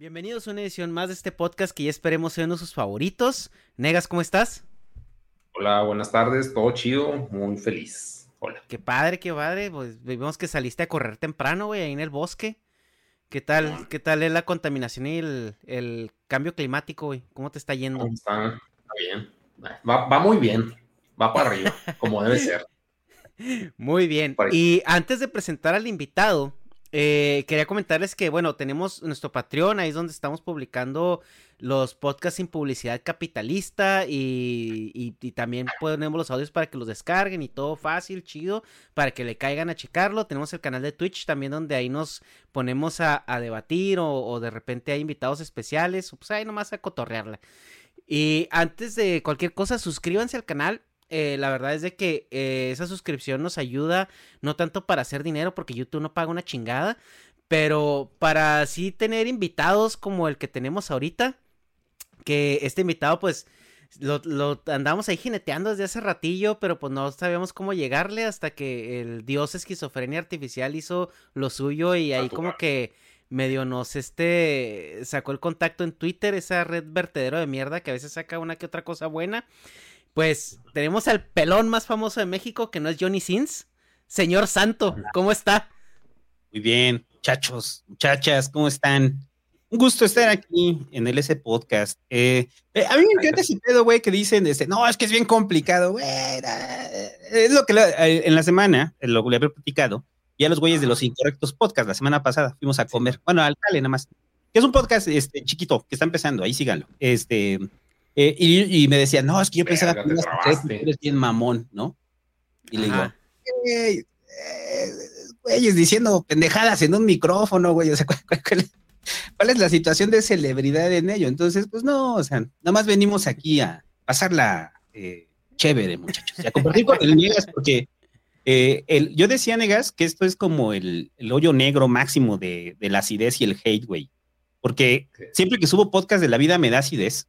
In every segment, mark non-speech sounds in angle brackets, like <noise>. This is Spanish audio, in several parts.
Bienvenidos a una edición más de este podcast que ya esperemos sea uno de sus favoritos. Negas, ¿cómo estás? Hola, buenas tardes, todo chido, muy feliz. Hola. Qué padre, qué padre. Pues vimos que saliste a correr temprano, güey, ahí en el bosque. ¿Qué tal, qué tal es la contaminación y el, el cambio climático, güey? ¿Cómo te está yendo? ¿Cómo está? Está bien. Va, va muy bien. Va para arriba, como debe <laughs> ser. Muy bien. Y antes de presentar al invitado, eh, quería comentarles que, bueno, tenemos nuestro Patreon, ahí es donde estamos publicando los podcasts sin publicidad capitalista y, también ponemos los audios para que los descarguen y todo fácil, chido, para que le caigan a checarlo. Tenemos el canal de Twitch también donde ahí nos ponemos a, a debatir o, o, de repente hay invitados especiales, pues ahí nomás a cotorrearla. Y antes de cualquier cosa, suscríbanse al canal. Eh, la verdad es de que eh, esa suscripción nos ayuda no tanto para hacer dinero porque YouTube no paga una chingada, pero para sí tener invitados como el que tenemos ahorita, que este invitado pues lo, lo andamos ahí jineteando desde hace ratillo, pero pues no sabíamos cómo llegarle hasta que el dios esquizofrenia artificial hizo lo suyo y ahí como que medio nos este sacó el contacto en Twitter, esa red vertedero de mierda que a veces saca una que otra cosa buena. Pues tenemos al pelón más famoso de México, que no es Johnny Sins. Señor Santo, ¿cómo está? Muy bien, muchachos, muchachas, ¿cómo están? Un gusto estar aquí en el S Podcast. Eh, eh, a mí me encanta ese pedo, güey, que dicen, este, no, es que es bien complicado, güey. Es lo que eh, en la semana, lo que le había platicado, y a los güeyes de los incorrectos podcast, la semana pasada fuimos a comer, bueno, al Cale nada más, que es un podcast este, chiquito, que está empezando, ahí síganlo. Este, eh, y, y, me decía, no, es que yo pensaba que eres bien mamón, ¿no? Y le digo, güey, güeyes diciendo pendejadas en un micrófono, güey, o sea, <laughs> ¿cuál, cuál, cuál, es la situación de celebridad en ello? Entonces, pues no, o sea, nada más venimos aquí a pasarla eh, chévere, muchachos, y a compartir con el Negas, porque eh, el, yo decía, Negas, que esto es como el, el hoyo negro máximo de, de, la acidez y el hate, güey, porque siempre que subo podcast de la vida me da acidez,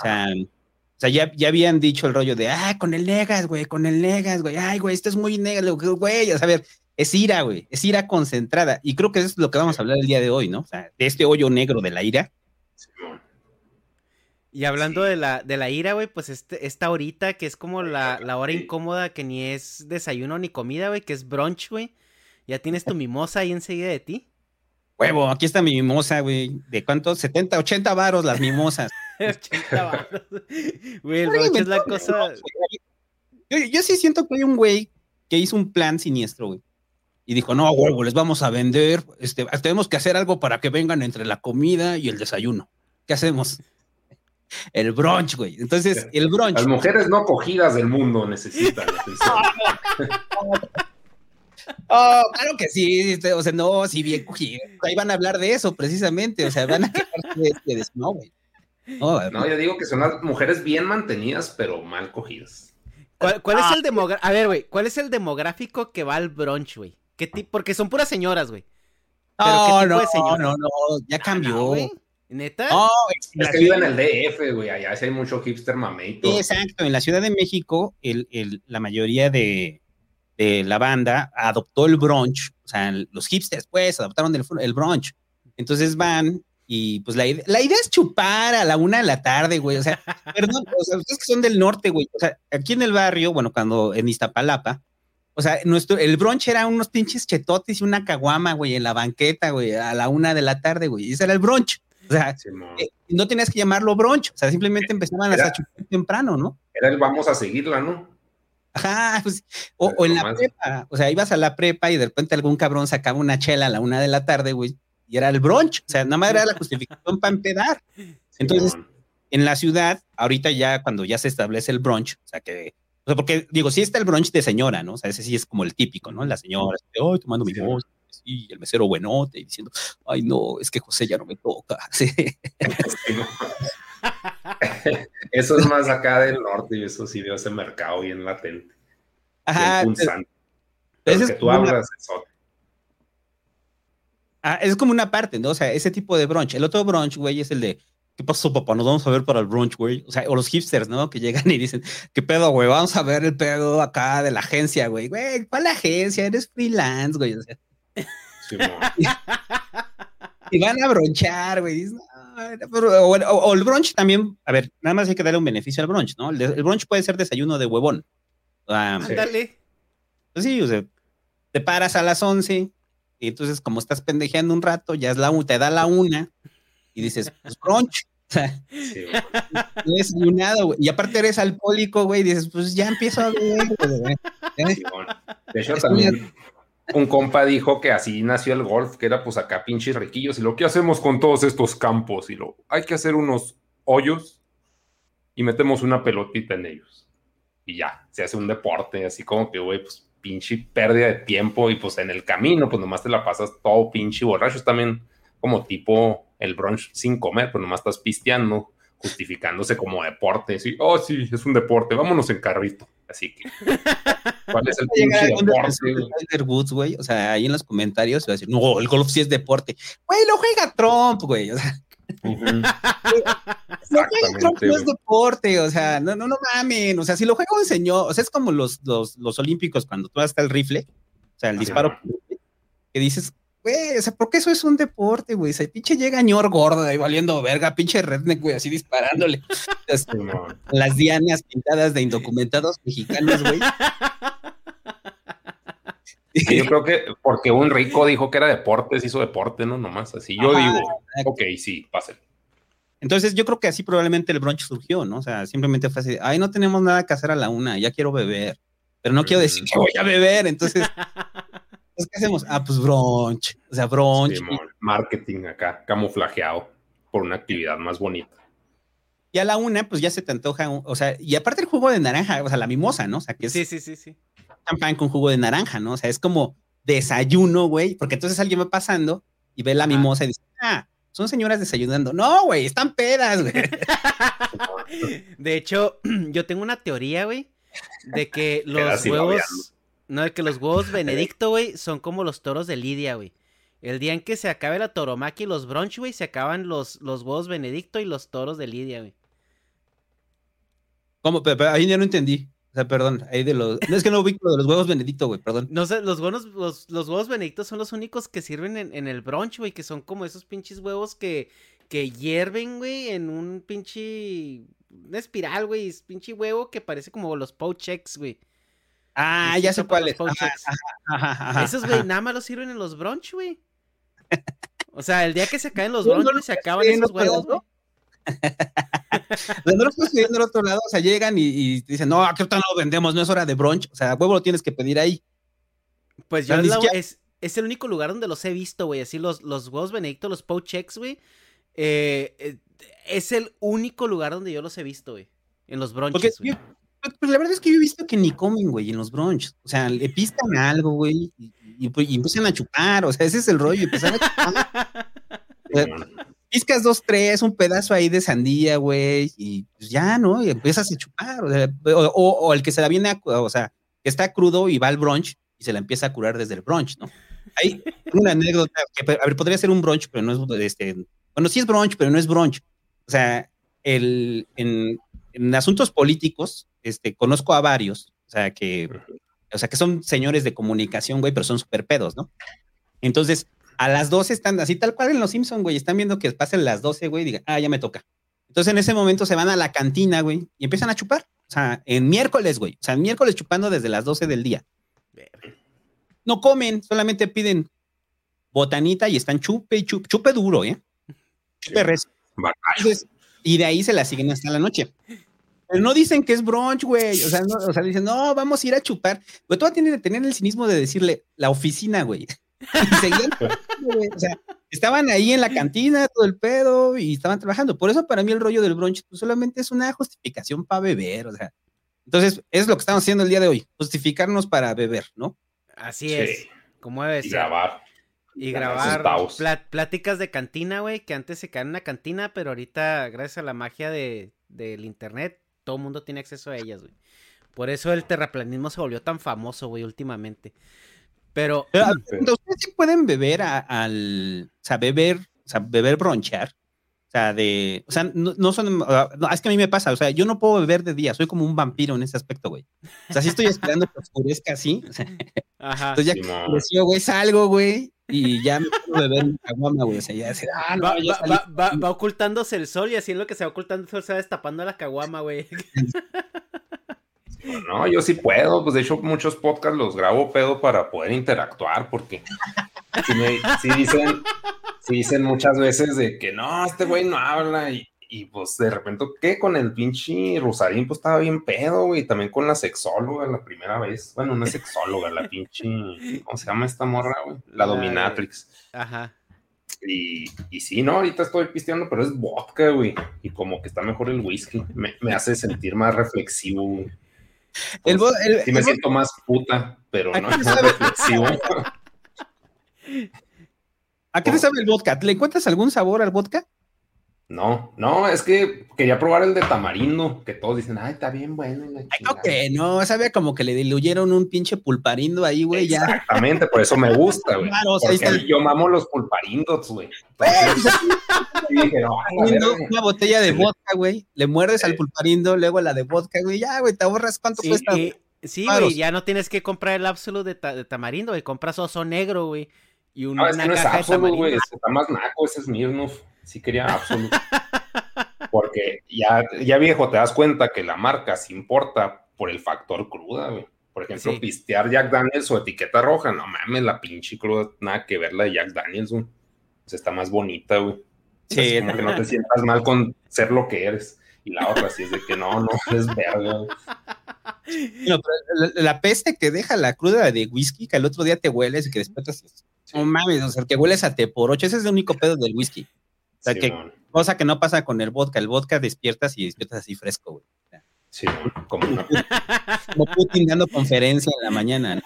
o sea, o sea ya, ya, habían dicho el rollo de, ah, con el negas, güey, con el negas, güey, ay, güey, esto es muy negas, güey, o sea, a ver, es ira, güey, es ira concentrada. Y creo que eso es lo que vamos a hablar el día de hoy, ¿no? O sea, de este hoyo negro de la ira. Y hablando sí. de, la, de la ira, güey, pues este, esta horita que es como la, la hora incómoda que ni es desayuno ni comida, güey, que es brunch, güey. Ya tienes tu mimosa ahí enseguida de ti. Huevo, aquí está mi mimosa, güey. ¿De cuánto? 70, 80 varos las mimosas. 80 varos. <laughs> Güey, el es la cosa. Yo, yo, sí siento que hay un güey que hizo un plan siniestro, güey. Y dijo, no, huevo, les vamos a vender, este, tenemos que hacer algo para que vengan entre la comida y el desayuno. ¿Qué hacemos? <laughs> El brunch, güey. Entonces, el brunch. Las mujeres no cogidas del mundo necesitan. <laughs> Oh, claro que sí, o sea, no, si bien cogido. Ahí van a hablar de eso precisamente, o sea, van a quejarse de, de, no, güey. No, no, yo digo que son las mujeres bien mantenidas, pero mal cogidas. ¿Cuál, cuál ah. es el demográfico? A ver, güey, ¿cuál es el demográfico que va al brunch, güey? Porque son puras señoras, güey. No, no, no, no, ya ah, cambió. ¿Neta? No, es, que vive en el DF, güey. Allá hay mucho hipster mameito. exacto. En la Ciudad de México, el, el, la mayoría de, de, la banda adoptó el brunch. O sea, los hipsters, pues, adoptaron el, el brunch. Entonces van y pues la, la, idea es chupar a la una de la tarde, güey. O sea, <laughs> perdón, o sea, ustedes que son del norte, güey. O sea, aquí en el barrio, bueno, cuando en Iztapalapa, o sea, nuestro, el brunch era unos pinches chetotes y una caguama, güey, en la banqueta, güey, a la una de la tarde, güey. Y ese era el brunch. O sea, eh, no tenías que llamarlo brunch. O sea, simplemente empezaban a chupar temprano, ¿no? Era el vamos a seguirla, ¿no? Ajá, pues, o, o en la prepa, o sea, ibas a la prepa y de repente algún cabrón sacaba una chela a la una de la tarde, güey, y era el brunch, o sea, nada más era la <laughs> justificación para empedar. Entonces, en la ciudad, ahorita ya cuando ya se establece el brunch, o sea que, o sea, porque digo, sí está el brunch de señora, ¿no? O sea, ese sí es como el típico, ¿no? La señora, ay, tomando mi voz, y el mesero buenote, y diciendo, ay, no, es que José ya no me toca. <laughs> eso es más acá del norte y eso sí veo ese mercado bien latente. Ajá. Bien Pero, que tú hablas es Ah, es como una parte, ¿no? O sea, ese tipo de brunch. El otro brunch, güey, es el de, ¿qué pasó, papá? Nos vamos a ver para el brunch, güey. O sea, o los hipsters, ¿no? Que llegan y dicen, ¿qué pedo, güey? Vamos a ver el pedo acá de la agencia, güey. Güey, ¿cuál agencia? Eres freelance, güey. O sea. <laughs> y van a bronchar, güey. o, el brunch también, a ver, nada más hay que darle un beneficio al brunch, ¿no? El, brunch puede ser desayuno de huevón. Ándale. Pues sí, o sea, te paras a las 11, y entonces, como estás pendejeando un rato, ya es la te da la una y dices, pues brunch. <laughs> No es nada, güey. Y aparte eres alcohólico, güey, y dices, pues ya empiezo a ver, güey. De hecho, también un compa dijo que así nació el golf, que era pues acá pinches riquillos. Y lo que hacemos con todos estos campos, y lo hay que hacer unos hoyos y metemos una pelotita en ellos. Y ya, se hace un deporte, así como que, güey, pues pinche pérdida de tiempo y pues en el camino, pues nomás te la pasas todo pinche borracho. Es también como tipo el brunch sin comer, pues nomás estás pisteando, justificándose como deporte. Sí, oh, sí, es un deporte, vámonos en carrito. Así que, <laughs> ¿cuál es el pinche deporte? güey, o sea, ahí en los comentarios va a decir, no, el golf sí es deporte. Güey, lo juega Trump, güey, o sea. No, es deporte, o sea, no, no, no mamen, o sea, si lo juega un señor, o sea, es como los, los, los olímpicos cuando tú hasta el rifle, o sea, el disparo, que dices, güey, o sea, ¿por qué eso es un deporte, güey? O sea, pinche llega ñor gordo ahí valiendo verga, pinche redneck, güey, así disparándole. <laughs> las dianas pintadas de indocumentados mexicanos, güey. <laughs> Yo creo que porque un rico dijo que era deporte, se hizo deporte, ¿no? Nomás así. Yo digo, ok, sí, pase Entonces yo creo que así probablemente el brunch surgió, ¿no? O sea, simplemente fue así, ay, no tenemos nada que hacer a la una, ya quiero beber, pero no quiero decir que voy a beber, entonces, <laughs> ¿qué hacemos? Ah, pues brunch, o sea, brunch. marketing acá, camuflajeado por una actividad más bonita. Y a la una, pues ya se te antoja, o sea, y aparte el jugo de naranja, o sea, la mimosa, ¿no? O sea, que es... Sí, sí, sí, sí champán con jugo de naranja, ¿no? O sea, es como desayuno, güey, porque entonces alguien va pasando y ve la mimosa y dice, ah, son señoras desayunando. No, güey, están pedas, güey. <laughs> De hecho, <clears throat> yo tengo una teoría, güey, de que <laughs> los huevos, no, de que los huevos <laughs> Benedicto, güey, son como los toros de Lidia, güey. El día en que se acabe la toromaquia y los brunch, güey, se acaban los, los huevos Benedicto y los toros de Lidia, güey. ¿Cómo? pero ahí ya no entendí. O sea, perdón, ahí de los. No es que no ubico de los huevos Benedicto, güey, perdón. No sé, los buenos, los, los huevos Benedicto son los únicos que sirven en, en el brunch, güey, que son como esos pinches huevos que, que hierven, güey, en un pinche. Una espiral, güey, es pinche huevo que parece como los pochex, güey. Ah, ya sé cuál es. Esos, güey, nada más los sirven en los brunch, güey. O sea, el día que se acaben los brunch, se acaban esos huevos, güey. <laughs> no lo estoy del otro lado, o sea, llegan y, dicen, no, aquí no lo vendemos, no es hora de brunch, o sea, huevo lo tienes que pedir ahí. Pues yo es, es, el único lugar donde los he visto, güey, así los, los huevos Benedicto, los Pochex, güey, eh, eh, es el único lugar donde yo los he visto, güey, en los brunches, pues, pues la verdad es que yo he visto que ni comen, güey, en los brunches. O sea, le pistan algo, güey, y, y, empiezan a chupar. O sea, ese es el rollo, empiezan a chupar. <laughs> piscas dos, tres, un pedazo ahí de sandía, güey, y pues ya, ¿no? Y empiezas a chupar, o, el que se la viene, o sea, que está crudo y va al brunch y se la empieza a curar desde el brunch, ¿no? hay una anécdota que, a ver, podría ser un brunch, pero no es, este, bueno, sí es brunch, pero no es brunch. O sea, el, en, en asuntos políticos, este, conozco a varios, o sea, que, o sea, que son señores de comunicación, güey, pero son súper pedos, ¿no? Entonces, a las 12 están así tal cual en los Simpsons, güey, están viendo que pasen las 12, güey, y digan, ah, ya me toca. Entonces, en ese momento se van a la cantina, güey, y empiezan a chupar. O sea, en miércoles, güey. O sea, en miércoles chupando desde las 12 del día. No comen, solamente piden botanita y están chupe y chupe, chupe duro, ¿eh? Chupe res. y de ahí se la siguen hasta la noche. Pero no dicen que es brunch, güey. O sea, no, o sea, dicen, no, vamos a ir a chupar. Pero tú tienes que tener el cinismo de decirle la oficina, güey. Y seguían, <laughs> o sea, estaban ahí en la cantina, todo el pedo, y estaban trabajando. Por eso para mí el rollo del brunch pues, solamente es una justificación para beber, o sea. Entonces, es lo que estamos haciendo el día de hoy, justificarnos para beber, ¿no? Así es, como debe y grabar. Y grabar pláticas de cantina, güey, que antes se quedaban en una cantina, pero ahorita, gracias a la magia de, del internet, todo el mundo tiene acceso a ellas, güey. Por eso el terraplanismo se volvió tan famoso, güey, últimamente. Pero. ustedes sí pueden beber al. O sea, beber, o sea, beber bronchear. O sea, de. O sea, no, son. No, es que a mí me pasa. O sea, yo no puedo beber de día. Soy como un vampiro en ese aspecto, güey. O sea, sí estoy esperando que oscurezca así. Ajá. Entonces ya que güey, salgo, güey. Y ya me puedo beber un caguama, güey. O sea, ya, ah, no, va, va, va, va, ocultándose el sol y así en lo que se va ocultando el sol se va destapando la caguama, güey. <laughs> No, yo sí puedo, pues de hecho muchos podcasts los grabo pedo para poder interactuar, porque si, dicen, si dicen muchas veces de que no, este güey no habla y, y, pues de repente, ¿qué? Con el pinche Rosarín, pues estaba bien pedo, güey, también con la sexóloga la primera vez, bueno, no es sexóloga, la pinche, ¿cómo se llama esta morra, güey? La dominatrix. Ajá. Y, y, sí, no, ahorita estoy pisteando, pero es vodka, güey. Y como que está mejor el whisky. Me, me hace sentir más reflexivo, güey. El, sí me siento más puta, pero no es reflexivo. ¿A qué te sabe el vodka? ¿Le encuentras algún sabor al vodka? No, no, es que quería probar el de tamarindo, que todos dicen, ay, está bien bueno. Ay, no, que no, sabía como que le diluyeron un pinche pulparindo ahí, güey, ya. Exactamente, por eso me gusta, güey. Claro, porque yo mamo los pulparindos, güey. una botella de vodka, güey, le muerdes al pulparindo, luego la de vodka, güey, ya, güey, te ahorras cuánto cuesta. sí, güey, ya no tienes que comprar el Absolute de, tamarindo, güey, compras oso negro, güey. Y una, no, es que no es Absolute, güey, está más naco, ese es Mirnov sí quería absoluto. Porque ya, ya viejo, te das cuenta que la marca se importa por el factor cruda, güey. Por ejemplo, pistear Jack Daniels o etiqueta roja, no mames, la pinche cruda, nada que ver la de Jack Daniels, güey. Pues está más bonita, güey. Sí, como que no te sientas mal con ser lo que eres. Y la otra sí es de que no, no <laughs> es verga. No, la, peste que deja la cruda de whisky, que el otro día te hueles y que después no mames, o sea, que hueles a te por ocho, ese es el único pedo del whisky. O sea, que cosa que no pasa con el vodka. El vodka despiertas y despiertas así fresco, güey. sí, como, Putin dando conferencia en la mañana.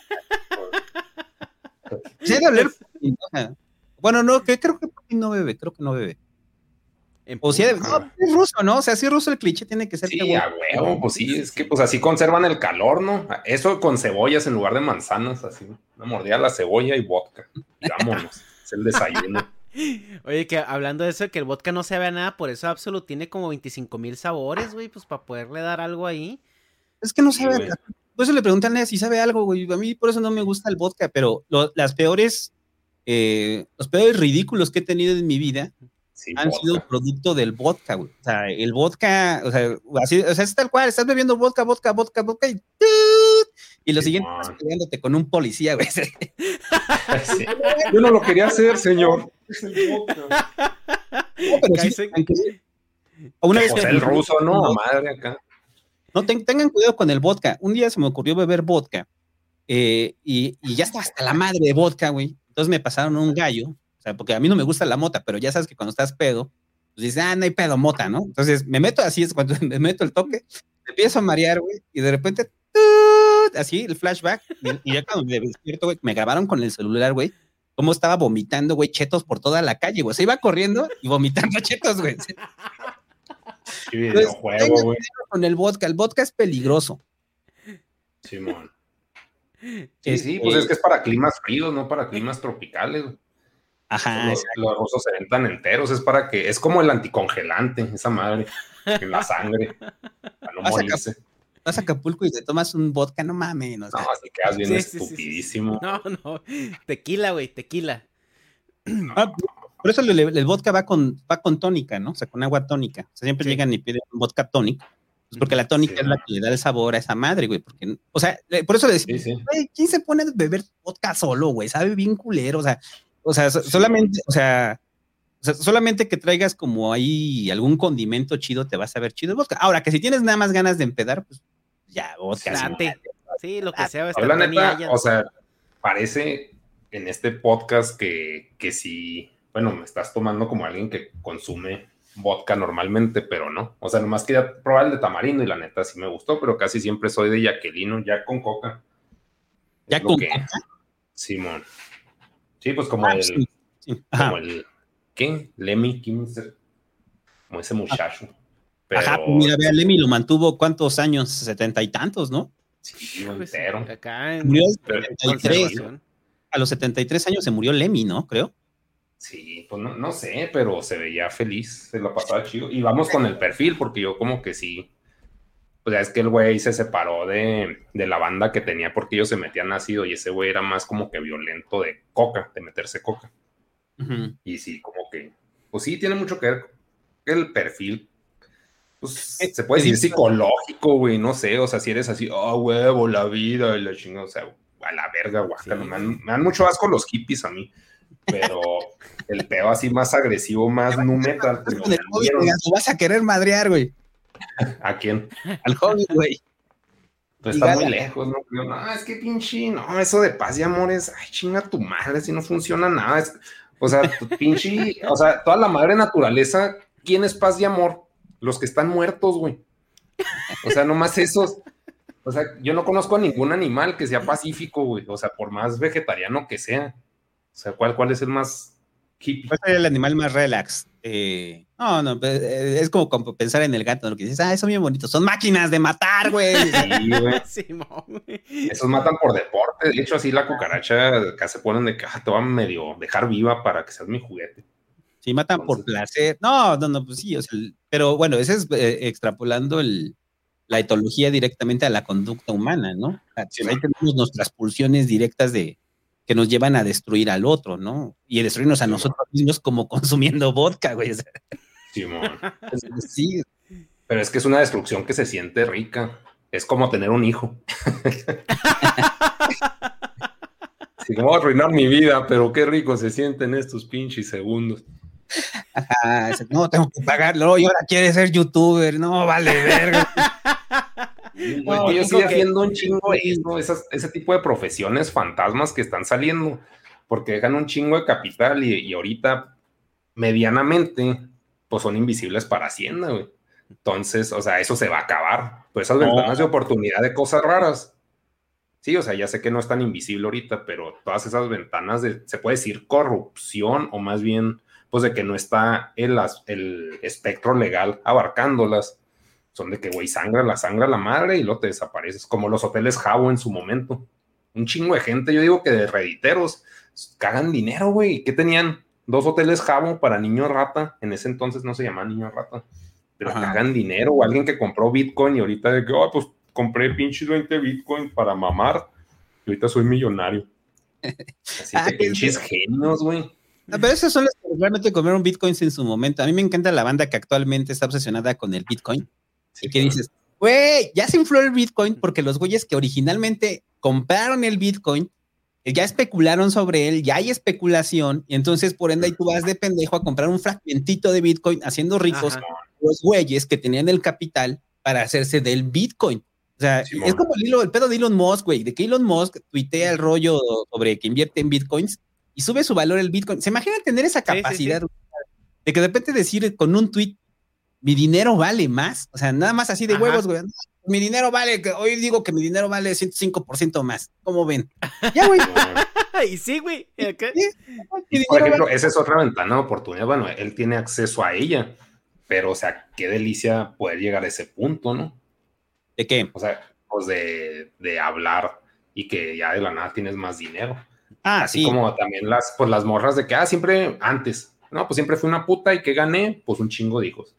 Sí, de hablar Bueno, no, que creo que Putin no bebe, creo que no bebe. O sea, no, es ruso, ¿no? O sea, si es ruso el cliché tiene que ser. Sí, a huevo, pues sí, es que pues así conservan el calor, ¿no? Eso con cebollas en lugar de manzanas, así. Una mordida la cebolla y vodka. Y vámonos, es el desayuno. Oye, que hablando de eso, que el vodka no se vea nada, por eso Absolut tiene como 25 mil sabores, güey, pues para poderle dar algo ahí. Es que no sabe. por eso le preguntan a si sabe algo, güey. A mí por eso no me gusta el vodka, pero las peores, eh, los peores ridículos que he tenido en mi vida han sido producto del vodka, güey. O sea, el vodka, o sea, así, o sea, es tal cual, estás bebiendo vodka, vodka, vodka, vodka y y lo siguiente estás peleándote con un policía, güey. <laughs> <laughs> Yo no lo quería hacer, señor. una vez el ruso, no, madre acá. No, tengan cuidado con el vodka. Un día se me ocurrió beber vodka eh, y, ya estaba hasta la madre de vodka, güey. Entonces me pasaron un gallo, o sea, porque a mí no me gusta la mota, pero ya sabes que cuando estás pedo, pues dices, ah, no hay pedo, mota, ¿no? Entonces me meto así, es cuando <laughs> me meto el toque, me empiezo a marear, güey, y de repente así, el flashback. Y, ya cuando me despierto, güey, me grabaron con el celular, güey, cómo estaba vomitando, güey, chetos por toda la calle, güey. Se iba corriendo y vomitando chetos, güey. videojuego, güey. Con el vodka, el vodka es peligroso. Simón. Sí, sí, pues es que es para climas fríos, no para climas tropicales. Ajá. Los, los, rusos se ven tan enteros, es para que, es como el anticongelante, esa madre, en la sangre, para no morirse. Vas a Acapulco y te tomas un vodka, no mames. No, así quedas bien estupidísimo. no, no, tequila, güey, tequila. Ah, por eso el, vodka va con, va con tónica, ¿no? O sea, con agua tónica. O sea, siempre llegan y piden un vodka tónico. Pues porque la tónica es la que le da el sabor a esa madre, güey. Porque, o sea, por eso le decimos, ¿quién se pone a beber vodka solo, güey? Sabe bien culero, o sea, o sea, solamente, o sea, solamente que traigas como ahí algún condimento chido te vas a ver chido el vodka. Ahora, que si tienes nada más ganas de empedar, pues ya, vodka. Sí, lo que sea. Habla neta, o sea, parece en este podcast que, que si, bueno, me estás tomando como alguien que consume vodka normalmente, pero no. O sea, nomás quería probar el de tamarindo y la neta sí me gustó, pero casi siempre soy de Jaquelino, ya con coca. ¿Ya con coca? Simón. Sí, pues como, ah, el, como el. ¿Qué? Lemmy Kimser. Como ese muchacho. Ajá, pues mira, vea, Lemmy lo mantuvo cuántos años, setenta y tantos, ¿no? Sí, pues, entero. Acá en... Murió a los 73 años se murió Lemmy, ¿no? Creo. Sí, pues no, no, sé, pero se veía feliz, se lo pasaba chido. Y vamos con el perfil, porque yo como que sí. O sea, es que el güey se separó de, de, la banda que tenía porque ellos se metían ácido y ese güey era más como que violento de coca, de meterse coca. Y sí, como que, pues sí, tiene mucho que ver el perfil. Pues eh, se puede decir psicológico, güey, no sé, o sea, si eres así, oh, huevo, la vida y la chingada, o sea, a la verga, guaca, me, me, dan, mucho asco los hippies a mí, pero <laughs> el peo así más agresivo, más nu metal. vas a querer madrear, güey. ¿A quién? Al hobby, güey. Pues está muy lejos, ¿no? No, es que pinche, no, eso de paz y amores, ay, chinga tu madre, si no funciona nada. o sea, pinche, o sea, toda la madre naturaleza, ¿quién es paz y amor? Los que están muertos, güey. O sea, nomás esos. O sea, yo no conozco a ningún animal que sea pacífico, güey. O sea, por más vegetariano que sea. O sea, ¿cuál, cuál es el más hippie? ¿Cuál es el animal más relax? Eh, no, no, pues, eh, es como, pensar en el gato, lo que dices, ah, son bien bonitos, son máquinas de matar, güey. Sí, güey. <laughs> Esos matan por deporte, de hecho, así la cucaracha acá se ponen de caja, te van medio dejar viva para que seas mi juguete. Sí, matan por placer. No, no, no, pues sí, o sea, pero bueno, ese es eh, extrapolando el, la etología directamente a la conducta humana, ¿no? ahí tenemos nuestras pulsiones directas de, que nos llevan a destruir al otro, ¿no? Y a destruirnos a nosotros mismos como <laughs> consumiendo vodka, güey. Simón. sí. Pero es que es una destrucción que se siente rica. Es como tener un hijo. <laughs> sí, como arruinar mi vida, pero qué rico se sienten estos pinches segundos. No, tengo que pagarlo. Y ahora quiere ser youtuber. No, vale, verga. No, yo sigo haciendo un chingo ese tipo de profesiones fantasmas que están saliendo, porque dejan un chingo de capital y, ahorita medianamente, pues son invisibles para Hacienda, güey. Entonces, o sea, eso se va a acabar. Pues esas ventanas de oportunidad de cosas raras. Sí, o sea, ya sé que no es tan invisible ahorita, pero todas esas ventanas de, se puede decir corrupción o más bien, pues de que no está el, el espectro legal abarcándolas son de que, güey, sangra la sangra la madre y luego te desapareces, como los hoteles Javo en su momento. Un chingo de gente, yo digo que de rediteros, cagan dinero, güey. ¿Qué tenían? Dos hoteles Javo para niños rata, en ese entonces no se llamaba niño rata, pero cagan dinero, o alguien que compró Bitcoin y ahorita de que, oh, pues compré pinches 20 Bitcoin para mamar, y ahorita soy millonario. <laughs> Así que pinches genios, güey. Pero esos son los que realmente comieron bitcoins en su momento. A mí me encanta la banda que actualmente está obsesionada con el bitcoin y que dices, güey, ya se infló el Bitcoin porque los güeyes que originalmente compraron el Bitcoin eh, ya especularon sobre él, ya hay especulación, y entonces por ende ahí tú vas de pendejo a comprar un fragmentito de Bitcoin haciendo ricos los güeyes que tenían el capital para hacerse del Bitcoin. O sea, es como el, el, pedo de Elon Musk, güey, de que Elon Musk tuitea el rollo sobre que invierte en Bitcoins y sube su valor el Bitcoin. ¿Se imagina tener esa capacidad de que de repente decir con un tweet mi dinero vale más. O sea, nada más así de huevos, güey. Mi dinero vale, hoy digo que mi dinero vale 105% más. ¿Cómo ven? Ya, güey. <laughs> y sí, güey. Por ejemplo, esa es otra ventana de oportunidad. Bueno, él tiene acceso a ella, pero, o sea, qué delicia poder llegar a ese punto, ¿no? ¿De qué? O sea, pues de, de hablar y que ya de la nada tienes más dinero. Ah, Así como también las, pues las morras de que, ah, siempre antes, no, pues siempre fui una puta y que gané, pues un chingo de hijos.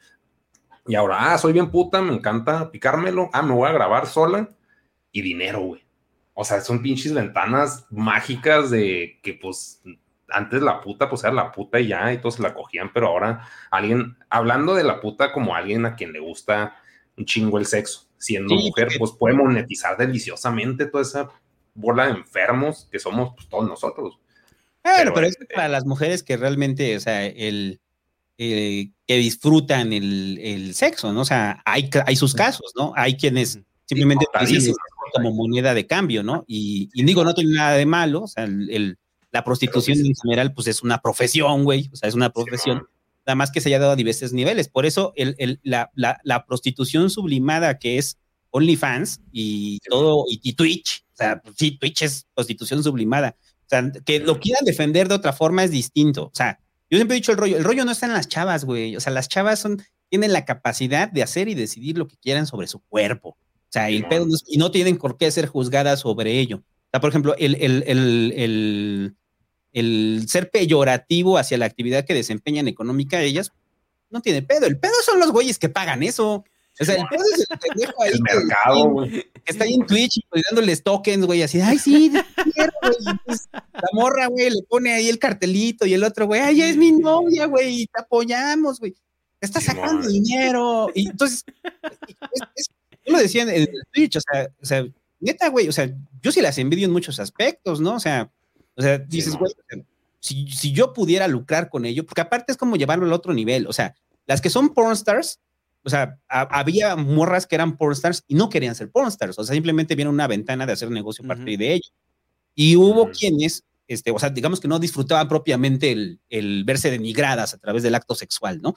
Y ahora, ah, soy bien puta, me encanta picármelo, ah, me voy a grabar sola y dinero, güey. O sea, son pinches ventanas mágicas de que pues antes la puta pues era la puta y ya, y todos se la cogían, pero ahora alguien, hablando de la puta como alguien a quien le gusta un chingo el sexo, siendo mujer, pues puede monetizar deliciosamente toda esa bola de enfermos que somos pues, todos nosotros. Claro, pero, es este para las mujeres que realmente, o sea, el, eh, que disfrutan el, el, sexo, ¿no? O sea, hay, hay sus casos, ¿no? Hay quienes simplemente como moneda de cambio, ¿no? Y, y, digo, no tiene nada de malo, o sea, el, la prostitución en general, pues es una profesión, güey, o sea, es una profesión, nada más que se haya dado a diversos niveles. Por eso el, la, la, la, prostitución sublimada que es OnlyFans y todo, y, Twitch, o sea, sí, Twitch es prostitución sublimada. O sea, que lo quieran defender de otra forma es distinto. O sea, yo siempre he dicho el rollo, el rollo no está en las chavas, güey. O sea, las chavas son, tienen la capacidad de hacer y decidir lo que quieran sobre su cuerpo. O sea, y, no, tienen por qué ser juzgadas sobre ello. O sea, por ejemplo, el, el, el, el ser peyorativo hacia la actividad que desempeñan económica ellas, no tiene pedo. El pedo son los güeyes que pagan eso. O sea, el pedo es el pendejo ahí. El mercado, güey. Está ahí en Twitch y dándoles tokens, güey, así, ay, sí, pues, la morra, güey, le pone ahí el cartelito y el otro, güey, ay, es mi novia, güey, y te apoyamos, güey. Está sacando dinero. Y entonces, yo lo decía en el Twitch, o sea, o sea, neta, güey, o sea, yo sí las envidio en muchos aspectos, ¿no? O sea, o sea, dices, güey, si, si, yo pudiera lucrar con ello, porque aparte es como llevarlo al otro nivel, o sea, las que son pornstars, o sea, había morras que eran pornstars y no querían ser pornstars, o sea, simplemente vieron una ventana de hacer negocio a partir de ello. Y hubo quienes, este, o sea, digamos que no disfrutaban propiamente el, el, verse denigradas a través del acto sexual, ¿no?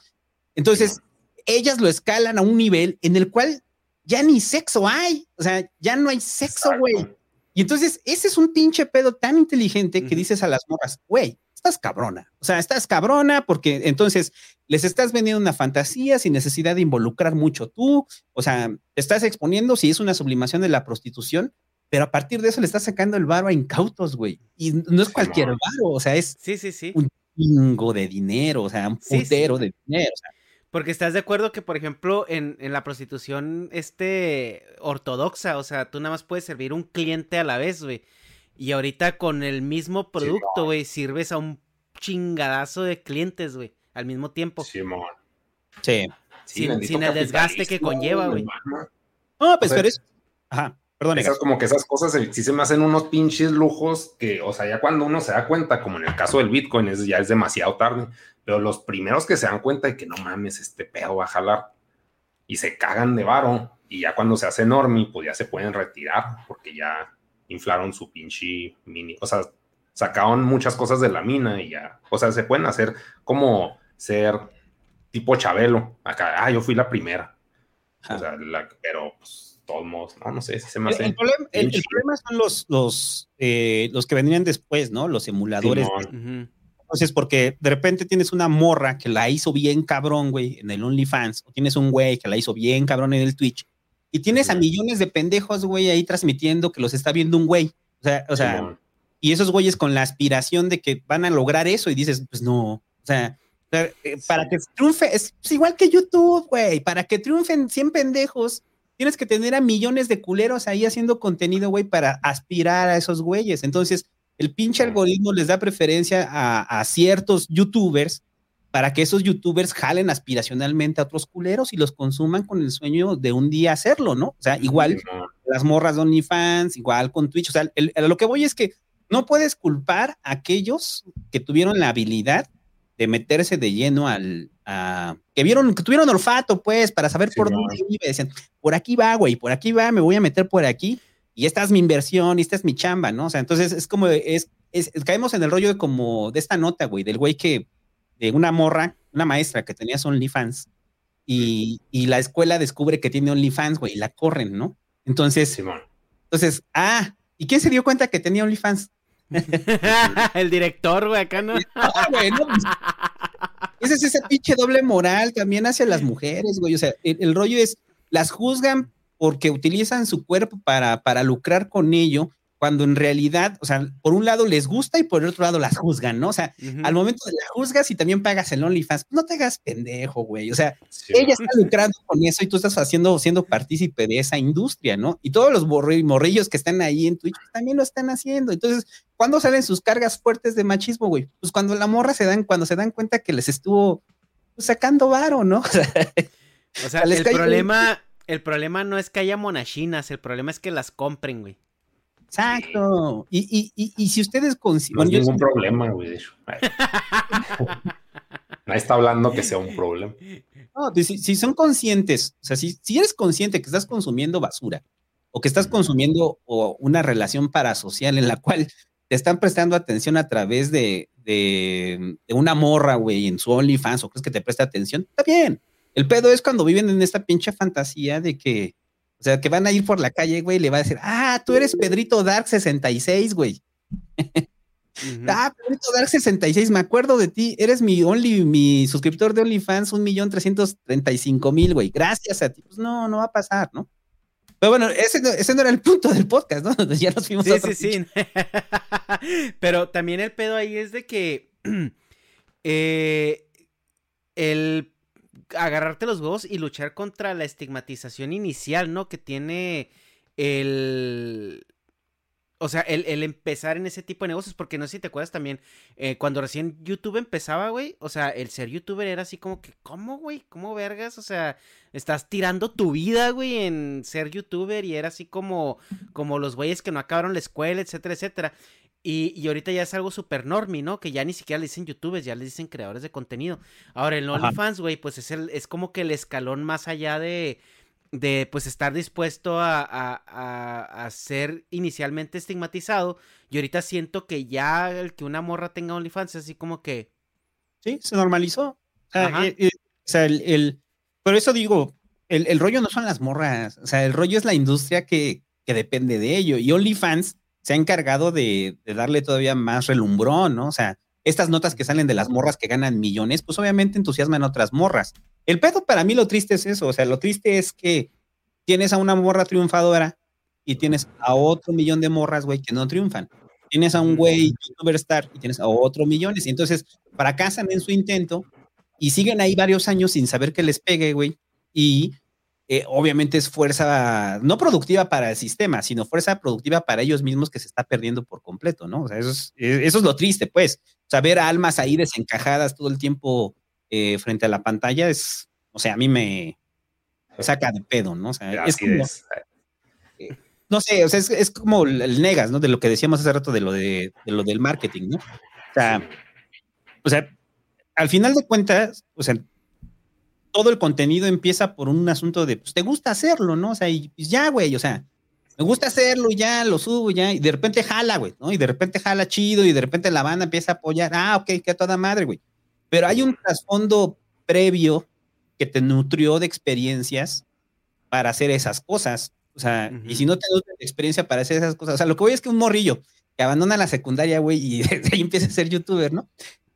Entonces, ellas lo escalan a un nivel en el cual ya ni sexo hay, o sea, ya no hay sexo, güey. Y entonces, ese es un pinche pedo tan inteligente que dices a las morras, güey, estás cabrona. O sea, estás cabrona porque entonces les estás vendiendo una fantasía sin necesidad de involucrar mucho tú. O sea, te estás exponiendo si es una sublimación de la prostitución, pero a partir de eso le estás sacando el varo a incautos, güey. Y no es cualquier varo, o sea, es sí, sí, sí. un chingo de dinero, o sea, un putero de dinero. O sea, porque estás de acuerdo que, por ejemplo, en, en, la prostitución este ortodoxa, o sea, tú nada más puedes servir un cliente a la vez, güey. Y ahorita con el mismo producto, güey, sirves a un chingadazo de clientes, güey, al mismo tiempo. Sí. Sin, sin el desgaste que conlleva, güey. No, pues pero es... Ajá. Perdón, esas, como que esas cosas sí se me hacen unos pinches lujos que, o sea, ya cuando uno se da cuenta, como en el caso del Bitcoin, es, ya es demasiado tarde, pero los primeros que se dan cuenta de que no mames, este pedo va a jalar y se cagan de varo, y ya cuando se hace enorme, pues ya se pueden retirar porque ya inflaron su pinche mini, o sea, sacaron muchas cosas de la mina y ya, o sea, se pueden hacer como ser tipo Chabelo, acá, ah, yo fui la primera, o sea, pero pues todos modos, no, no sé si se me hace. El, problema, son los, los, eh, los que vendrían después, ¿no? Los emuladores. Entonces, porque de repente tienes una morra que la hizo bien cabrón, güey, en el OnlyFans, o tienes un güey que la hizo bien cabrón en el Twitch, y tienes a millones de pendejos, güey, ahí transmitiendo que los está viendo un güey. O sea, o sea, y esos güeyes con la aspiración de que van a lograr eso, y dices, pues no, o sea, eh, para que triunfe, es igual que YouTube, güey, para que triunfen 100 pendejos, tienes que tener a millones de culeros ahí haciendo contenido, güey, para aspirar a esos güeyes. Entonces, el pinche algoritmo les da preferencia a, ciertos youtubers para que esos youtubers jalen aspiracionalmente a otros culeros y los consuman con el sueño de un día hacerlo, ¿no? O sea, igual las morras de OnlyFans, igual con Twitch. O sea, lo que voy es que no puedes culpar a aquellos que tuvieron la habilidad de meterse de lleno al, que vieron, que tuvieron olfato, pues, para saber por dónde iba. Decían, por aquí va, güey, por aquí va, me voy a meter por aquí. Y esta es mi inversión, y esta es mi chamba, ¿no? O sea, entonces es como, es, es, caemos en el rollo de como de esta nota, güey, del güey que, de una morra, una maestra que tenía OnlyFans, y, y la escuela descubre que tiene OnlyFans, güey, y la corren, ¿no? Entonces, entonces, ah, ¿y quién se dio cuenta que tenía OnlyFans? <laughs> el director, güey, acá no. <laughs> Ah, pues, ese es ese pinche doble moral también hacia las mujeres, güey. O sea, el, rollo es, las juzgan porque utilizan su cuerpo para, para lucrar con ello, cuando en realidad, o sea, por un lado les gusta y por el otro lado las juzgan, ¿no? O sea, al momento de la juzgas y también pagas el OnlyFans, no te hagas pendejo, güey. O sea, ella está lucrando con eso y tú estás haciendo, siendo partícipe de esa industria, ¿no? Y todos los morrillos que están ahí en Twitch también lo están haciendo. Entonces, ¿cuándo salen sus cargas fuertes de machismo, güey? Pues cuando la morra se dan, cuando se dan cuenta que les estuvo pues, sacando varo, ¿no? <laughs> O sea, el problema, el problema no es que haya monachinas, el problema es que las compren, güey. Exacto. Y, y, y, si ustedes consideran. No hay ningún problema, güey. <laughs> Nadie está hablando que sea un problema. No, pues, si, son conscientes, o sea, si, si, eres consciente que estás consumiendo basura o que estás consumiendo una relación parasocial en la cual te están prestando atención a través de, de, de una morra, güey, en su OnlyFans o crees que te presta atención, está bien. El pedo es cuando viven en esta pinche fantasía de que o sea, que van a ir por la calle, güey, le va a decir, ah, tú eres Pedrito Dark 66, güey. Ah, Pedrito Dark 66, me acuerdo de ti, eres mi only, mi suscriptor de OnlyFans, un millón trescientos treinta y cinco mil, güey. Gracias a ti. Pues no, no va a pasar, ¿no? Pero bueno, ese, ese no era el punto del podcast, ¿no? <laughs> ya nos fuimos sí, a Sí, sí, <laughs> Pero también el pedo ahí es de que <clears throat> eh, el agarrarte los huevos y luchar contra la estigmatización inicial, ¿no? Que tiene el... O sea, el, empezar en ese tipo de negocios, porque no sé si te acuerdas también, eh, cuando recién YouTube empezaba, güey, o sea, el ser youtuber era así como que, ¿cómo, güey? ¿Cómo vergas? O sea, estás tirando tu vida, güey, en ser youtuber y era así como, como los güeyes que no acabaron la escuela, etcétera, etcétera. Y, ahorita ya es algo súper normie, ¿no? Que ya ni siquiera le dicen youtubers, ya le dicen creadores de contenido. Ahora, el OnlyFans, güey, pues es, el, es como que el escalón más allá de, de pues estar dispuesto a, a, ser inicialmente estigmatizado. Y ahorita siento que ya el que una morra tenga OnlyFans es así como que... Sí, se normalizó. O sea, eh, eh, o sea el, el, Pero eso digo, el, el, rollo no son las morras. O sea, el rollo es la industria que, que depende de ello. Y OnlyFans se ha encargado de, darle todavía más relumbrón, ¿no? O sea, estas notas que salen de las morras que ganan millones, pues obviamente entusiasman a otras morras. El pedo para mí lo triste es eso, o sea, lo triste es que tienes a una morra triunfadora y tienes a otro millón de morras, güey, que no triunfan. Tienes a un güey youtuber star y tienes a otro millones. Y entonces fracasan en su intento y siguen ahí varios años sin saber que les pegue, güey. Y eh, obviamente es fuerza no productiva para el sistema, sino fuerza productiva para ellos mismos que se está perdiendo por completo, ¿no? O sea, eso es, eh, eso es lo triste, pues. O sea, ver almas ahí desencajadas todo el tiempo eh, frente a la pantalla es, o sea, a mí me saca de pedo, ¿no? O sea, es como, no sé, o sea, es, como el negas, ¿no? De lo que decíamos hace rato de lo, de, de lo del marketing, ¿no? O sea, o sea, al final de cuentas, o sea, todo el contenido empieza por un asunto de, pues te gusta hacerlo, ¿no? O sea, y pues, ya, güey, o sea, me gusta hacerlo, ya lo subo, ya, y de repente jala, güey, ¿no? Y de repente jala chido, y de repente la banda empieza a apoyar, ah, ok, que a toda madre, güey. Pero hay un trasfondo previo que te nutrió de experiencias para hacer esas cosas. O sea, y si no te nutre de experiencia para hacer esas cosas, o sea, lo que voy es que un morrillo que abandona la secundaria, güey, y <laughs> ahí empieza a ser youtuber, ¿no?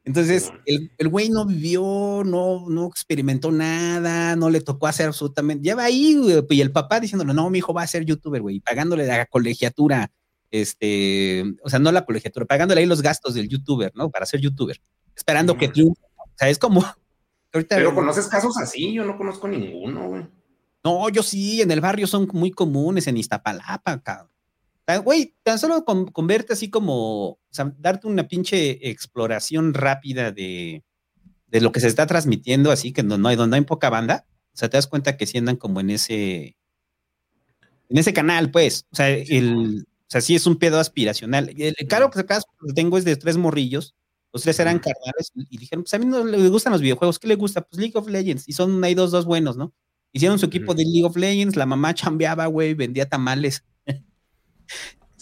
Entonces, el, el güey no vivió, no, no experimentó nada, no le tocó hacer absolutamente. Lleva ahí, güey, y el papá diciéndole, no, mi hijo va a ser youtuber, güey, pagándole la colegiatura, este, o sea, no la colegiatura, pagándole ahí los gastos del youtuber, ¿no? Para ser youtuber, esperando que triunfe. O sea, es como. <laughs> Pero conoces casos así, yo no conozco ninguno, güey. No, yo sí, en el barrio son muy comunes, en Iztapalapa, cabrón. Güey, tan solo con, verte así como, o sea, darte una pinche exploración rápida de, lo que se está transmitiendo, así que no, hay, donde hay poca banda, o sea, te das cuenta que sí andan como en ese, en ese canal, pues, o sea, el, o sea, sí es un pedo aspiracional. El, caro que tengo es de tres morrillos, los tres eran carnales y dijeron, pues a mí no le gustan los videojuegos, ¿qué le gusta? Pues League of Legends, y son ahí dos, dos buenos, ¿no? Hicieron su equipo de League of Legends, la mamá chambeaba, güey, vendía tamales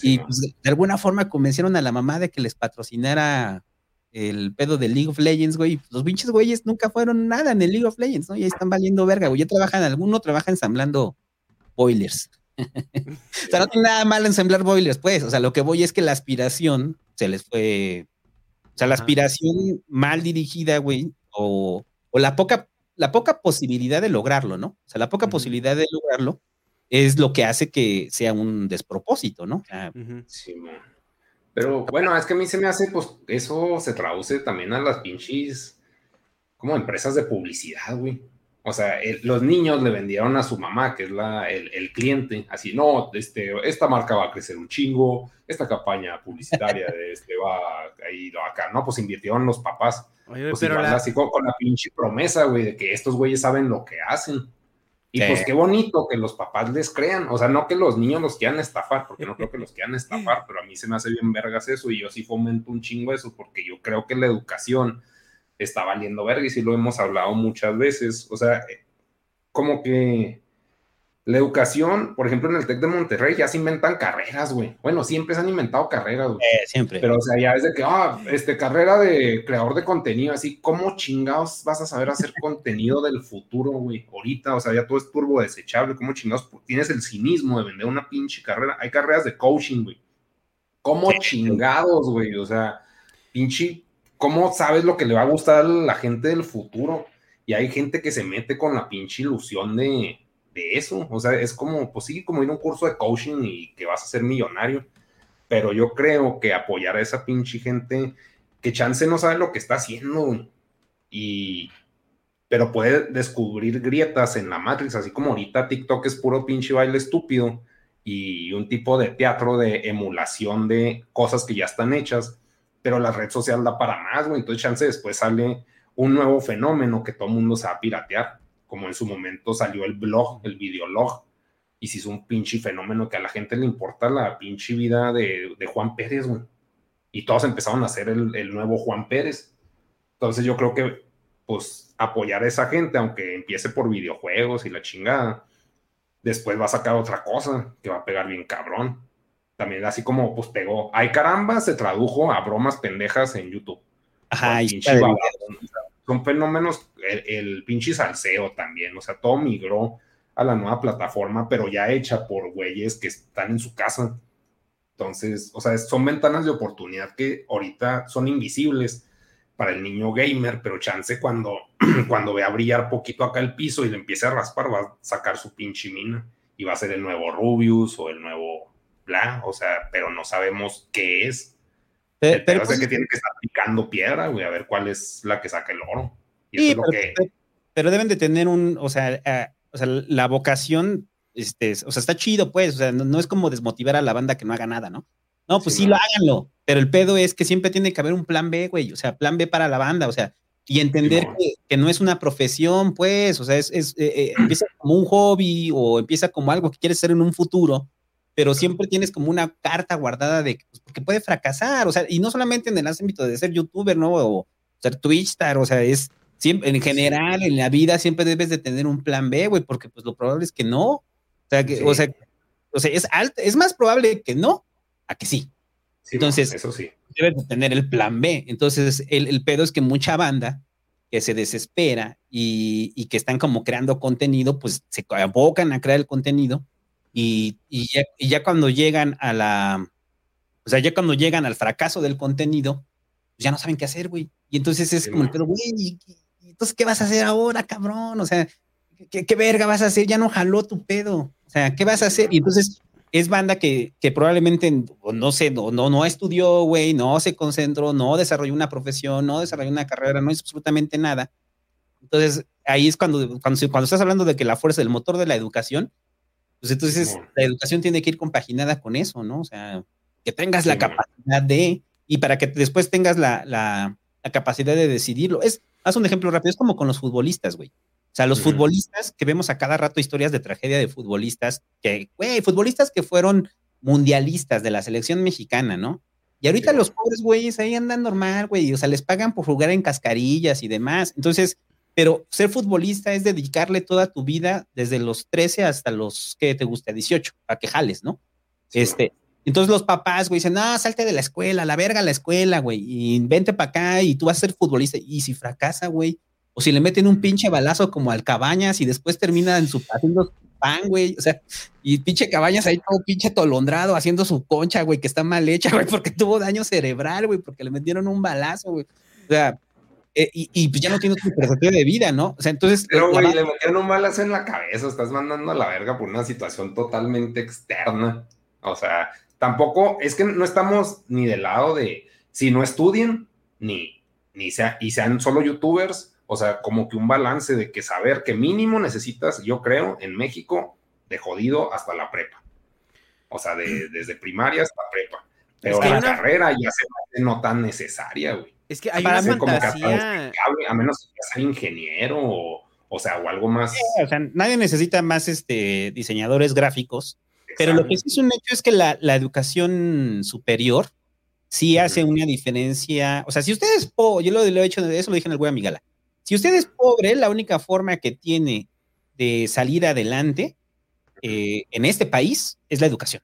y pues, de alguna forma convencieron a la mamá de que les patrocinara el pedo de League of Legends, güey. Los pinches güeyes nunca fueron nada en el League of Legends, ¿no? Y ahí están valiendo verga, güey. Ya trabajan, alguno trabaja ensamblando boilers. <laughs> o sea, no tiene nada malo ensamblar boilers, pues. O sea, lo que voy es que la aspiración se les fue. O sea, la aspiración mal dirigida, güey, o, la poca, la poca posibilidad de lograrlo, ¿no? O sea, la poca posibilidad de lograrlo es lo que hace que sea un despropósito, ¿no? sí, Pero bueno, es que a mí se me hace, pues eso se traduce también a las pinches como empresas de publicidad, güey. O sea, los niños le vendieron a su mamá, que es la, el, cliente, así, no, este, esta marca va a crecer un chingo, esta campaña publicitaria de este va a ir acá, ¿no? Pues invirtieron los papás. Oye, pues pero así con, la pinche promesa, güey, de que estos güeyes saben lo que hacen. Y pues qué bonito que los papás les crean. O sea, no que los niños los quieran estafar, porque no <laughs> creo que los quieran estafar, pero a mí se me hace bien vergas eso y yo sí fomento un chingo eso, porque yo creo que la educación está valiendo verga y sí lo hemos hablado muchas veces. O sea, como que la educación, por ejemplo, en el TEC de Monterrey ya se inventan carreras, güey. Bueno, siempre se han inventado carreras, güey. Eh, siempre. Pero, o sea, ya es de que, ah, este, carrera de creador de contenido, así, ¿cómo chingados vas a saber hacer <laughs> contenido del futuro, güey? Ahorita, o sea, ya todo es turbo desechable, ¿cómo chingados tienes el cinismo de vender una pinche carrera? Hay carreras de coaching, güey. ¿Cómo chingados, güey? O sea, pinche ¿cómo sabes lo que le va a gustar a la gente del futuro? Y hay gente que se mete con la pinche ilusión de, eso. O sea, es como, pues sí, como ir a un curso de coaching y que vas a ser millonario. Pero yo creo que apoyar a esa pinche gente que chance no sabe lo que está haciendo. Y, pero puede descubrir grietas en la Matrix, así como ahorita TikTok es puro pinche baile estúpido y un tipo de teatro de emulación de cosas que ya están hechas pero la red social da para más, güey. Entonces, chance después sale un nuevo fenómeno que todo el mundo se va a piratear, como en su momento salió el blog, el videolog, y se hizo un pinche fenómeno que a la gente le importa la pinche vida de, Juan Pérez, güey. Y todos empezaron a hacer el, el, nuevo Juan Pérez. Entonces, yo creo que, pues, apoyar a esa gente, aunque empiece por videojuegos y la chingada, después va a sacar otra cosa que va a pegar bien cabrón también así como pues pegó. Ay caramba, se tradujo a bromas pendejas en YouTube. Ajá, son fenómenos, el, pinche salseo también, o sea, todo migró a la nueva plataforma, pero ya hecha por güeyes que están en su casa. Entonces, o sea, son ventanas de oportunidad que ahorita son invisibles para el niño gamer, pero chance cuando, <clears throat> cuando vea brillar poquito acá el piso y le empiece a raspar, va a sacar su pinche mina y va a ser el nuevo Rubius o el nuevo o sea, pero no sabemos qué es. Pero, pero pues que tiene que estar picando piedra, güey, a ver cuál es la que saca el oro. Y pero, deben de tener un, o sea, o sea, la vocación, este, o sea, está chido, pues, o sea, no, es como desmotivar a la banda que no haga nada, ¿no? No, pues sí, lo háganlo, pero el pedo es que siempre tiene que haber un plan B, güey, o sea, plan B para la banda, o sea, y entender que, no es una profesión, pues, o sea, es, es eh, eh, empieza como un hobby o empieza como algo que quieres ser en un futuro, pero siempre tienes como una carta guardada de pues, que puede fracasar, o sea, y no solamente en el ámbito de ser youtuber, ¿no? O ser Twitchstar, o sea, es siempre, en general, en la vida siempre debes de tener un plan B, güey, porque pues lo probable es que no, o sea, que, o sea, o sea, es es más probable que no a que sí. Entonces, eso sí. Debes de tener el plan B. Entonces, el, el pedo es que mucha banda que se desespera y, y, que están como creando contenido, pues se abocan a crear el contenido y, ya, cuando llegan a la, o sea, ya cuando llegan al fracaso del contenido, pues ya no saben qué hacer, güey. Y entonces es como el pedo, güey, entonces qué vas a hacer ahora, cabrón? O sea, ¿qué, verga vas a hacer? Ya no jaló tu pedo. O sea, ¿qué vas a hacer? Y entonces es banda que, que probablemente, no sé, no, no, no estudió, güey, no se concentró, no desarrolló una profesión, no desarrolló una carrera, no es absolutamente nada. Entonces, ahí es cuando, cuando, cuando estás hablando de que la fuerza, el motor de la educación, pues entonces la educación tiene que ir compaginada con eso, ¿no? O sea, que tengas la capacidad de, y para que después tengas la, la, capacidad de decidirlo. Es, haz un ejemplo rápido, es como con los futbolistas, güey. O sea, los futbolistas que vemos a cada rato historias de tragedia de futbolistas, que, güey, futbolistas que fueron mundialistas de la selección mexicana, ¿no? Y ahorita los pobres güeyes ahí andan normal, güey, o sea, les pagan por jugar en cascarillas y demás. Entonces, pero ser futbolista es dedicarle toda tu vida desde los 13 hasta los que te guste, 18, para que jales, ¿no? este, entonces los papás, güey, dicen, no, salte de la escuela, la verga la escuela, güey, y vente para acá y tú vas a ser futbolista. Y si fracasa, güey, o si le meten un pinche balazo como al Cabañas y después termina en su haciendo pan, güey, o sea, y pinche Cabañas ahí todo pinche tolondrado haciendo su concha, güey, que está mal hecha, <laughs> güey, porque tuvo daño cerebral, güey, porque le metieron un balazo, güey. O sea, eh, y, pues ya no tienes tu perspectiva de vida, ¿no? O sea, entonces. Pero, güey, le metieron un malazo en la cabeza, estás mandando a la verga por una situación totalmente externa. O sea, tampoco, es que no estamos ni del lado de si no estudien, ni, ni sea, y sean solo youtubers, o sea, como que un balance de que saber que mínimo necesitas, yo creo, en México, de jodido hasta la prepa. O sea, de, desde primaria hasta prepa. Pero la carrera ya se hace no tan necesaria, güey. Es que hay una fantasía... a menos que sea ingeniero o, o sea, o algo más. o sea, nadie necesita más este, diseñadores gráficos, pero lo que sí es un hecho es que la, la educación superior sí hace una diferencia. O sea, si usted es pobre, yo lo, lo, he hecho, eso lo dije en el güey Amigala. Si usted es pobre, la única forma que tiene de salir adelante eh, en este país es la educación.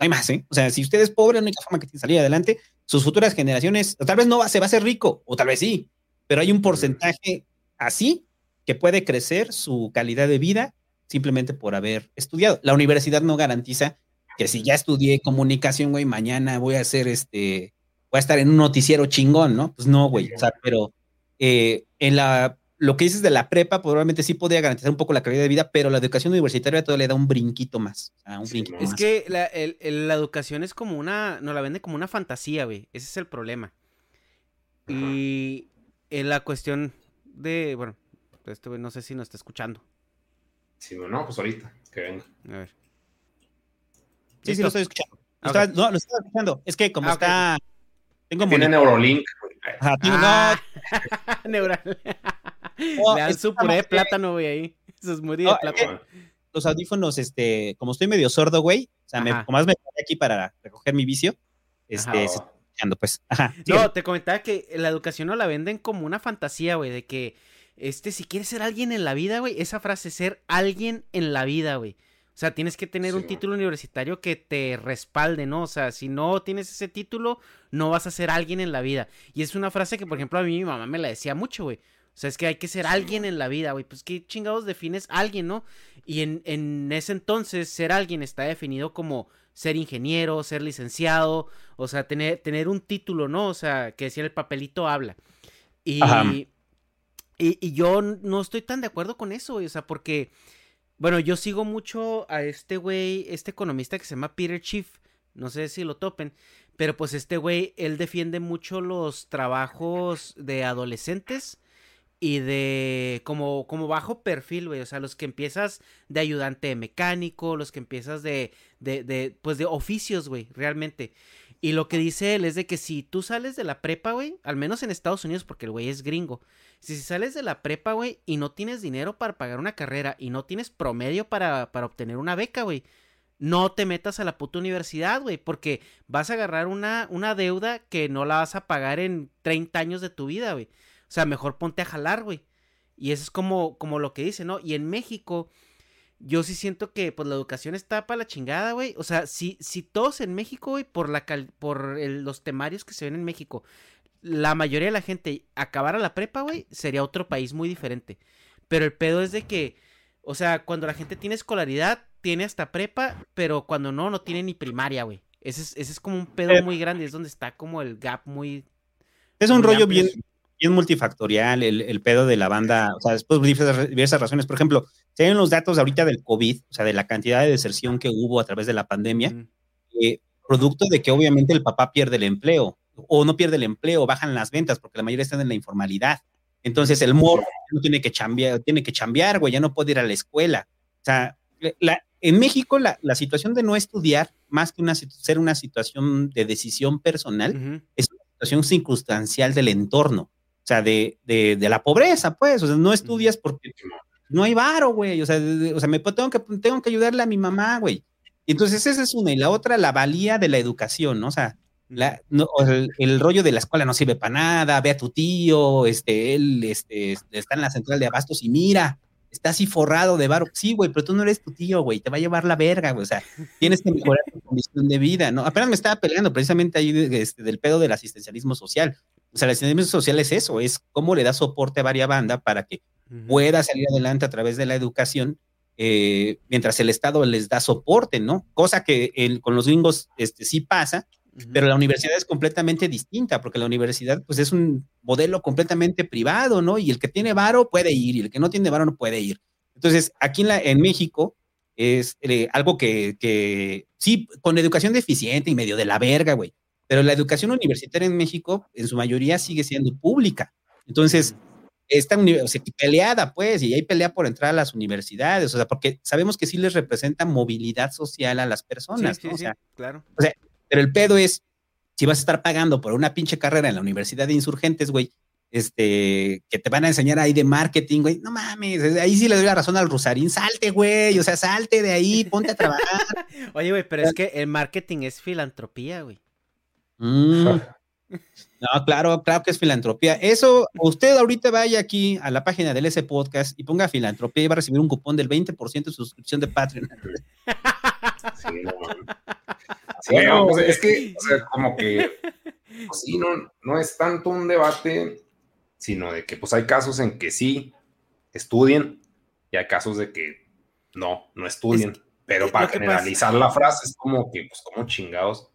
No hay más, ¿eh? O sea, si usted es pobre, la única forma que tiene de salir adelante, sus futuras generaciones, tal vez no va, se va a hacer rico, o tal vez sí, pero hay un porcentaje así que puede crecer su calidad de vida simplemente por haber estudiado. La universidad no garantiza que si ya estudié comunicación, güey, mañana voy a hacer este, voy a estar en un noticiero chingón, ¿no? Pues no, güey, o sea, pero eh, en la, lo que dices de la prepa, probablemente sí podría garantizar un poco la calidad de vida, pero la educación universitaria todavía le da un brinquito más. un brinquito es que la, educación es como una, nos la vende como una fantasía, güey, ese es el problema. Y en la cuestión de, bueno, este güey no sé si nos está escuchando. Sí, no, pues ahorita, que venga. A ver. Sí, sí, lo estoy escuchando. no, lo estoy escuchando. Es que como ah, está. Tengo Tiene Neurolink. Ajá, ah. <laughs> Neural. <laughs> Le dan su puré de plátano, güey, ahí. <laughs> Sus muy de plátano. los audífonos, este, como estoy medio sordo, güey, o sea, me, como más me pongo aquí para recoger mi vicio, este, escuchando, pues. <laughs> Ajá, no, te comentaba que la educación no la venden como una fantasía, güey, de que, este, si quieres ser alguien en la vida, güey, esa frase, ser alguien en la vida, güey. O sea, tienes que tener un título universitario que te respalde, ¿no? O sea, si no tienes ese título, no vas a ser alguien en la vida. Y es una frase que, por ejemplo, a mí mi mamá me la decía mucho, güey. O sea, es que hay que ser alguien en la vida, güey. Pues qué chingados defines alguien, ¿no? Y en, en ese entonces, ser alguien está definido como ser ingeniero, ser licenciado, o sea, tener, tener un título, ¿no? O sea, que decir el papelito habla. Y, y, y, yo no estoy tan de acuerdo con eso, güey. O sea, porque bueno, yo sigo mucho a este güey, este economista que se llama Peter Chief. No sé si lo topen. Pero pues este güey, él defiende mucho los trabajos de adolescentes y de como, como bajo perfil, güey. O sea, los que empiezas de ayudante mecánico, los que empiezas de, de, de pues de oficios, güey, realmente. Y lo que dice él es de que si tú sales de la prepa, güey, al menos en Estados Unidos, porque el güey es gringo, si sales de la prepa, güey, y no tienes dinero para pagar una carrera y no tienes promedio para, para obtener una beca, güey, no te metas a la puta universidad, güey, porque vas a agarrar una, una deuda que no la vas a pagar en 30 años de tu vida, güey. O sea, mejor ponte a jalar, güey. Y eso es como, como lo que dice, ¿no? Y en México, yo sí siento que pues la educación está para la chingada, güey. O sea, si, si todos en México, güey, por, la por los temarios que se ven en México, la mayoría de la gente acabara la prepa, güey, sería otro país muy diferente. Pero el pedo es de que, o sea, cuando la gente tiene escolaridad, tiene hasta prepa, pero cuando no, no tiene ni primaria, güey. Ese es, ese es como un pedo eh. muy grande, es donde está como el gap muy... Es un rollo bien, bien multifactorial, el, pedo de la banda, o sea, después diversas, diversas razones. Por ejemplo, se ven los datos ahorita del COVID, o sea, de la cantidad de deserción que hubo a través de la pandemia, eh, producto de que obviamente el papá pierde el empleo o no pierde el empleo, bajan las ventas porque la mayoría están en la informalidad. Entonces el morro no tiene que chambear, tiene que chambear, güey, ya no puede ir a la escuela. O sea, en México la, situación de no estudiar, más que una, ser una situación de decisión personal, es una situación circunstancial del entorno. O sea, de, de, la pobreza, pues. O sea, no estudias porque no hay varo, güey. O sea, o sea me tengo que, tengo que ayudarle a mi mamá, güey. Entonces, esa es una. Y la otra, la valía de la educación, ¿no? O sea, el, rollo de la escuela no sirve para nada, ve a tu tío, este, él este, está en la central de abastos y mira, está así forrado de barro. Sí, güey, pero tú no eres tu tío, güey, te va a llevar la verga, güey. O sea, tienes que mejorar tu condición de vida, ¿no? Apenas me estaba peleando precisamente ahí este, del pedo del asistencialismo social. O sea, el asistencialismo social es eso, es cómo le da soporte a varias bandas para que pueda salir adelante a través de la educación eh, mientras el Estado les da soporte, ¿no? Cosa que con los gringos este, sí pasa, pero la universidad es completamente distinta, porque la universidad pues es un modelo completamente privado, ¿no? Y el que tiene varo puede ir, y el que no tiene varo no puede ir. Entonces, aquí en, la, en México es eh, algo que, que, sí, con educación deficiente y medio de la verga, güey, pero la educación universitaria en México en su mayoría sigue siendo pública. Entonces, esta universidad peleada, pues, y hay pelea por entrar a las universidades, o sea, porque sabemos que sí les representa movilidad social a las personas, sí, ¿no? Sí, o sea, claro. O sea, pero el pedo es, si vas a estar pagando por una pinche carrera en la Universidad de Insurgentes, güey, este, que te van a enseñar ahí de marketing, güey, no mames, ahí sí le doy la razón al Rosarín, salte, güey, o sea, salte de ahí, ponte a trabajar. <laughs> Oye, güey, pero es que el marketing es filantropía, güey. Mm. <laughs> No, claro, claro que es filantropía. Eso, usted ahorita vaya aquí a la página del S Podcast y ponga filantropía y va a recibir un cupón del 20% de suscripción de Patreon. Sí, no, <laughs> sí, no, pues es que, o sea, como que, pues sí, no, no es tanto un debate, sino de que pues hay casos en que sí estudien y hay casos de que no, no estudien. Es, Pero para generalizar la frase es como que, pues, como chingados.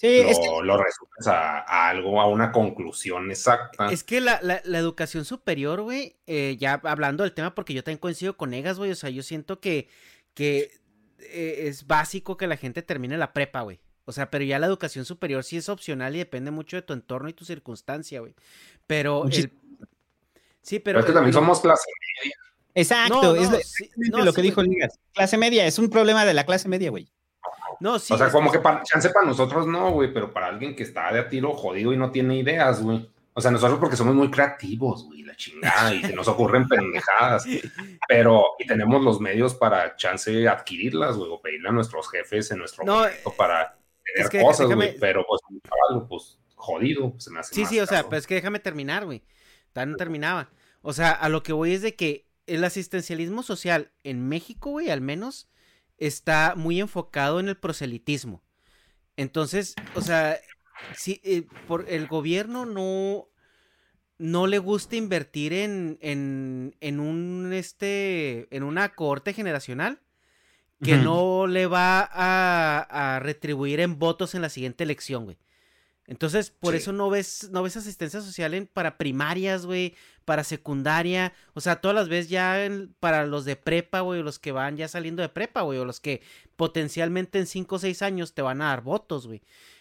Sí, lo, es que, lo resumes a, a, algo, a una conclusión exacta. Es que la, la, la educación superior, güey, eh, ya hablando del tema, porque yo también coincido con Egas, güey, o sea, yo siento que, que eh, es básico que la gente termine la prepa, güey. O sea, pero ya la educación superior sí es opcional y depende mucho de tu entorno y tu circunstancia, güey. Pero el... Sí, pero... pero es que también somos clase media. Exacto, no, no, es lo, sí, no, lo que sí, dijo Ligas. Clase media, es un problema de la clase media, güey. No, sí. O sea, como que para, chance para nosotros no, güey, pero para alguien que está de a tiro jodido y no tiene ideas, güey. O sea, nosotros porque somos muy creativos, güey, la chingada, y se nos ocurren pendejadas. <laughs> Pero, y tenemos los medios para chance adquirirlas, güey, o pedirle a nuestros jefes en nuestro no, momento para tener es que, cosas, déjame... güey. Pero, pues, algo, pues, jodido, se me hace Sí, más sí, o sea, pero es que déjame terminar, güey. No terminaba. O sea, a lo que voy es de que el asistencialismo social en México, güey, al menos, está muy enfocado en el proselitismo. Entonces, o sea, si eh, por el gobierno no, no le gusta invertir en, en, en un este en una cohorte generacional que uh -huh. no le va a, a, retribuir en votos en la siguiente elección, güey. Entonces, por sí. eso no ves, no ves asistencia social en, para primarias, güey, para secundaria, o sea, todas las veces ya en, para los de prepa, güey, o los que van ya saliendo de prepa, güey, o los que potencialmente en 5 o 6 años te van a dar votos, güey.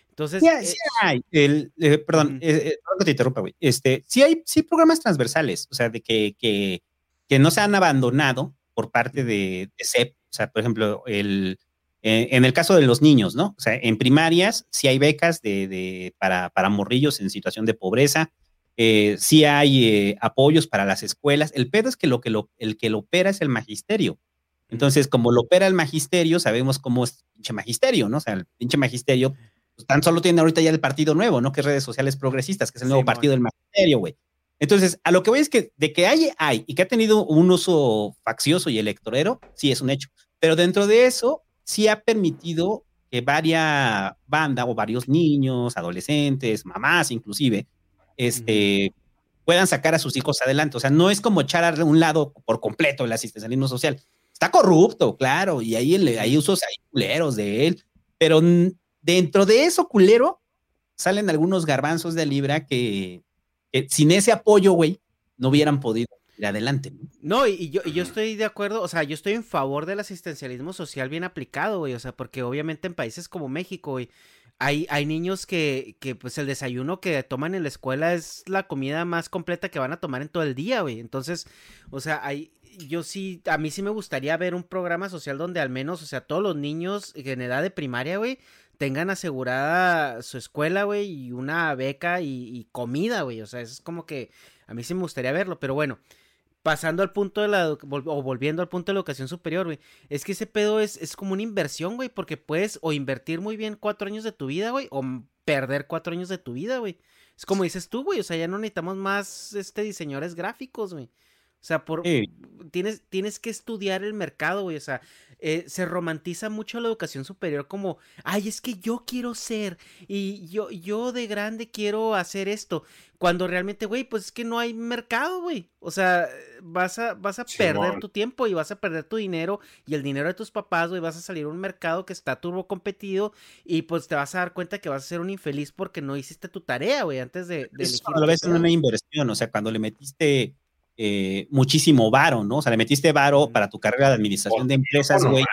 Entonces, yeah, sí hay, el, eh, perdón, -huh. eh, eh, te interrumpa, güey. Este, sí hay, sí programas transversales, o sea, de que, que, que no se han abandonado por parte de, de CEP, o sea, por ejemplo, el, eh, en el caso de los niños, ¿no? O sea, en primarias sí hay becas de, de para, para, morrillos en situación de pobreza, eh, sí hay eh, apoyos para las escuelas. El pedo es que, lo que lo, el que lo opera es el magisterio. Entonces, como lo opera el magisterio, sabemos cómo es el pinche magisterio, ¿no? O sea, el pinche magisterio, pues, tan solo tiene ahorita ya el partido nuevo, ¿no? Que es redes sociales progresistas, que es el nuevo sí, partido bueno. del magisterio, güey. Entonces, a lo que voy es que de que hay, hay, y que ha tenido un uso faccioso y electorero, sí es un hecho. Pero dentro de eso, sí ha permitido que varias bandas o varios niños, adolescentes, mamás inclusive, este, uh -huh. puedan sacar a sus hijos adelante. O sea, no es como echar a un lado por completo el asistencialismo social. Está corrupto, claro, y ahí hay usos hay culeros de él, pero dentro de eso culero salen algunos garbanzos de libra que, que sin ese apoyo, güey, no hubieran podido ir adelante. ¿no? No, y, y, yo, y yo estoy de acuerdo, o sea, yo estoy en favor del asistencialismo social bien aplicado, güey, o sea, porque obviamente en países como México, güey, hay, hay niños que, que, pues, el desayuno que toman en la escuela es la comida más completa que van a tomar en todo el día, güey, entonces, o sea, hay, yo sí, a mí sí me gustaría ver un programa social donde al menos, o sea, todos los niños en edad de primaria, güey, tengan asegurada su escuela, güey, y una beca y, y comida, güey, o sea, eso es como que a mí sí me gustaría verlo, pero bueno, pasando al punto de la, o volviendo al punto de la educación superior, güey, es que ese pedo es, es como una inversión, güey, porque puedes o invertir muy bien cuatro años de tu vida, güey, o perder cuatro años de tu vida, güey. Es como dices tú, güey, o sea, ya no necesitamos más, este, diseñadores gráficos, güey. O sea, por, tienes, tienes que estudiar el mercado, güey. O sea, eh, se romantiza mucho la educación superior como, ay, es que yo quiero ser y yo, yo de grande quiero hacer esto. Cuando realmente, güey, pues es que no hay mercado, güey. O sea, vas a, vas a perder tu tiempo y vas a perder tu dinero y el dinero de tus papás, güey. Vas a salir a un mercado que está turbo competido y pues te vas a dar cuenta que vas a ser un infeliz porque no hiciste tu tarea, güey, antes de, de elegir. Lo ves en una inversión, o sea, cuando le metiste eh, muchísimo varo, ¿no? O sea, le metiste varo para tu carrera de administración de empresas, güey.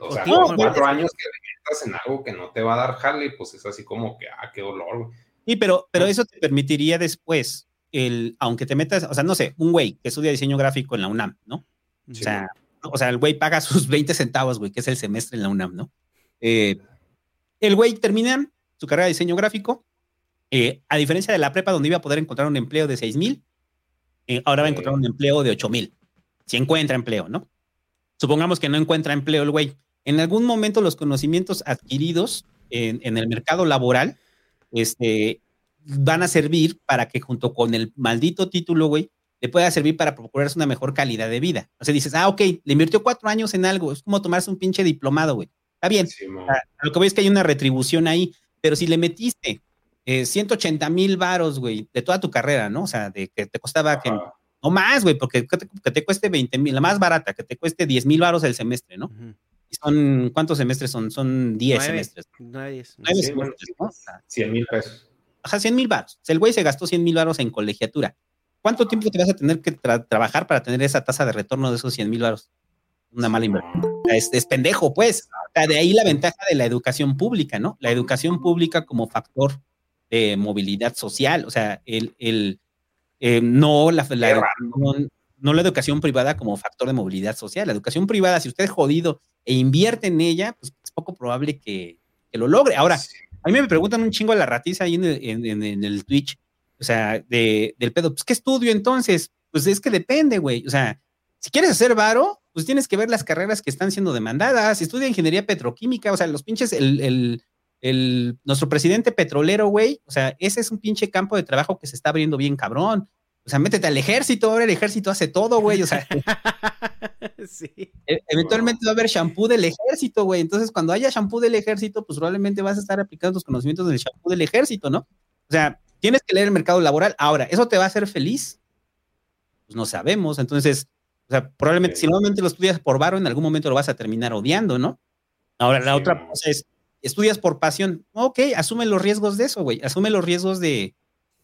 O sea, cuatro años que le metas en algo que no te va a dar jale, pues es así como que, ah, qué dolor, güey. Sí, pero, pero eso te permitiría después, el, aunque te metas, o sea, no sé, un güey que estudia diseño gráfico en la UNAM, ¿no? O sea, o sea, el güey paga <laughs> sus 20 centavos, güey, que es el semestre en la UNAM, ¿no? Eh, el güey termina su carrera de diseño gráfico, eh, a diferencia de la prepa donde iba a poder encontrar un empleo de 6 mil, eh, ahora va a encontrar un empleo de 8 mil. Si encuentra empleo, ¿no? Supongamos que no encuentra empleo el güey. En algún momento los conocimientos adquiridos en, el mercado laboral este, van a servir para que junto con el maldito título, güey, le pueda servir para procurarse una mejor calidad de vida. O sea, dices, ah, ok, le invirtió cuatro años en algo, es como tomarse un pinche diplomado, güey. Está bien. lo que veis es que hay una retribución ahí, pero si le metiste 180 eh, mil varos, güey, de toda tu carrera, ¿no? O sea, de que te costaba que, no más, güey, porque que te, cueste 20 mil, la más barata, que te cueste 10 mil varos el semestre, ¿no? Y son, ¿cuántos semestres son? Son 10 semestres. 9, 10. 9 semestres, ¿no? 100 mil pesos. Ajá, 100 mil varos. el güey se gastó 100 mil varos en colegiatura. ¿Cuánto tiempo te vas a tener que trabajar para tener esa tasa de retorno de esos 100 mil varos? Una mala inversión. Es, es, pendejo, pues. O sea, de ahí la ventaja de la educación pública, ¿no? La educación pública como factor de movilidad social, o sea, el, el eh, no, la, no la educación privada como factor de movilidad social. La educación privada, si usted es jodido e invierte en ella, pues es poco probable que, que lo logre. Ahora, a mí me preguntan un chingo a la ratiza ahí en el, en, el Twitch, o sea, de, del pedo, pues, ¿qué estudio entonces? Pues es que depende, güey. O sea, si quieres hacer varo, pues tienes que ver las carreras que están siendo demandadas. Estudia ingeniería petroquímica, o sea, los pinches, el, el, el, nuestro presidente petrolero, güey, o sea, ese es un pinche campo de trabajo que se está abriendo bien cabrón. O sea, métete al ejército, ahora el ejército hace todo, güey. O sea, <laughs> sí. E, eventualmente va a haber shampoo del ejército, güey. Entonces, cuando haya shampoo del ejército, pues probablemente vas a estar aplicando tus conocimientos del shampoo del ejército, ¿no? O sea, tienes que leer el mercado laboral. Ahora, ¿eso te va a hacer feliz? Pues no sabemos. Entonces, o sea, probablemente si normalmente lo estudias por varo, en algún momento lo vas a terminar odiando, ¿no? Ahora, la otra cosa es, estudias por pasión. Ok, asume los riesgos de eso, güey. Asume los riesgos de,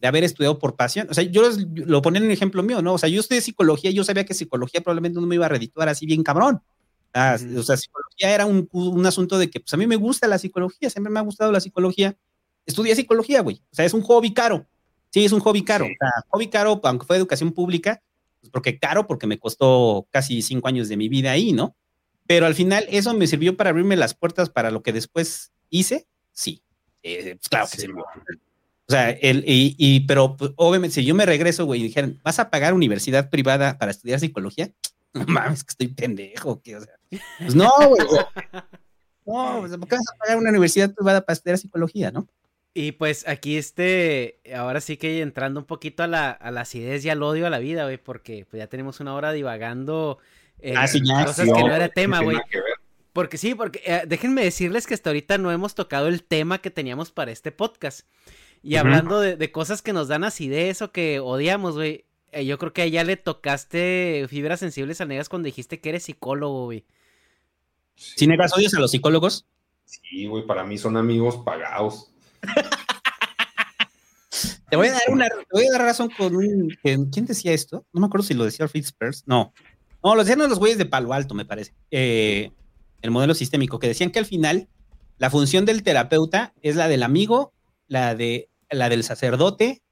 haber estudiado por pasión. O sea, yo lo ponía en un ejemplo mío, ¿no? O sea, yo estudié psicología, yo sabía que psicología probablemente no me iba a redituar así bien cabrón. O sea, psicología era un, asunto de que, pues a mí me gusta la psicología, siempre me ha gustado la psicología. Estudié psicología, güey. O sea, es un hobby caro. Sí, es un hobby caro. O sea, hobby caro, aunque fue educación pública, pues porque caro, porque me costó casi cinco años de mi vida ahí, ¿no? Pero al final eso me sirvió para abrirme las puertas para lo que después hice, sí. Eh, pues, claro que sí. O sea, el, y, pero pues, obviamente si yo me regreso, güey, y dijeran, ¿vas a pagar universidad privada para estudiar psicología? <laughs> No mames, que estoy pendejo, que, o sea, pues no, güey. <laughs> No, ¿por qué vas a pagar una universidad privada para estudiar psicología, no? Y pues aquí este, ahora sí que entrando un poquito a la, a la acidez y al odio a la vida, güey, porque pues ya tenemos una hora divagando en ah, cosas que no era tema, güey. Porque sí, porque eh, déjenme decirles que hasta ahorita no hemos tocado el tema que teníamos para este podcast. Y hablando de, cosas que nos dan acidez o que odiamos, güey. Eh, yo creo que allá le tocaste fibras sensibles a Negas cuando dijiste que eres psicólogo, güey. ¿Sí Negas odias a los psicólogos? Sí, güey, para mí son amigos pagados. te voy a dar una, te voy a dar razón con un. ¿Quién decía esto? No me acuerdo si lo decía Fitzpers. No. No, lo decían los güeyes de Palo Alto, me parece. Eh, el modelo sistémico, que decían que al final la función del terapeuta es la del amigo, la, de, la del sacerdote,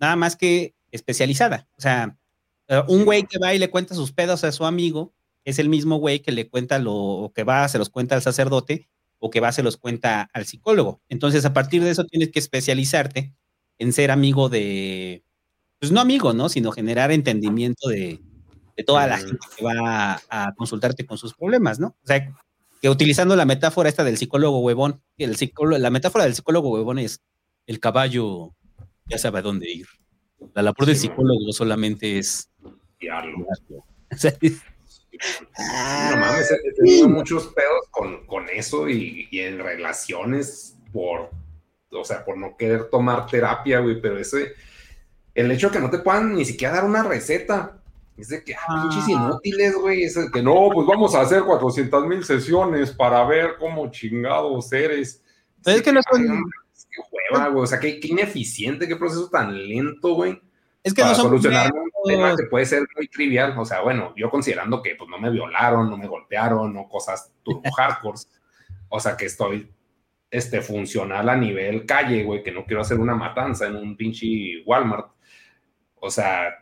nada más que especializada. O sea, eh, un güey que va y le cuenta sus pedos a su amigo es el mismo güey que le cuenta lo que va, se los cuenta al sacerdote o que va, se los cuenta al psicólogo. Entonces, a partir de eso tienes que especializarte en ser amigo de, pues no amigo, ¿no? Sino generar entendimiento de, toda la gente que va a, consultarte con sus problemas, ¿no? O sea, que utilizando la metáfora esta del psicólogo huevón, el la metáfora del psicólogo huevón es el caballo ya sabe a dónde ir. La labor del psicólogo solamente es <laughs> no mames, he tenido muchos pedos con, con eso y, y, en relaciones por, o sea, por no querer tomar terapia, güey, pero ese, el hecho de que no te puedan ni siquiera dar una receta, es de que, ah, pinches ah. inútiles, güey, es de que no, pues vamos a hacer 400 mil sesiones para ver cómo chingados eres. es que no son... Qué hueva, güey, o sea, qué, qué ineficiente, qué proceso tan lento, güey. Es que no son solucionar un tema que puede ser muy trivial. O sea, bueno, yo considerando que pues no me violaron, no me golpearon, no cosas turbo <laughs> hardcore. O sea, que estoy este, funcional a nivel calle, güey, que no quiero hacer una matanza en un pinche Walmart. O sea,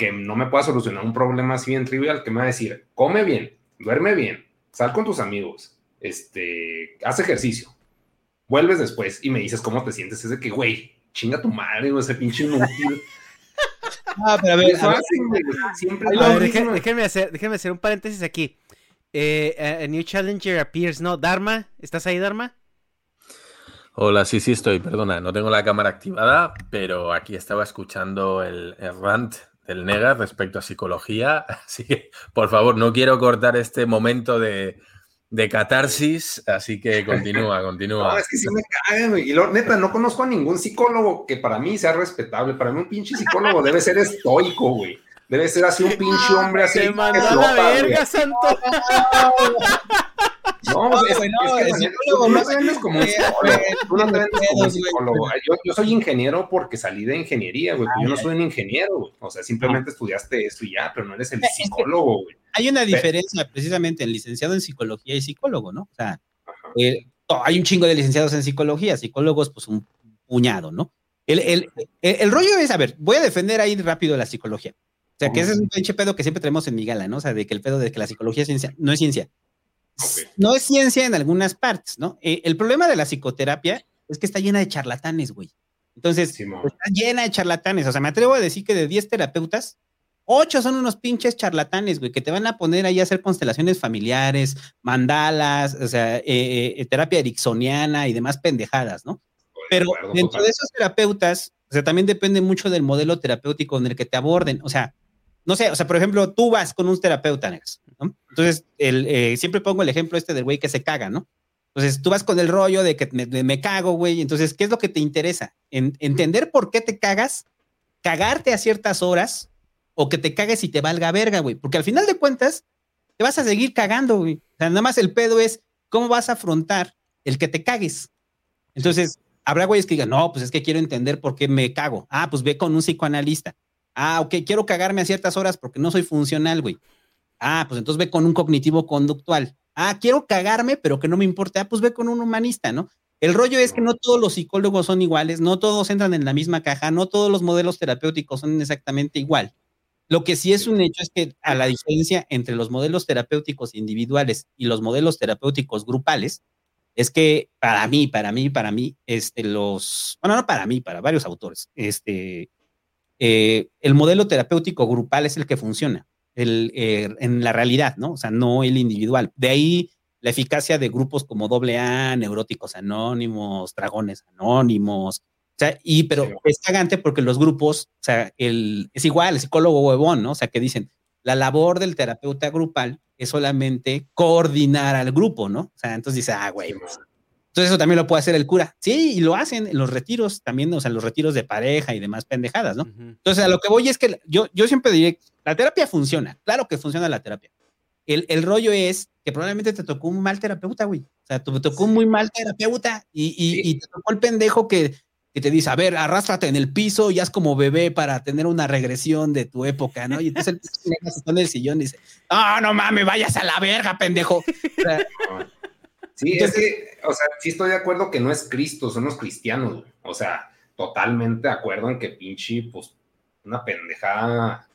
que no me pueda solucionar un problema así bien trivial, que me va a decir, come bien, duerme bien, sal con tus amigos, este, haz ejercicio, vuelves después y me dices cómo te sientes. Es de que, güey, chinga tu madre, güey, ese pinche inútil. <laughs> Ah, pero a ver, déjeme, hacer, déjeme hacer un paréntesis aquí. Eh, a new challenger appears, ¿no? Dharma, ¿estás ahí, Dharma? Hola, sí, sí estoy, perdona, no tengo la cámara activada, pero aquí estaba escuchando el, el rant del Nega respecto a psicología, <laughs> así que por favor, no quiero cortar este momento de, de catarsis, así que continúa, <laughs> continúa. No, es que sí me güey. Y lo, neta, no conozco a ningún psicólogo que para mí sea respetable. Para mí un pinche psicólogo <laughs> debe ser estoico, güey. Debe ser así un pinche hombre así. Te mandó a la verga, santo. No, es, es, que tú no te vendes como un psicólogo. Tú no te vendes como un psicólogo. Yo, yo soy ingeniero porque salí de ingeniería, güey. Yo no soy un ingeniero, güey. O sea, simplemente estudiaste esto y ya, pero no eres el psicólogo, güey. Hay una diferencia precisamente en licenciado en psicología y psicólogo, ¿no? O sea, eh, hay un chingo de licenciados en psicología, psicólogos, pues un puñado, ¿no? El, el, el, rollo es, a ver, voy a defender ahí rápido la psicología. O sea, que ese es un pinche pedo que siempre tenemos en mi gala, ¿no? O sea, de que el pedo de que la psicología es ciencia, no es ciencia. No es ciencia en algunas partes, ¿no? Eh, el problema de la psicoterapia es que está llena de charlatanes, güey. Entonces, está llena de charlatanes. O sea, me atrevo a decir que de 10 terapeutas, 8 son unos pinches charlatanes, güey, que te van a poner ahí a hacer constelaciones familiares, mandalas, o sea, eh, eh, terapia ericksoniana y demás pendejadas, ¿no? Pero dentro de esos terapeutas, o sea, también depende mucho del modelo terapéutico en el que te aborden. O sea, no sé, o sea, por ejemplo, tú vas con un terapeuta, ¿no? Entonces, el, eh, siempre pongo el ejemplo este del güey que se caga, ¿no? Entonces, tú vas con el rollo de que me, cago, güey. Entonces, ¿qué es lo que te interesa? entender por qué te cagas, cagarte a ciertas horas o que te cagues y te valga verga, güey. Porque al final de cuentas, te vas a seguir cagando, güey. O sea, nada más el pedo es cómo vas a afrontar el que te cagues. Entonces, habrá güeyes que digan, no, pues es que quiero entender por qué me cago. Ah, pues ve con un psicoanalista. Ah, ok, quiero cagarme a ciertas horas porque no soy funcional, güey. Ah, pues entonces ve con un cognitivo conductual. Ah, quiero cagarme, pero que no me importe. Ah, pues ve con un humanista, ¿no? El rollo es que no todos los psicólogos son iguales, no todos entran en la misma caja, no todos los modelos terapéuticos son exactamente igual. Lo que sí es un hecho es que a la diferencia entre los modelos terapéuticos individuales y los modelos terapéuticos grupales, es que para mí, para mí, para mí, este, los, bueno, no para mí, para varios autores, este, eh, el modelo terapéutico grupal es el que funciona el, eh, en la realidad, ¿no? O sea, no el individual. De ahí la eficacia de grupos como AA, Neuróticos Anónimos, Dragones Anónimos, o sea, y pero es cagante porque los grupos, o sea, el, es igual, el psicólogo huevón, ¿no? O sea, que dicen, la labor del terapeuta grupal es solamente coordinar al grupo, ¿no? O sea, entonces dice, ah, güey, pues, entonces eso también lo puede hacer el cura. Sí, y lo hacen en los retiros también, o sea, los retiros de pareja y demás pendejadas, ¿no? Entonces a lo que voy es que yo, yo siempre diré, la terapia funciona, claro que funciona la terapia. El, el rollo es que probablemente te tocó un mal terapeuta, güey. O sea, te tocó un muy mal terapeuta y, y, te tocó el pendejo que, que, te dice, a ver, arrástrate en el piso y haz como bebé para tener una regresión de tu época, ¿no? Y entonces el <laughs> se está en el sillón y dice, no, no mames, vayas a la verga, pendejo. O sea, <laughs> Sí, es que, o sea, sí estoy de acuerdo que no es Cristo, son los cristianos, o sea, totalmente de acuerdo en que pinche, pues, una pendejada,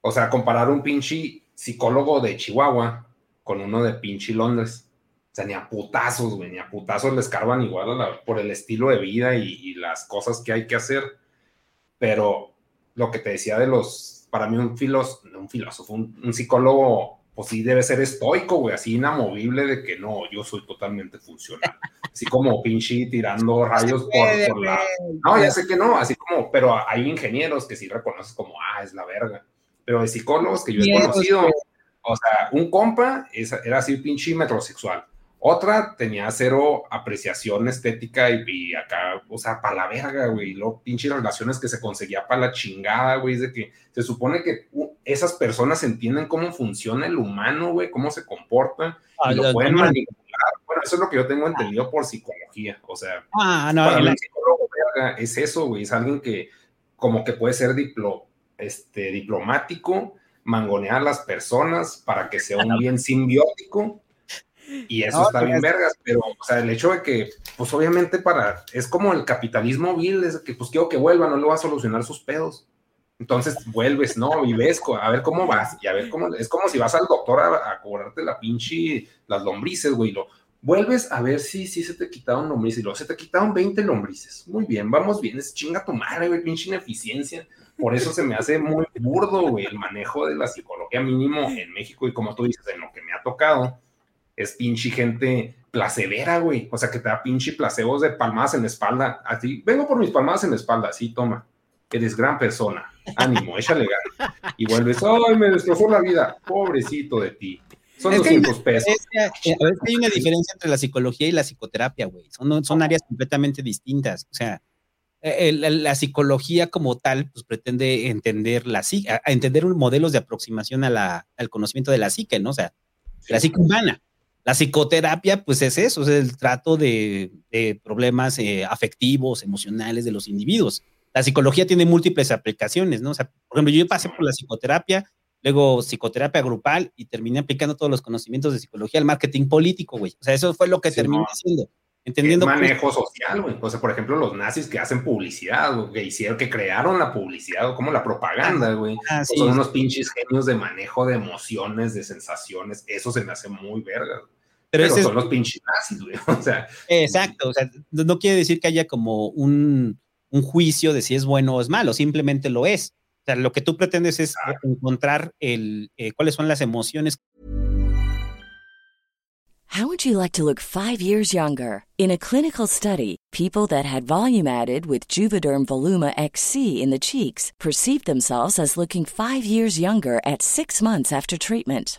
o sea, comparar un pinche psicólogo de Chihuahua con uno de pinche Londres, o sea, ni a putazos, güey, ni a putazos les carban igual por el estilo de vida y, las cosas que hay que hacer, pero lo que te decía de los, para mí un, un filósofo, un psicólogo pues sí debe ser estoico, güey, así inamovible de que no, yo soy totalmente funcional. <laughs> Así como pinche tirando rayos por, la... No, ya sé que no, así como, pero hay ingenieros que sí reconoces como, ah, es la verga. pero de psicólogos que yo he conocido, o sea, un compa era así pinche metrosexual. Otra tenía cero apreciación estética y, acá, o sea, para la verga, güey. Lo pinche relaciones que se conseguía para la chingada, güey. de que se supone que esas personas entienden cómo funciona el humano, güey, cómo se comporta y lo pueden manipular. Bueno, eso es lo que yo tengo entendido por psicología. O sea, ah, no, para el psicólogo, verga, es eso, güey. Es alguien que como que puede ser diplo, este, diplomático, mangonear a las personas para que sea un bien simbiótico y eso está bien vergas, pero, o sea, el hecho de que, pues obviamente para, es como el capitalismo vil, es que pues quiero que vuelva, no le va a solucionar sus pedos. Entonces vuelves, ¿no? Y ves, a ver cómo vas, y a ver cómo, es como si vas al doctor a, cobrarte la pinche, las lombrices, güey, lo, vuelves a ver si, si se te quitaron lombrices, y luego se te quitaron 20 lombrices. Muy bien, vamos bien, es chinga tu madre, güey, pinche ineficiencia. Por eso se me hace muy burdo, güey, el manejo de la psicología mínimo en México, y como tú dices, en lo que me ha tocado, es pinche gente placebera, güey. O sea, que te da pinche placebos de palmadas en la espalda. Así, vengo por mis palmadas en la espalda, sí, toma. Eres gran persona. Ánimo, échale ganas. Y vuelves, ay, me destrozó la vida. Pobrecito de ti. Son 200 pesos. Eh, hay una diferencia entre la psicología y la psicoterapia, güey. Son, son áreas completamente distintas. O sea, eh, la psicología como tal, pues pretende entender la entender modelos de aproximación a la, al conocimiento de la psique, ¿no? O sea, la psique humana. La psicoterapia, pues es eso, es el trato de, problemas eh, afectivos, emocionales de los individuos. La psicología tiene múltiples aplicaciones, ¿no? O sea, por ejemplo, yo pasé por la psicoterapia, luego psicoterapia grupal y terminé aplicando todos los conocimientos de psicología al marketing político, güey. O sea, eso fue lo que terminé haciendo. Entendiendo. manejo social, güey. O sea, por ejemplo, los nazis que hacen publicidad, que hicieron, que crearon la publicidad, como la propaganda, güey. Ah, son unos pinches genios de manejo de emociones, de sensaciones. Eso se me hace muy verga. Pero, son los pinches nazis, güey. <laughs> O sea. Exacto. O sea, no quiere decir que haya como un, un, juicio de si es bueno o es malo, simplemente lo es. O sea, lo que tú pretendes es encontrar el, eh, cuáles son las emociones. How would you like to look five years younger? In a clinical study, people that had volume added with Juvederm Voluma XC in the cheeks perceived themselves as looking five years younger at six months after treatment.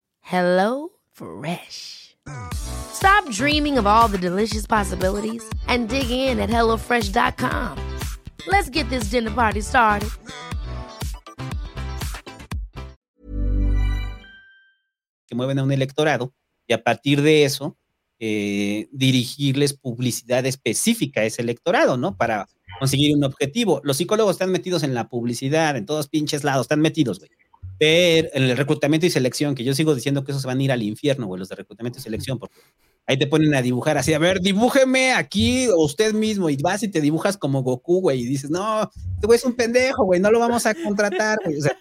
Hello Fresh. Stop dreaming of all the delicious possibilities and dig in at HelloFresh.com. Let's get this dinner party started. Que mueven a un electorado y a partir de eso eh, dirigirles publicidad específica a ese electorado, ¿no? Para conseguir un objetivo. Los psicólogos están metidos en la publicidad, en todos pinches lados, están metidos, güey ver el reclutamiento y selección, que yo sigo diciendo que esos van a ir al infierno, güey, los de reclutamiento y selección, porque ahí te ponen a dibujar así, a ver, dibújeme aquí usted mismo, y vas y te dibujas como Goku, güey, y dices, no, este güey es un pendejo, güey, no lo vamos a contratar, güey. O sea,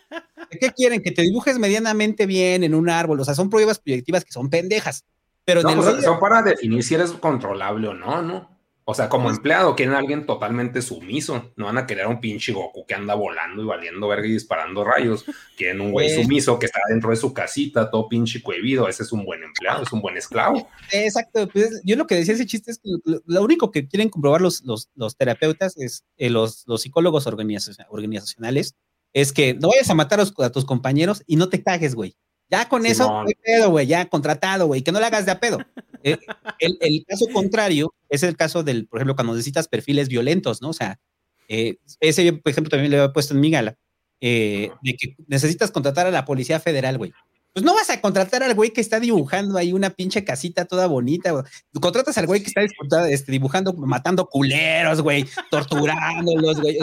¿qué quieren? Que te dibujes medianamente bien en un árbol, o sea, son pruebas proyectivas que son pendejas. Pero pues, son para definir si eres controlable o no, ¿no? O sea, como empleado quieren a alguien totalmente sumiso. No van a querer a un pinche Goku que anda volando y valiendo verga y disparando rayos. Quieren un güey pues sumiso que está dentro de su casita, todo pinche cohibido. Ese es un buen empleado, es un buen esclavo. Exacto. Pues yo lo que decía ese chiste es que lo único que quieren comprobar los, los, terapeutas, es eh, los, los psicólogos organizacionales, es que no vayas a matar a, tus compañeros y no te cagues, güey. Ya con eso, pedo, güey, ya contratado, güey, que no le hagas de a pedo. <laughs> Eh, el, caso contrario es el caso del, por ejemplo, cuando necesitas perfiles violentos, ¿no? O sea, eh, ese, por ejemplo, también le había puesto en mi gala, eh, de que necesitas contratar a la Policía Federal, güey. Pues no vas a contratar al güey que está dibujando ahí una pinche casita toda bonita, güey. Contratas al güey que está este, dibujando, matando culeros, güey, torturándolos, güey.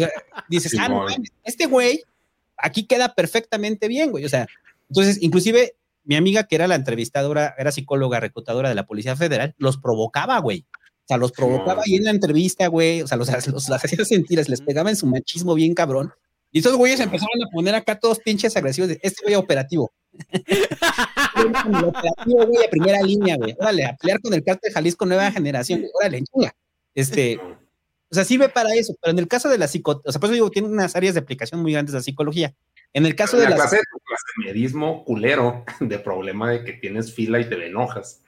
dices, ah, no, este güey aquí queda perfectamente bien, güey. O sea, entonces, inclusive mi amiga, que era la entrevistadora, era psicóloga, reclutadora de la Policía Federal, los provocaba, güey. O sea, los provocaba ahí en la entrevista, güey. O sea, los, <laughs> los, hacía sentir, les pegaba en su machismo bien cabrón. Y esos güeyes empezaron a poner acá todos pinches agresivos. De, este güey operativo. operativo, güey, a primera línea, güey. Órale, a pelear con el cártel Jalisco Nueva Generación. Órale, chinga. Este, o sea, sirve para eso. Pero en el caso de la psico, o sea, por eso digo, tiene unas áreas de aplicación muy grandes la psicología. En el caso de la, la clase de tu medismo culero <laughs> de problema de que tienes fila y te enojas.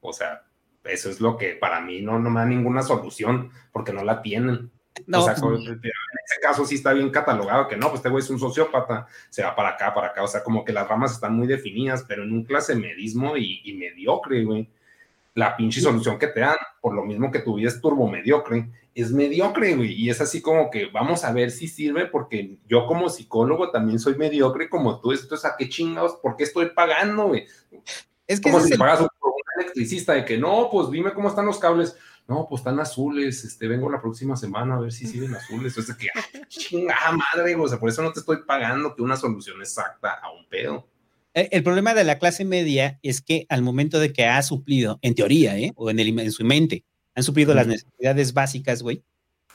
O sea, eso es lo que para mí no, no me da ninguna solución porque no la tienen. No, o sea, en ese caso sí está bien catalogado que no, pues este güey es un sociópata, se va para acá, para acá, o sea, como que las ramas están muy definidas, pero en un clase medismo y, y mediocre, güey, la pinche solución que te dan, por lo mismo que tu vida es turbo mediocre, es mediocre, güey, y es así como que vamos a ver si sirve, porque yo como psicólogo también soy mediocre como tú, entonces a qué chingados, ¿por qué estoy pagando, güey? Es que como si pagas un, un electricista de que no, pues dime cómo están los cables, no, pues están azules, este, vengo la próxima semana a ver si siguen azules. Entonces, que, chingada madre, o sea, por eso no te estoy pagando que una solución exacta a un pedo. Eh, el problema de la clase media es que al momento de que ha suplido, en teoría, ¿eh? o en, el, en su mente, han suplido las necesidades básicas, güey,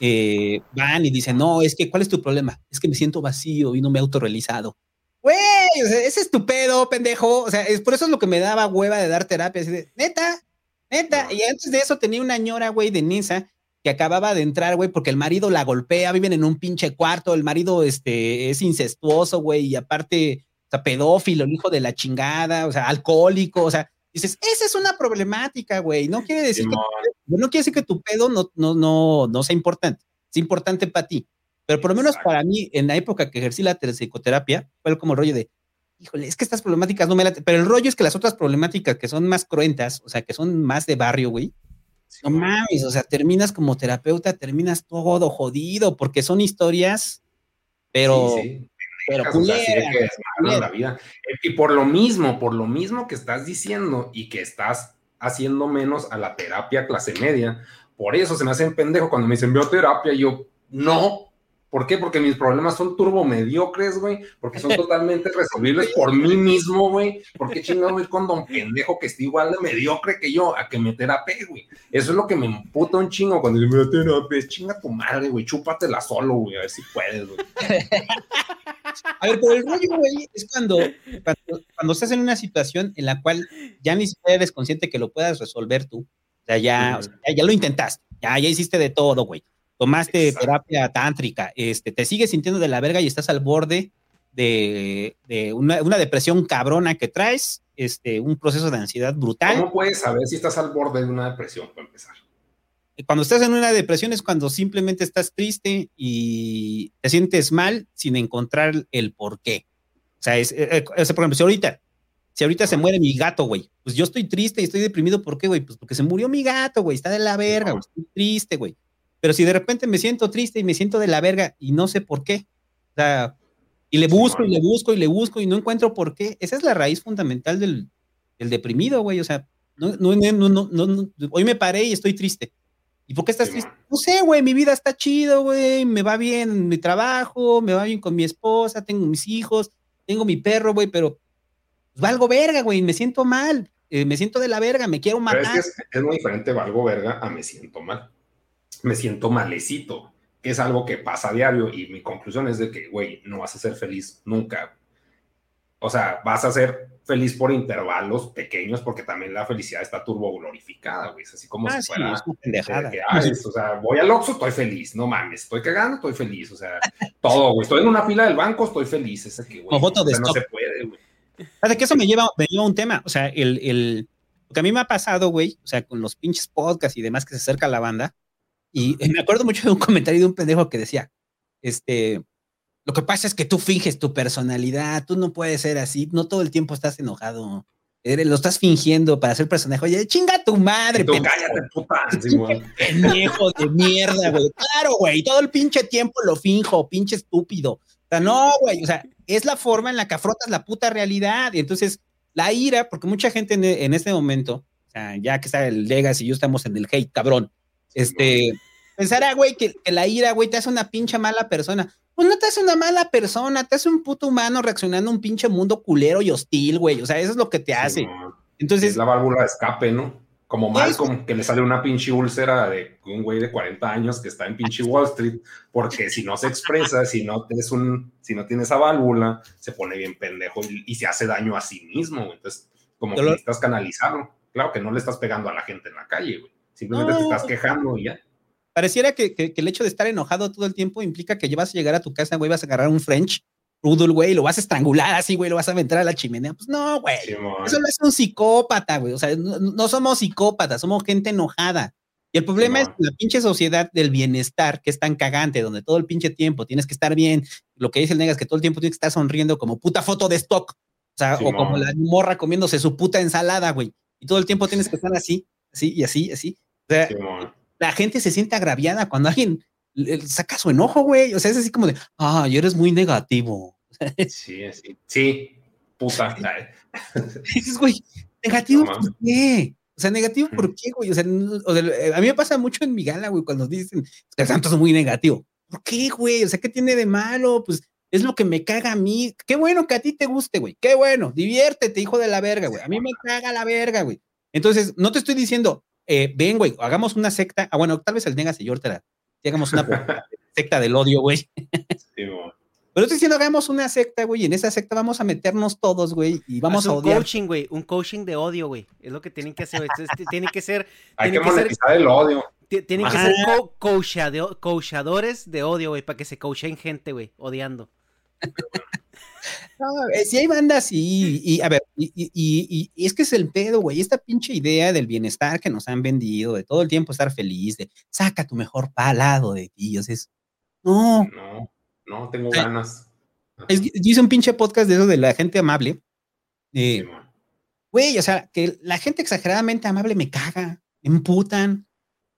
eh, van y dicen, no, es que, ¿cuál es tu problema? Es que me siento vacío y no me he autorrealizado. Güey, o sea, ese es tu pedo, pendejo. O sea, es por eso es lo que me daba hueva de dar terapia. Así de, neta, neta. Y antes de eso tenía una ñora, güey, de Nisa, que acababa de entrar, güey, porque el marido la golpea, viven en un pinche cuarto, el marido este, es incestuoso, güey, y aparte sea, pedófilo, el hijo de la chingada, o sea, alcohólico, o sea, dices, esa es una problemática, güey. No quiere decir que, no quiere decir que tu pedo no, no, no, no sea importante, es importante para ti. Pero por lo menos para mí, en la época que ejercí la psicoterapia, fue como el rollo de, híjole, es que estas problemáticas no me la... Pero el rollo es que las otras problemáticas que son más cruentas, o sea, que son más de barrio, güey, no mames, o sea, terminas como terapeuta, terminas todo jodido, porque son historias, pero pero que la vida. Y por lo mismo, por lo mismo que estás diciendo y que estás haciendo menos a la terapia clase media, por eso se me hacen pendejo cuando me dicen veo terapia, y yo no, ¿Por qué? Porque mis problemas son turbo mediocres, güey. Porque son <laughs> totalmente resolvibles por mí mismo, güey. ¿Por qué chingado ir con don pendejo que está igual de mediocre que yo a que me terapie, güey? Eso es lo que me emputa un chingo cuando digo, me terapia. Chinga tu madre, güey. Chúpatela solo, güey. A ver si puedes, güey. A ver, pero el rollo, güey, es cuando, cuando, estás en una situación en la cual ya ni siquiera eres consciente que lo puedas resolver tú. O sea, ya, o sea, ya, lo intentaste. Ya, ya hiciste de todo, güey tomaste terapia tántrica, este, te sigues sintiendo de la verga y estás al borde de, una, depresión cabrona que traes, este, un proceso de ansiedad brutal. ¿Cómo puedes saber si estás al borde de una depresión, para empezar? Cuando estás en una depresión es cuando simplemente estás triste y te sientes mal sin encontrar el por qué. O sea, es, eh, eh, por ejemplo, si ahorita, si ahorita se muere mi gato, güey, pues yo estoy triste y estoy deprimido, ¿por qué, güey? Pues porque se murió mi gato, güey, está de la verga, estoy triste, güey. Pero si de repente me siento triste y me siento de la verga y no sé por qué, o sea, y le busco y le busco y le busco y no encuentro por qué, esa es la raíz fundamental del, deprimido, güey, o sea, no, no, no, no, no, hoy me paré y estoy triste. ¿Y por qué estás triste? No sé, güey, mi vida está chido, güey, me va bien en mi trabajo, me va bien con mi esposa, tengo mis hijos, tengo mi perro, güey, pero valgo verga, güey, me siento mal, eh, me siento de la verga, me quiero matar. Pero es, que es muy diferente valgo verga a me siento mal me siento malecito, que es algo que pasa a diario y mi conclusión es de que, güey, no vas a ser feliz nunca. O sea, vas a ser feliz por intervalos pequeños porque también la felicidad está turbo glorificada, güey. Es así como ah, si fuera... o sea, voy al Oxxo, estoy feliz. No mames, estoy cagando, estoy feliz. O sea, <laughs> todo, güey. Estoy en una fila del banco, estoy feliz. Es que, güey, no se puede, güey. que eso me lleva, me lleva a un tema. O sea, el, el... Lo que a mí me ha pasado, güey, o sea, con los pinches podcasts y demás que se acerca a la banda, y me acuerdo mucho de un comentario de un pendejo que decía, este, lo que pasa es que tú finges tu personalidad, tú no puedes ser así, no todo el tiempo estás enojado. lo estás fingiendo para ser personaje. Oye, chinga tu madre, tú, cállate, puta. <laughs> Pendejo de mierda, güey. Claro, güey. Todo el pinche tiempo lo finjo, pinche estúpido. O sea, no, güey. O sea, es la forma en la que afrontas la puta realidad. Y entonces, la ira, porque mucha gente en, este momento, o sea, ya que está el Legacy y yo estamos en el hate, cabrón. Este, pensará, güey, que, que la ira, güey, te hace una pinche mala persona. Pues no te hace una mala persona, te hace un puto humano reaccionando a un pinche mundo culero y hostil, güey. O sea, eso es lo que te hace. Entonces. Es la válvula de escape, ¿no? Como Malcolm, que le sale una pinche úlcera de un güey de 40 años que está en pinche Wall Street, porque si no se expresa, si no tienes un, si no tiene esa válvula, se pone bien pendejo y, se hace daño a sí mismo. Entonces, como que necesitas canalizarlo. Claro que no le estás pegando a la gente en la calle, güey. Simplemente te estás quejando y ya pareciera que, el hecho de estar enojado todo el tiempo implica que vas a llegar a tu casa, güey, vas a agarrar un French Rudol, güey, lo vas a estrangular así, güey, lo vas a aventar a la chimenea. Pues no, güey. eso lo es un psicópata, güey. O sea, no, somos psicópatas, somos gente enojada. Y el problema es la pinche sociedad del bienestar, que es tan cagante, donde todo el pinche tiempo tienes que estar bien. Lo que dice el nega es que todo el tiempo tienes que estar sonriendo como puta foto de stock. O sea, o como la morra comiéndose su puta ensalada, güey. Y todo el tiempo tienes que estar así, así y así, así. O sea, la gente se siente agraviada cuando alguien saca su enojo, güey. O sea, es así como de, ah, eres muy negativo. <laughs> Sí, sí, sí, puta. Dices, güey, negativo, ¿por qué? O sea, negativo, ¿por qué, güey? O sea, a mí me pasa mucho en mi gala, güey, cuando dicen que el santo es muy negativo. ¿Por qué, güey? O sea, ¿qué tiene de malo? Pues es lo que me caga a mí. Qué bueno que a ti te guste, güey. Qué bueno. Diviértete, hijo de la verga, güey. A mí me caga la verga, güey. Entonces, no te estoy diciendo, eh, ven, güey, hagamos una secta. Ah, bueno, tal vez el Nega se la. hagamos una <laughs> secta del odio, güey. Pero estoy diciendo, hagamos una secta, güey, y en esa secta vamos a meternos todos, güey, y vamos a odiar. Un coaching, güey, un coaching de odio, güey. Es lo que tienen que hacer, tiene que ser... Hay que, monetizar el odio. Tienen que ser coachadores de odio, güey, para que se coachen gente, güey, odiando. No, eh, si hay bandas, y, a ver, y, es que es el pedo, güey, esta pinche idea del bienestar que nos han vendido, de todo el tiempo estar feliz, de saca tu mejor palado de ti, o sea, es, no. No, no, tengo ganas. Es, yo hice un pinche podcast de eso de la gente amable. güey, o sea, que la gente exageradamente amable me caga, me emputan,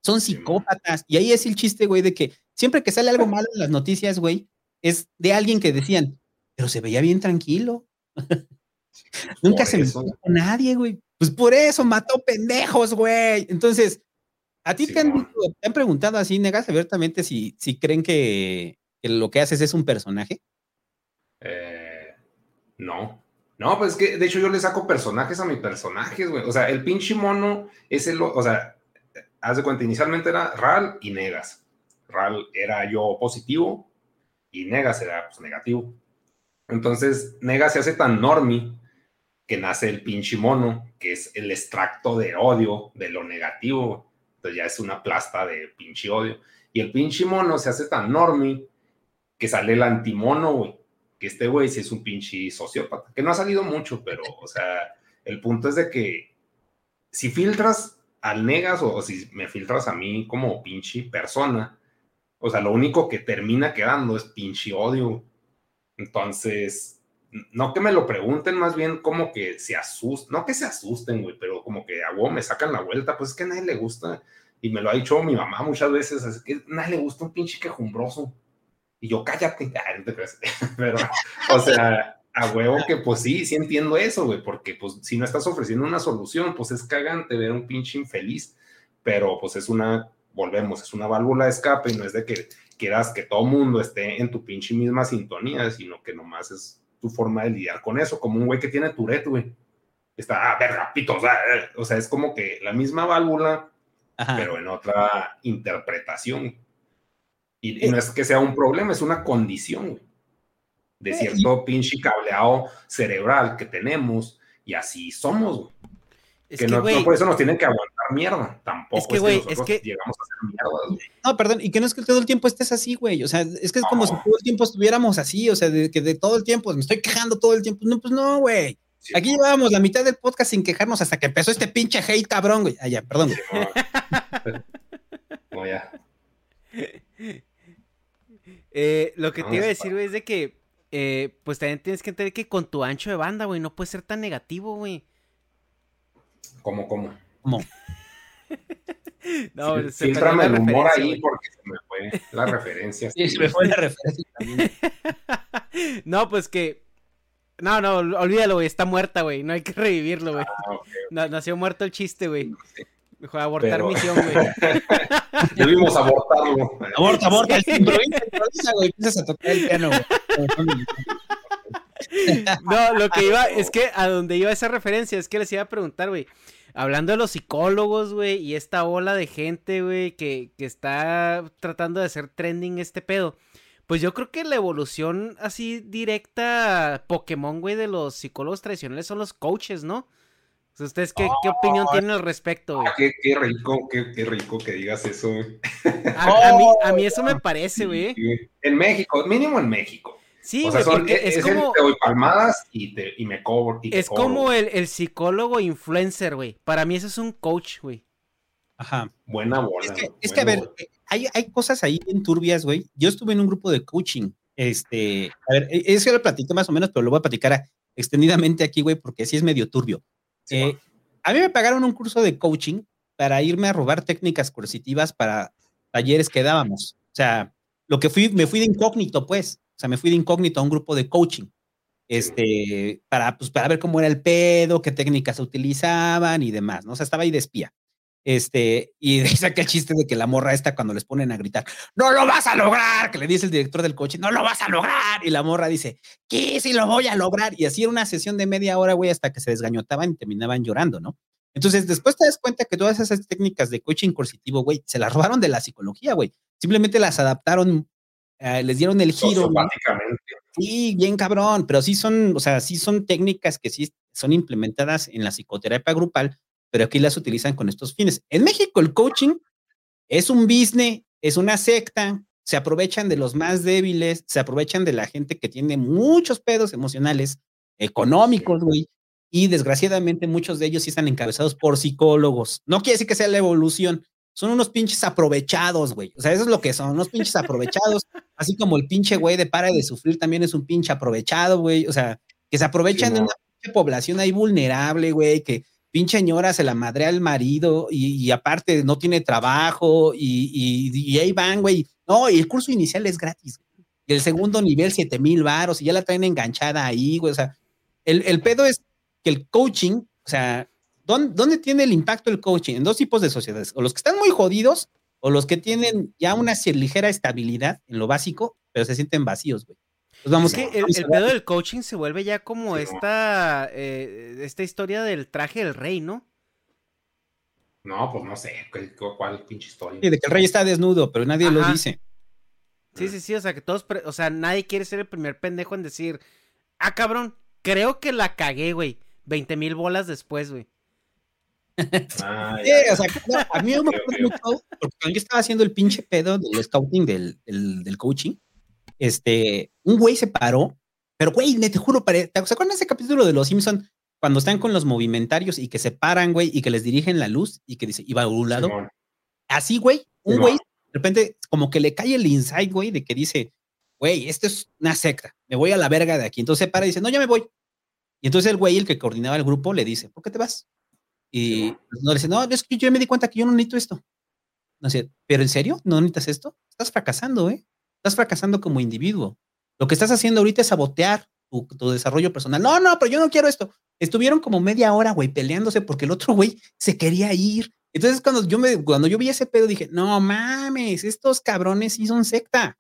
son psicópatas, y ahí es el chiste, güey, de que siempre que sale algo malo en las noticias, güey, es de alguien que decían, pero se veía bien tranquilo. <laughs> Nunca se metió con nadie, güey. Pues por eso mató pendejos, güey. Entonces, ¿a ti te, han, han, preguntado así, negas abiertamente, si, si creen que, lo que haces es un personaje? Eh, no. No, pues es que de hecho yo le saco personajes a mis personajes, güey. O sea, el pinche mono es el. O sea, haz de cuenta, inicialmente era Ral y Negas. Ral era yo positivo y Negas era pues, negativo. Entonces, Nega se hace tan normie que nace el pinche mono, que es el extracto de odio, de lo negativo. Entonces ya es una plasta de pinche odio. Y el pinche mono se hace tan normie que sale el antimono, güey. Que este güey sí es un pinche sociópata. Que no ha salido mucho, pero, o sea, el punto es de que si filtras al negas o, o si me filtras a mí como pinche persona, o sea, lo único que termina quedando es pinche odio entonces, no que me lo pregunten, más bien como que se asusten, no que se asusten, güey, pero como que a vos me sacan la vuelta, pues es que a nadie le gusta, y me lo ha dicho mi mamá muchas veces, es que a nadie le gusta un pinche quejumbroso. Y yo, cállate, <laughs> <laughs> pero, o sea, a huevo que pues sí, sí entiendo eso, güey, porque pues si no estás ofreciendo una solución, pues es cagante ver un pinche infeliz, pero pues es una, volvemos, es una válvula de escape y no es de que quieras que todo mundo esté en tu pinche misma sintonía, sino que nomás es tu forma de lidiar con eso, como un güey que tiene Tourette, güey. Está, ah, verga, pito, eh, o sea, es como que la misma válvula, pero en otra interpretación. Y, no es que sea un problema, es una condición, de eh, cierto pinche cableado cerebral que tenemos, y así somos, güey. Que, no, por eso nos tienen que aguantar mierda. Tampoco es que, güey, es que, llegamos a hacer mierda. No, perdón, y que no es que todo el tiempo estés así, güey. O sea, es que es como si todo el tiempo estuviéramos así, o sea, de, que de todo el tiempo me estoy quejando todo el tiempo. No, pues no, güey. Aquí llevábamos la mitad del podcast sin quejarnos hasta que empezó este pinche hate cabrón, güey. Ah, ya, perdón. <laughs> no, ya. Eh, lo que te iba a decir, güey, es de que, eh, pues también tienes que entender que con tu ancho de banda, güey, no puedes ser tan negativo, güey. ¿Cómo, cómo? ¿Cómo? <laughs> No, Sí, se el humor referencia, ahí güey. porque se me fue la referencia. Sí, se me fue la referencia también. <laughs> No, pues que. No, no, ol- olvídalo, güey. Está muerta, güey. No hay que revivirlo, güey. Ah, nació muerto el chiste, güey. Mejor abortar Pero- misión, güey. <laughs> Debimos abortarlo. Aborta, aborta, improvisa, improvisa, güey. Empiezas a tocar el piano, güey. No, lo que iba, es que a donde iba esa referencia, es que les iba a preguntar, güey. Hablando de los psicólogos, güey, y esta ola de gente, güey, que, que está tratando de hacer trending este pedo. Pues yo creo que la evolución así directa Pokémon, güey, de los psicólogos tradicionales son los coaches, ¿no? ¿Ustedes qué, qué opinión tienen al respecto, güey? Ah, qué, qué rico, qué, qué rico que digas eso. güey. <laughs> A, a mí, a mí eso me <laughs> parece, güey. En México, mínimo en México. Sí, o sea, son, es es el como... te doy palmadas y, te, y me cobro. y te Es cobro. como el, el psicólogo influencer, güey. Para mí eso es un coach, güey. Ajá. Buena bola. Es que, güey, es que, a ver, eh, hay, hay cosas ahí en turbias, güey. Yo estuve en un grupo de coaching. Este, a ver, eh, eso lo platiqué más o menos, pero lo voy a platicar a- extendidamente aquí, güey, porque sí es medio turbio. Sí, Eh, a mí me pagaron un curso de coaching para irme a robar técnicas coercitivas para talleres que dábamos. O sea, lo que fui, me fui de incógnito, pues. O sea, me fui de incógnito a un grupo de coaching. Este, para, pues, para ver cómo era el pedo, qué técnicas se utilizaban y demás, ¿no? O sea, estaba ahí de espía. Este, y saqué el chiste de que la morra esta cuando les ponen a gritar, no lo vas a lograr, que le dice el director del coche, no lo vas a lograr. Y la morra dice, ¿qué? Sí lo voy a lograr. Y así era una sesión de media hora, güey, hasta que se desgañotaban y terminaban llorando, ¿no? Entonces, después te das cuenta que todas esas técnicas de coaching coercitivo, güey, se las robaron de la psicología, güey. Simplemente las adaptaron, eh, les dieron el giro. Sí, bien cabrón, pero sí son, o sea, sí son técnicas que sí son implementadas en la psicoterapia grupal, pero aquí las utilizan con estos fines. En México el coaching es un business, es una secta, se aprovechan de los más débiles, se aprovechan de la gente que tiene muchos pedos emocionales, económicos, güey, y desgraciadamente muchos de ellos sí están encabezados por psicólogos. No quiere decir que sea la evolución, son unos pinches aprovechados, güey. O sea, eso es lo que son, unos pinches aprovechados, <laughs> así como el pinche güey de para de sufrir también es un pinche aprovechado, güey. O sea, que se aprovechan Sí, de una pinche población ahí vulnerable, güey, que pinche señora se la madrea al marido y, y aparte no tiene trabajo y, y, y ahí van, güey. No, y el curso inicial es gratis. güey. Y el segundo nivel, siete mil varos y ya la traen enganchada ahí, güey. O sea, el, el pedo es que el coaching, o sea, ¿dónde, ¿dónde tiene el impacto el coaching? En dos tipos de sociedades, o los que están muy jodidos o los que tienen ya una ligera estabilidad en lo básico, pero se sienten vacíos, güey. Pues vamos, Es que el, el pedo del coaching se vuelve ya como esta, eh, esta historia del traje del rey, ¿no? No, pues no sé. ¿cuál, cuál pinche historia? Sí, de que el rey está desnudo, pero nadie lo dice. Sí, sí, sí, o sea, que todos, o sea, nadie quiere ser el primer pendejo en decir, ah, cabrón, creo que la cagué, güey, 20 mil bolas después, güey. Ah, Sí, o sea, a mí me acuerdo mucho, porque cuando yo estaba haciendo el pinche pedo del scouting del, del, del coaching, este, un güey se paró, pero güey, te juro, pare- ¿te acuerdan ese capítulo de Los Simpson cuando están con los movimentarios y que se paran, güey, y que les dirigen la luz y que dice, iba a un lado? Simón. Así, güey, un Simón. güey, de repente, como que le cae el insight, güey, de que dice, güey, esto es una secta, me voy a la verga de aquí. Entonces se para y dice, no, ya me voy. Y entonces el güey, el que coordinaba el grupo, le dice, ¿por qué te vas? Y Simón. no le dice, no, es que yo me di cuenta que yo no necesito esto. No sé, ¿pero en serio? ¿No necesitas esto? Estás fracasando, ¿eh? Estás fracasando como individuo. Lo que estás haciendo ahorita es sabotear tu, tu desarrollo personal. No, no, pero yo no quiero esto. Estuvieron como media hora, güey, peleándose porque el otro güey se quería ir. Entonces, cuando yo me, cuando yo vi ese pedo, dije, no mames, estos cabrones sí son secta.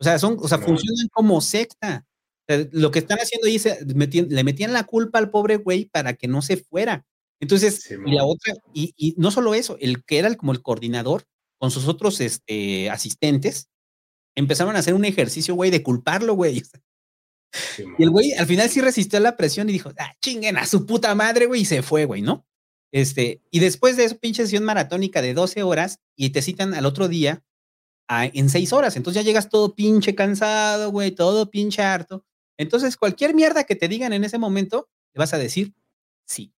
O sea, son, o sea, No. funcionan como secta. O sea, lo que están haciendo ahí metien- le metían la culpa al pobre güey para que no se fuera. Entonces, Sí, y la otra, y, y no solo eso, el que era el- como el coordinador con sus otros este, asistentes, empezaron a hacer un ejercicio, güey, de culparlo, güey. <laughs> Y el güey al final sí resistió a la presión y dijo, ah, chinguen a su puta madre, güey, y se fue, güey, ¿no? Este, y después de eso, pinche sesión maratónica de 12 horas, y te citan al otro día a- en 6 horas. Entonces ya llegas todo pinche cansado, güey, todo pinche harto. Entonces, cualquier mierda que te digan en ese momento, le vas a decir sí.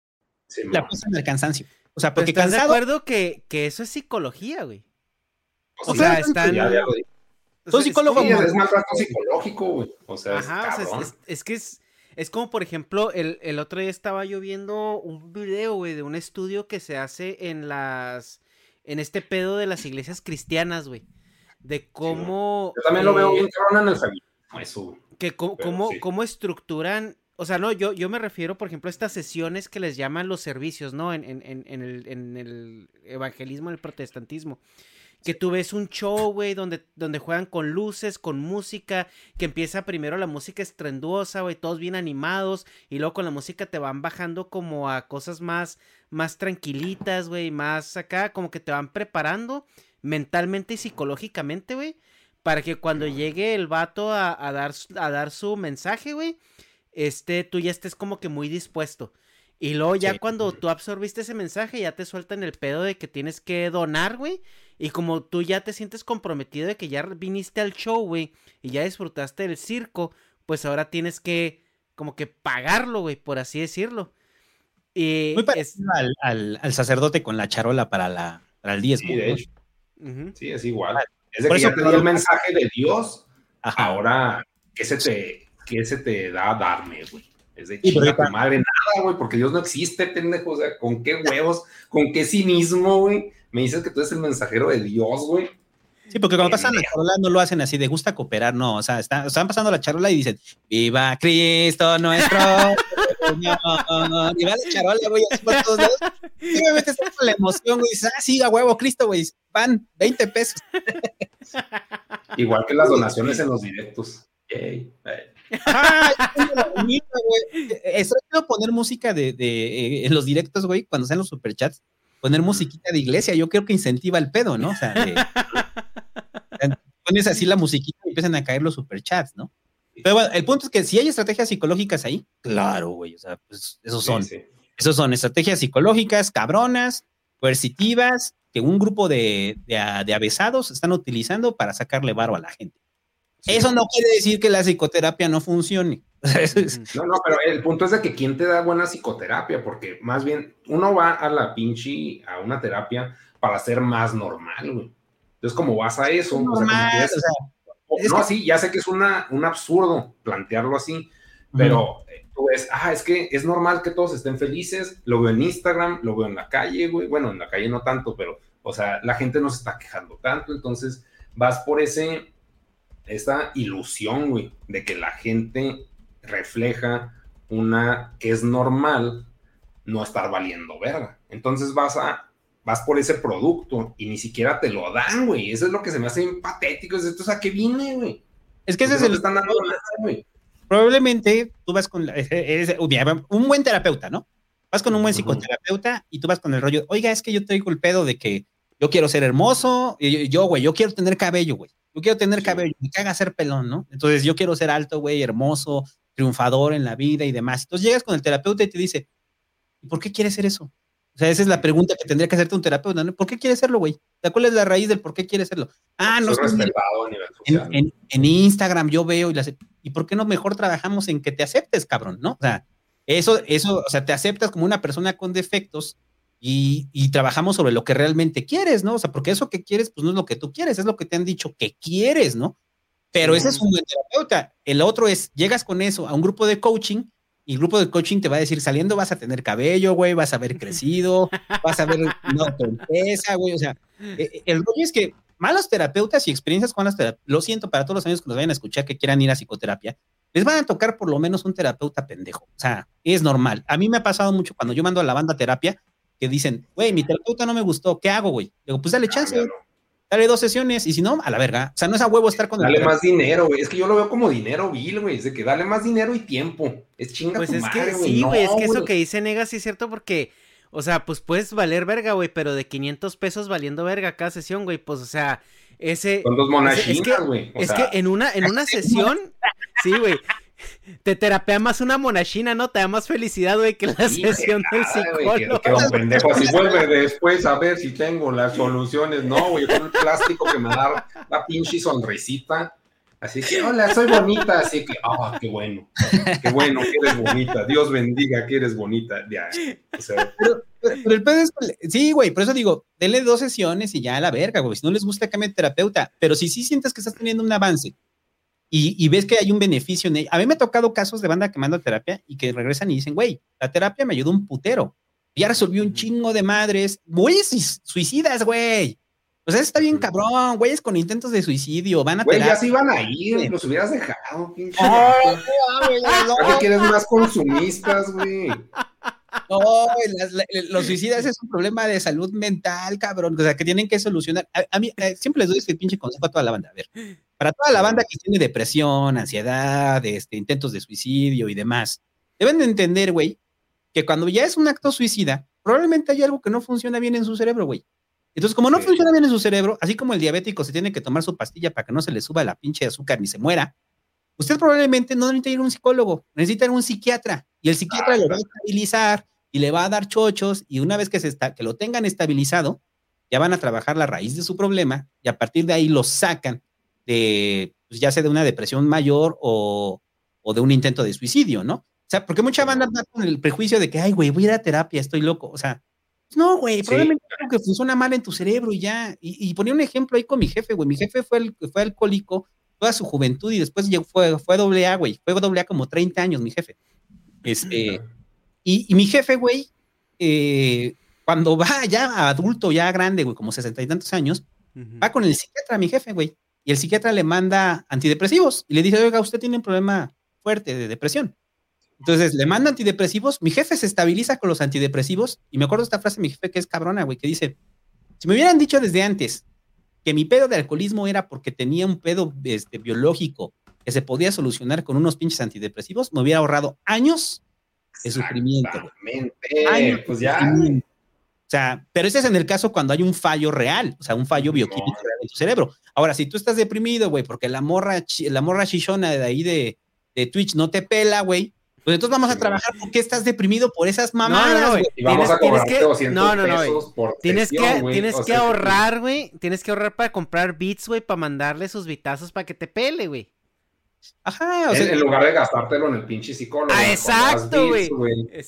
Simón. La cosa en el cansancio. O sea, porque ¿estás de cansado. acuerdo que, que eso es psicología, güey? Pues O sí, sea, ya, están... ya dije. o Son es psicólogos Sí, es maltrato psicológico, güey. O sea, es Ajá, o sea, es, es- es que es, Es como, por ejemplo, el, el otro día estaba yo viendo un video, güey, de un estudio que se hace en las. En este pedo de las iglesias cristianas, güey. De cómo. yo también lo veo bien cabrón en el feminismo, Que cómo, cómo, estructuran o sea, no, yo, yo me refiero, por ejemplo, a estas sesiones que les llaman los servicios, ¿no? En, en, en, el, en el, evangelismo, en el protestantismo. Que tú ves un show, güey, donde, donde juegan con luces, con música, que empieza primero la música estrenduosa, güey, todos bien animados, y luego con la música te van bajando como a cosas más, más tranquilitas, güey, más acá, como que te van preparando mentalmente y psicológicamente, güey, para que cuando llegue el vato a, a, dar, a dar su mensaje, güey, este, tú ya estés como que muy dispuesto. Y luego ya cuando tú absorbiste ese mensaje, ya te sueltan el pedo de que tienes que donar, güey. Y como tú ya te sientes comprometido de que ya viniste al show, güey, y ya disfrutaste del circo, pues ahora tienes que como que pagarlo, güey, por así decirlo. Y Muy parecido al, sacerdote con la charola para, la, para el diezmo. Sí, es igual. Es de que ya te dio el mensaje de Dios, ahora, ¿qué se te, qué se te da a darme, güey? Es de chinga tu madre, nada, güey, porque Dios no existe, pendejo. O sea, ¿con qué huevos? ¿Con qué cinismo, güey? Me dices que tú eres el mensajero de Dios, güey. Sí, porque cuando pasan la charola no lo hacen así de gusta cooperar, no. O sea, están, pasando la charola y dicen, ¡Viva Cristo nuestro! Viva la charola, güey, así por todos lados. Y obviamente está con la emoción, güey. Dices, ah, sí, a huevo, Cristo, güey. Van, 20 pesos. Igual que las donaciones en los directos. Yay. Estoy poner música de, de, en los directos, güey, cuando sean los superchats, poner musiquita de iglesia, yo creo que incentiva el pedo, ¿no? O sea, pones así la musiquita y empiezan a caer los superchats, ¿no? Pero bueno, el punto es que si hay estrategias psicológicas ahí, claro, güey, o sea, pues esos son, esos son estrategias psicológicas cabronas, coercitivas, que un grupo de, de, de avesados están utilizando para sacarle varo a la gente. Eso no quiere decir que la psicoterapia no funcione. <laughs> No, no, pero el punto es de que quién te da buena psicoterapia, porque más bien uno va a la pinche, a una terapia para ser más normal, güey. Entonces, como vas a eso, normal, no, sí, ya sé que es una, un absurdo plantearlo así, pero eh, tú ves, ah, es que es normal que todos estén felices, lo veo en Instagram, lo veo en la calle, güey, bueno, en la calle no tanto, pero, o sea, la gente no se está quejando tanto, entonces vas por ese, esa ilusión, güey, de que la gente refleja una que es normal no estar valiendo verga. Entonces vas a vas por ese producto y ni siquiera te lo dan, güey. Eso es lo que se me hace patético. Es esto, o sea, ¿qué viene, güey? Es que ese es el. Están dando güey. Probablemente tú vas con un buen terapeuta, ¿no? Vas con un buen psicoterapeuta y tú vas con el rollo, oiga, es que yo traigo el pedo de que yo quiero ser hermoso, y yo, güey, yo quiero tener cabello, güey. Yo quiero tener cabello, me caga ser pelón, ¿no? Entonces yo quiero ser alto, güey, hermoso, triunfador en la vida y demás. Entonces llegas con el terapeuta y te dice, ¿por qué quieres ser eso? O sea, esa es la pregunta que tendría que hacerte un terapeuta, ¿no? ¿Por qué quieres serlo, güey? ¿Cuál es la raíz del por qué quieres serlo? Ah, no. En, en, en, Instagram yo veo y las, ¿y por qué no mejor trabajamos en que te aceptes, cabrón, no? O sea, eso, eso, o sea, te aceptas como una persona con defectos y, trabajamos sobre lo que realmente quieres, ¿no? O sea, porque eso que quieres, pues no es lo que tú quieres, es lo que te han dicho que quieres, ¿no? Pero ese es un buen terapeuta. El otro es, llegas con eso a un grupo de coaching y el grupo de coaching te va a decir, saliendo vas a tener cabello, güey, vas a haber crecido, vas a ver <laughs> una torpeza, güey. O sea, e, e, el rollo es que malos terapeutas y experiencias con las terapias, lo siento para todos los amigos que nos vayan a escuchar que quieran ir a psicoterapia, les van a tocar por lo menos un terapeuta pendejo. O sea, es normal. A mí me ha pasado mucho cuando yo mando a la banda terapia, que dicen, güey, mi terapeuta no me gustó, ¿qué hago, güey? Digo, pues dale ah, chance, dale dos sesiones, y si no, a la verga. O sea, no es a huevo estar con Dale más dinero, güey. Es que yo lo veo como dinero vil, güey. Es de que dale más dinero y tiempo. Es chinga Pues es que sí, güey. es que eso que dice Nega sí es cierto porque. O sea, pues puedes valer verga, güey, pero de 500 pesos valiendo verga cada sesión, güey, pues, o sea, ese... Con dos monachinas, güey. Es, que, en una, en una <laughs> sesión, sí, güey, te terapea más una monachina, ¿no? Te da más felicidad, güey, que la sesión del psicólogo. que, un pendejo así vuelve después a ver si tengo las soluciones. No, güey, con el plástico que me da la pinche sonrisita. Así que, hola, soy bonita. Así que, ah, qué bueno. Qué bueno que eres bonita. Dios bendiga que eres bonita. Ya, pero, el pedo es, sí, güey, por eso digo, denle dos sesiones y ya a la verga, güey. Si no les gusta, cambie terapeuta. Pero si sí sientes que estás teniendo un avance y, ves que hay un beneficio en ella. A mí me ha tocado casos de banda que manda terapia y que regresan y dicen, güey, la terapia me ayudó un putero. Ya resolvió un chingo de madres. Güeyes suicidas, güey. O sea, está bien cabrón, güeyes con intentos de suicidio, van a Güey, ya se iban a ir, los hubieras dejado, pinche. ¿Para qué quieres más consumistas, güey? No, los suicidas es un problema de salud mental, cabrón. O sea, que tienen que solucionar. A, mí eh, siempre les doy este pinche consejo a toda la banda. A ver, para toda la banda que tiene depresión, ansiedad, este, intentos de suicidio y demás, deben de entender, güey, que cuando ya es un acto suicida, probablemente hay algo que no funciona bien en su cerebro, güey. Entonces, como no funciona bien en su cerebro, así como el diabético se tiene que tomar su pastilla para que no se le suba la pinche azúcar ni se muera, usted probablemente no necesita ir a un psicólogo, necesita ir a un psiquiatra y el psiquiatra lo va a estabilizar y le va a dar chochos y una vez que, se está, que lo tengan estabilizado, ya van a trabajar la raíz de su problema y a partir de ahí lo sacan de, pues ya sea de una depresión mayor o, o de un intento de suicidio, ¿no? O sea, porque mucha banda anda con el prejuicio de que, ay, güey, voy a ir a terapia, estoy loco. O sea, no, güey, probablemente algo que funciona mal en tu cerebro y ya. Y, ponía un ejemplo ahí con mi jefe, güey. Mi jefe fue, el, fue alcohólico toda su juventud y después fue, fue doble A, güey. Fue doble A como 30 años, mi jefe. Este, y, mi jefe, güey, eh, cuando va ya adulto, ya grande, güey, como sesenta y tantos años, va con el psiquiatra, mi jefe, güey. Y el psiquiatra le manda antidepresivos y le dice, oiga, usted tiene un problema fuerte de depresión. Entonces le manda antidepresivos, mi jefe se estabiliza con los antidepresivos y me acuerdo esta frase de mi jefe que es cabrona, güey, que dice, si me hubieran dicho desde antes que mi pedo de alcoholismo era porque tenía un pedo este, biológico que se podía solucionar con unos pinches antidepresivos, me hubiera ahorrado años de sufrimiento. Años pues ya. O sea, pero ese es en el caso cuando hay un fallo real, o sea, un fallo bioquímico real en tu cerebro. Ahora, si tú estás deprimido, güey, porque la morra, la morra chichona de ahí de, de Twitch no te pela, güey, pues entonces vamos a trabajar porque estás deprimido por esas mamadas. No, no, y vamos a cobrar que, no, no, no, por tienes que, tienes que ahorrar, güey. Tienes que ahorrar para comprar bits, güey, para mandarle sus bitazos para que te pele, güey. Ajá, o sea, en, lugar de gastártelo en el pinche psicólogo. Ah, exacto, güey.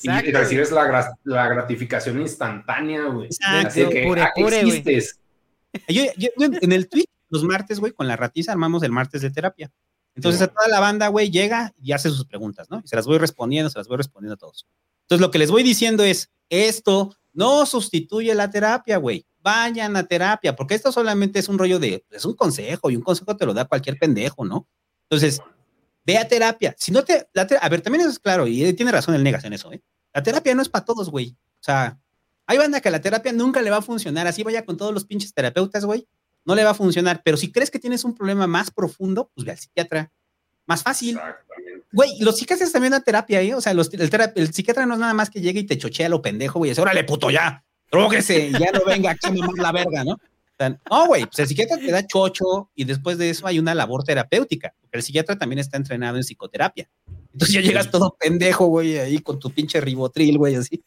Y, recibes la, la, gratificación instantánea, güey. Así que pure, ah, pure, existes. Yo, yo, en el tweet, los martes, güey, con la ratiza armamos el martes de terapia. Entonces a toda la banda, güey, llega y hace sus preguntas, ¿no? Y se las voy respondiendo, se las voy respondiendo a todos. Entonces lo que les voy diciendo es, esto no sustituye la terapia, güey. Vayan a terapia, porque esto solamente es un rollo de, es un consejo y un consejo te lo da cualquier pendejo, ¿no? Entonces, ve a terapia. Si no te, a ver, también es claro, y tiene razón el Negas en eso, ¿eh? La terapia no es para todos, güey. O sea, hay banda que la terapia nunca le va a funcionar, así vaya con todos los pinches terapeutas, güey no le va a funcionar. Pero si crees que tienes un problema más profundo, pues ve al psiquiatra. Más fácil. Güey, los psiquiatras también dan terapia, ¿eh? O sea, el, psiquiatra no es nada más que llegue y te chochea lo pendejo, güey. Dice, órale, puto, ya, dróguese, ya no venga aquí a mamar la verga, ¿no? No, güey, pues el psiquiatra te da chocho y después de eso hay una labor terapéutica. Porque el psiquiatra también está entrenado en psicoterapia. Entonces ya llegas todo pendejo, güey, ahí con tu pinche ribotril, güey, así.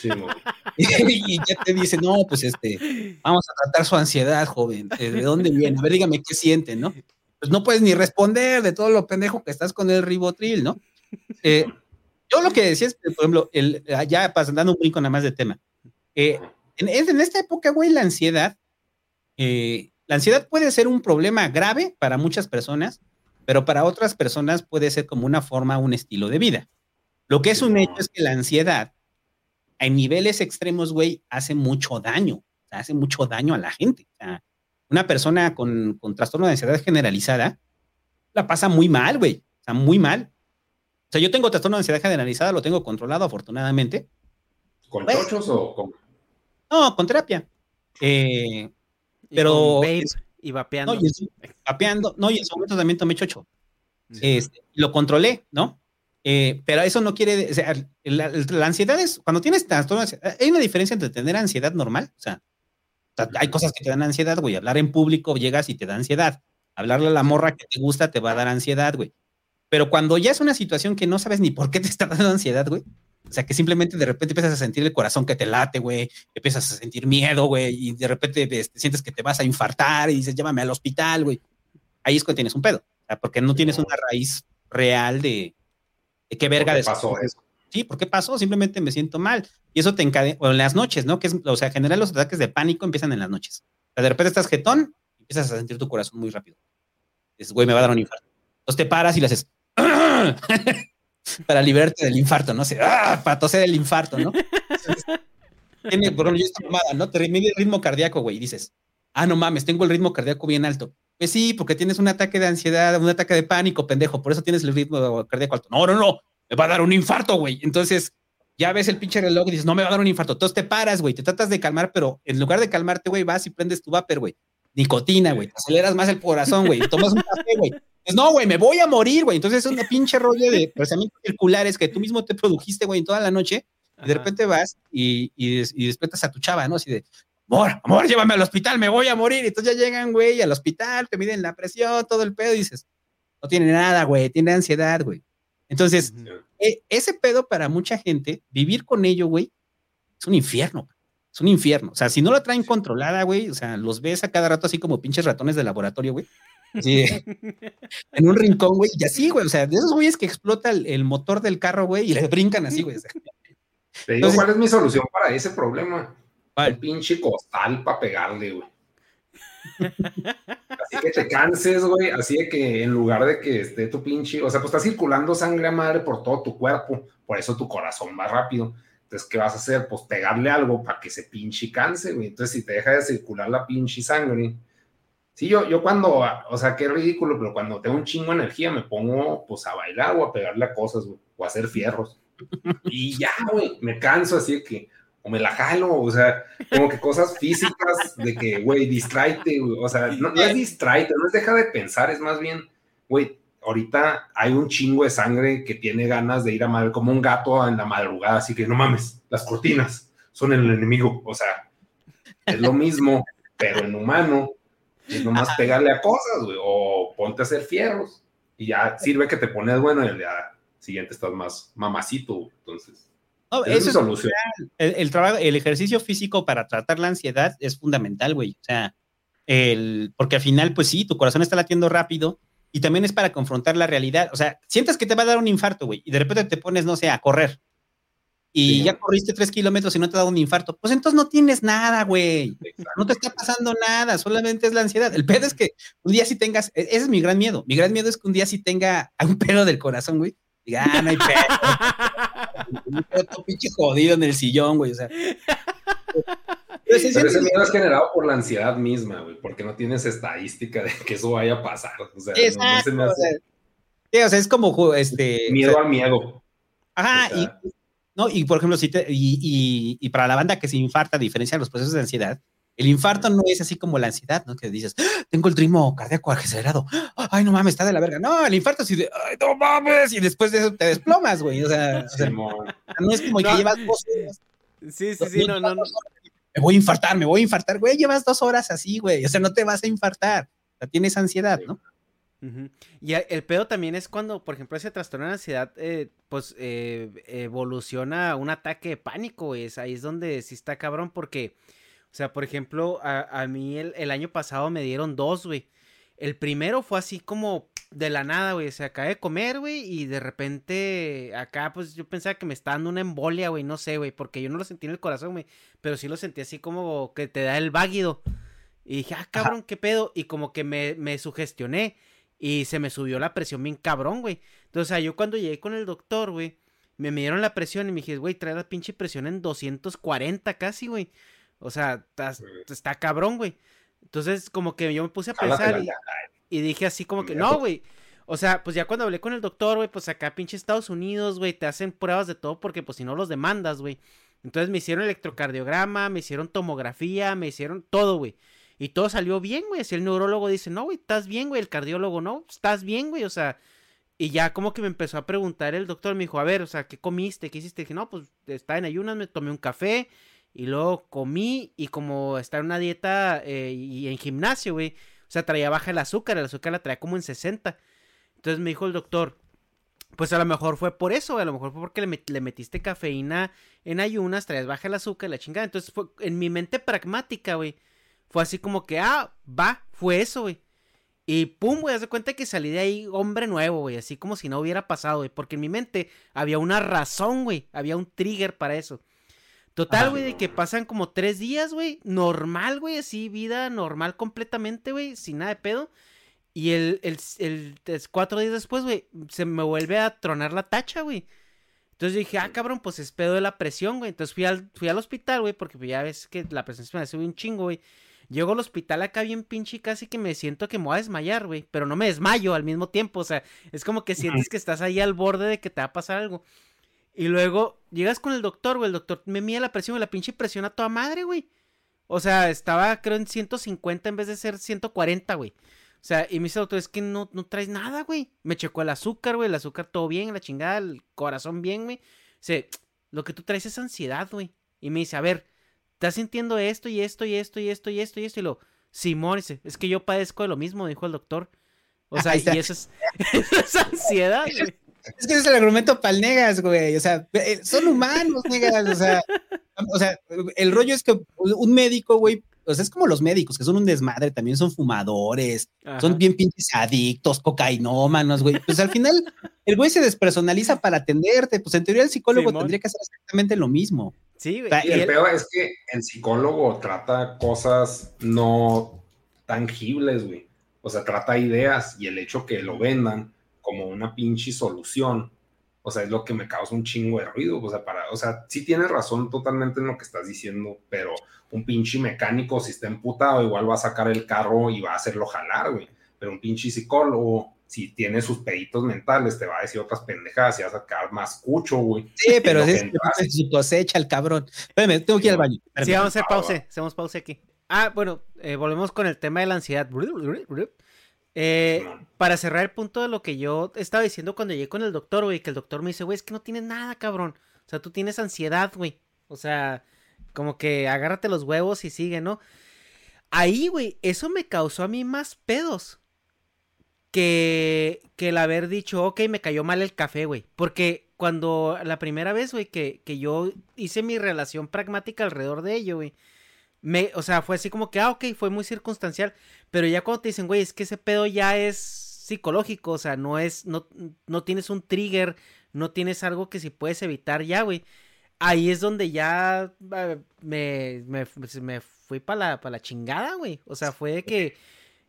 Sí, <laughs> y ya te dice, no, pues este, vamos a tratar su ansiedad, joven. ¿De dónde viene? A ver, dígame qué siente, ¿no? Pues no puedes ni responder de todo lo pendejo que estás con el ribotril, ¿no? Eh, yo lo que decía es, por ejemplo, el, ya pasando un brinco nada más de tema. Eh, en, en, esta época, güey, la ansiedad, eh, la ansiedad puede ser un problema grave para muchas personas, pero para otras personas puede ser como una forma, un estilo de vida. Lo que es un hecho es que la ansiedad en niveles extremos, güey, hace mucho daño, hace mucho daño a la gente. una persona con, trastorno de ansiedad generalizada la pasa muy mal, güey, o sea, muy mal. O sea, yo tengo trastorno de ansiedad generalizada, lo tengo controlado afortunadamente. ¿Con chochos o con...? No, con terapia. Eh, pero... Y, vapeando. No, y vapeando, no, y en su momento también tomé chocho. Este, lo controlé, ¿no? Eh, pero eso no quiere, o sea, la, ansiedad es, cuando tienes trastorno, hay una diferencia entre tener ansiedad normal, o sea, hay cosas que te dan ansiedad, güey, hablar en público llegas y te da ansiedad, hablarle a la morra que te gusta te va a dar ansiedad, güey. Pero cuando ya es una situación que no sabes ni por qué te está dando ansiedad, güey, o sea, que simplemente de repente empiezas a sentir el corazón que te late, güey, empiezas a sentir miedo, güey, y de repente este, sientes que te vas a infartar y dices, llámame al hospital, güey. Ahí es cuando tienes un pedo, o sea, porque no tienes una raíz real de, qué verga ¿Por qué pasó eso? Sí, ¿por qué pasó? Simplemente me siento mal. Y eso te encadena, o en las noches, ¿no? Que es, o sea, en general los ataques de pánico empiezan en las noches. O sea, de repente estás jetón y empiezas a sentir tu corazón muy rápido. Dices, güey, me va a dar un infarto. Entonces te paras y le haces para liberarte del infarto, ¿no? sé ¡ah! para toser el infarto, ¿no? tiene, por ejemplo, esta mamada, ¿no? Te mide el ritmo cardíaco, güey, y dices, ah, no mames, tengo el ritmo cardíaco bien alto. Pues sí, porque tienes un ataque de ansiedad, un ataque de pánico, pendejo, por eso tienes el ritmo cardíaco alto. No, no, no, me va a dar un infarto, güey. Entonces, ya ves el pinche reloj y dices, no me va a dar un infarto. Entonces te paras, güey, te tratas de calmar, pero en lugar de calmarte, güey, vas y prendes tu vapor, güey. Nicotina, güey, aceleras más el corazón, güey, tomas un café, güey. Pues no, güey, me voy a morir, güey. Entonces es una pinche rollo de pensamientos circulares que tú mismo te produjiste, güey, en toda la noche. Y de repente vas y, y, y, despiertas a tu chava, ¿no? Así de, amor, amor, llévame al hospital, me voy a morir. Y entonces ya llegan, güey, al hospital, te miden la presión, todo el pedo, y dices, no tiene nada, güey, tiene ansiedad, güey. Entonces, e, ese pedo para mucha gente, vivir con ello, güey, es un infierno. Es un infierno. O sea, si no lo traen controlada, güey, o sea, los ves a cada rato así como pinches ratones de laboratorio, güey. Sí. <laughs> en un rincón, güey, y así, güey. O sea, de esos güeyes que explota el, motor del carro, güey, y le brincan así, güey. Te digo, ¿cuál es mi solución para ese problema? El pinche costal para pegarle, güey. <laughs> Así que te canses, güey. Así de que en lugar de que esté tu pinche, o sea, pues está circulando sangre a madre por todo tu cuerpo, por eso tu corazón va rápido. Entonces, ¿qué vas a hacer? Pues pegarle algo para que se pinche canse, güey. Entonces, si te deja de circular la pinche sangre. Sí, yo, yo cuando, o sea, qué ridículo, pero cuando tengo un chingo de energía me pongo pues a bailar o a pegarle a cosas, güey, o a hacer fierros. <laughs> Y ya, güey, me canso así de que, o me la jalo, o sea, como que cosas físicas de que, güey, distráete, güey, o sea, no, es distráete, no es deja de pensar, es más bien, güey, ahorita hay un chingo de sangre que tiene ganas de ir a madre, como un gato en la madrugada, así que no mames, las cortinas son el enemigo, o sea, es lo mismo, pero en humano, es nomás pegarle a cosas, güey, o ponte a hacer fierros, y ya sirve que te pones bueno y el día siguiente estás más mamacito, entonces eso es solución. El, trabajo, el ejercicio físico para tratar la ansiedad es fundamental, güey. O sea, el, porque al final, pues sí, tu corazón está latiendo rápido y también es para confrontar la realidad. O sea, sientes que te va a dar un infarto, güey, y de repente te pones, no sé, a correr. Y ya corriste tres kilómetros y no te ha dado un infarto. Pues entonces no tienes nada, güey. No te está pasando nada, solamente es la ansiedad. El pedo es que un día sí tengas, e, ese es mi gran miedo. Mi gran miedo es que un día sí tenga un pedo del corazón, güey. Diga, ah, no hay pedo. <laughs> un pedo pinche jodido en el sillón, güey. O sea. Pero, ese miedo es generado por la ansiedad misma, güey, porque no tienes estadística de que eso vaya a pasar. O sea, no, se me hace... sí, o sea, es como este. Miedo al miedo. Ajá, y, no, y por ejemplo, si te, y, y, y, para la banda que se infarta, a diferencia de los procesos de ansiedad, el infarto no es así como la ansiedad, ¿no? Que dices, ¡Ah! tengo el ritmo cardíaco acelerado. Ay, no mames, está de la verga. No, el infarto de, ay, no mames. Y después de eso te desplomas, güey. O sea, no es como que llevas dos horas. Sí, sí, sí, no, no, no. Me voy a infartar, me voy a infartar, güey. Llevas dos horas así, güey. O sea, no te vas a infartar. O sea, tienes ansiedad, ¿no? Y el pedo también es cuando, por ejemplo, ese trastorno de ansiedad, eh, pues eh, evoluciona a un ataque de pánico, güey. Ahí es donde sí está cabrón, porque o sea, por ejemplo, a, mí el, año pasado me dieron dos, güey. El primero fue así como de la nada, güey. O sea, acabé de comer, güey, y de repente acá, pues yo pensaba que me estaba dando una embolia, güey. No sé, güey, porque yo no lo sentí en el corazón, güey. Pero sí lo sentí así como que te da el váguido. Y dije, ah, cabrón, qué pedo. Y como que me, me sugestioné. Y se me subió la presión bien cabrón, güey. Entonces, o sea, yo cuando llegué con el doctor, güey, me midieron la presión y me dije, güey, trae la pinche presión en 240 casi, güey. O sea, está, cabrón, güey. Entonces, como que yo me puse a pensar y, dije así como que, no, güey. O sea, pues ya cuando hablé con el doctor, güey, pues acá pinche Estados Unidos, güey, te hacen pruebas de todo porque pues si no los demandas, güey. Entonces me hicieron electrocardiograma, me hicieron tomografía, me hicieron todo, güey. Y todo salió bien, güey. Si el neurólogo dice, no, güey, estás bien, güey. El cardiólogo, no, estás bien, güey. O sea, y ya como que me empezó a preguntar el doctor, me dijo, a ver, o sea, ¿qué comiste? ¿Qué hiciste? dije, no, pues estaba en ayunas, me tomé un café y luego comí y como está en una dieta eh, y en gimnasio, güey. O sea, traía baja el azúcar, el azúcar la traía como en 60. Entonces me dijo el doctor, pues a lo mejor fue por eso, a lo mejor fue porque le, metiste cafeína en ayunas, traías baja el azúcar, la chingada. Entonces fue en mi mente pragmática, güey. Fue así como que, ah, va, fue eso, güey. Y pum, güey, haz cuenta que salí de ahí hombre nuevo, güey. Así como si no hubiera pasado, güey. Porque en mi mente había una razón, güey. Había un trigger para eso. Total, güey, de que pasan como tres días, güey. Normal, güey, así, vida normal completamente, güey, sin nada de pedo. Y el, el, el, cuatro días después, güey, se me vuelve a tronar la tacha, güey. Entonces yo dije, ah, cabrón, pues es pedo de la presión, güey. Entonces fui al, fui al hospital, güey, porque ya ves que la presión se me hace un chingo, güey. Llego al hospital acá bien pinche y casi que me siento que me voy a desmayar, güey. Pero no me desmayo al mismo tiempo. O sea, es como que sientes que estás ahí al borde de que te va a pasar algo. Y luego llegas con el doctor, güey. El doctor me mide la presión, y la pinche presión a toda madre, güey. O sea, estaba creo en 150 en vez de ser 140, güey. O sea, y me dice el doctor, es que no, no traes nada, güey. Me checó el azúcar, güey. El azúcar todo bien, la chingada, el corazón bien, güey. Dice, lo que tú traes es ansiedad, güey. Y me dice, a ver, ¿estás sintiendo esto y esto y esto y esto y esto y esto? Y lo, Simón, dice, es que yo padezco de lo mismo, dijo el doctor. O sea, y eso es, <laughs> es ansiedad, güey. Es que ese es el argumento para negas, güey. O sea, eh, son humanos, negas. O sea, <laughs> o sea, el rollo es que un médico, güey, o sea, es como los médicos, que son un desmadre, también son fumadores, son bien pinches adictos, cocainómanos, güey. Pues al final, el güey se despersonaliza <laughs> para atenderte. Pues en teoría el psicólogo tendría que hacer exactamente lo mismo. Sí, güey. y el peor es que el psicólogo trata cosas no tangibles, güey. O sea, trata ideas y el hecho que lo vendan como una pinche solución, o sea, es lo que me causa un chingo de ruido, o sea, para, o sea, sí tienes razón totalmente en lo que estás diciendo, pero un pinche mecánico si está emputado igual va a sacar el carro y va a hacerlo jalar, güey, pero un pinche psicólogo si tiene sus peditos mentales, te va a decir otras pendejadas y va a sacar más cucho, güey. Sí, <laughs> pero es su cosecha el cabrón. Espérame, tengo que ir al baño. Sí, vamos a hacer pausa, hacemos pausa aquí. Ah, bueno, eh, volvemos con el tema de la ansiedad. Eh, para cerrar el punto de lo que yo estaba diciendo cuando llegué con el doctor, güey, que el doctor me dice, güey, es que no tienes nada, cabrón. O sea, tú tienes ansiedad, güey. O sea, como que agárrate los huevos y sigue, ¿no? Ahí, güey, eso me causó a mí más pedos que, que el haber dicho, ok, me cayó mal el café, güey. Porque cuando la primera vez, güey, que, que yo hice mi relación pragmática alrededor de ello, güey me, o sea, fue así como que, ah, ok, fue muy circunstancial. Pero ya cuando te dicen, güey, es que ese pedo ya es psicológico, o sea, no es, no, no tienes un trigger, no tienes algo que si puedes evitar ya, güey. Ahí es donde ya ah, me, me, pues, me fui para la, la chingada, güey. O sea, fue de que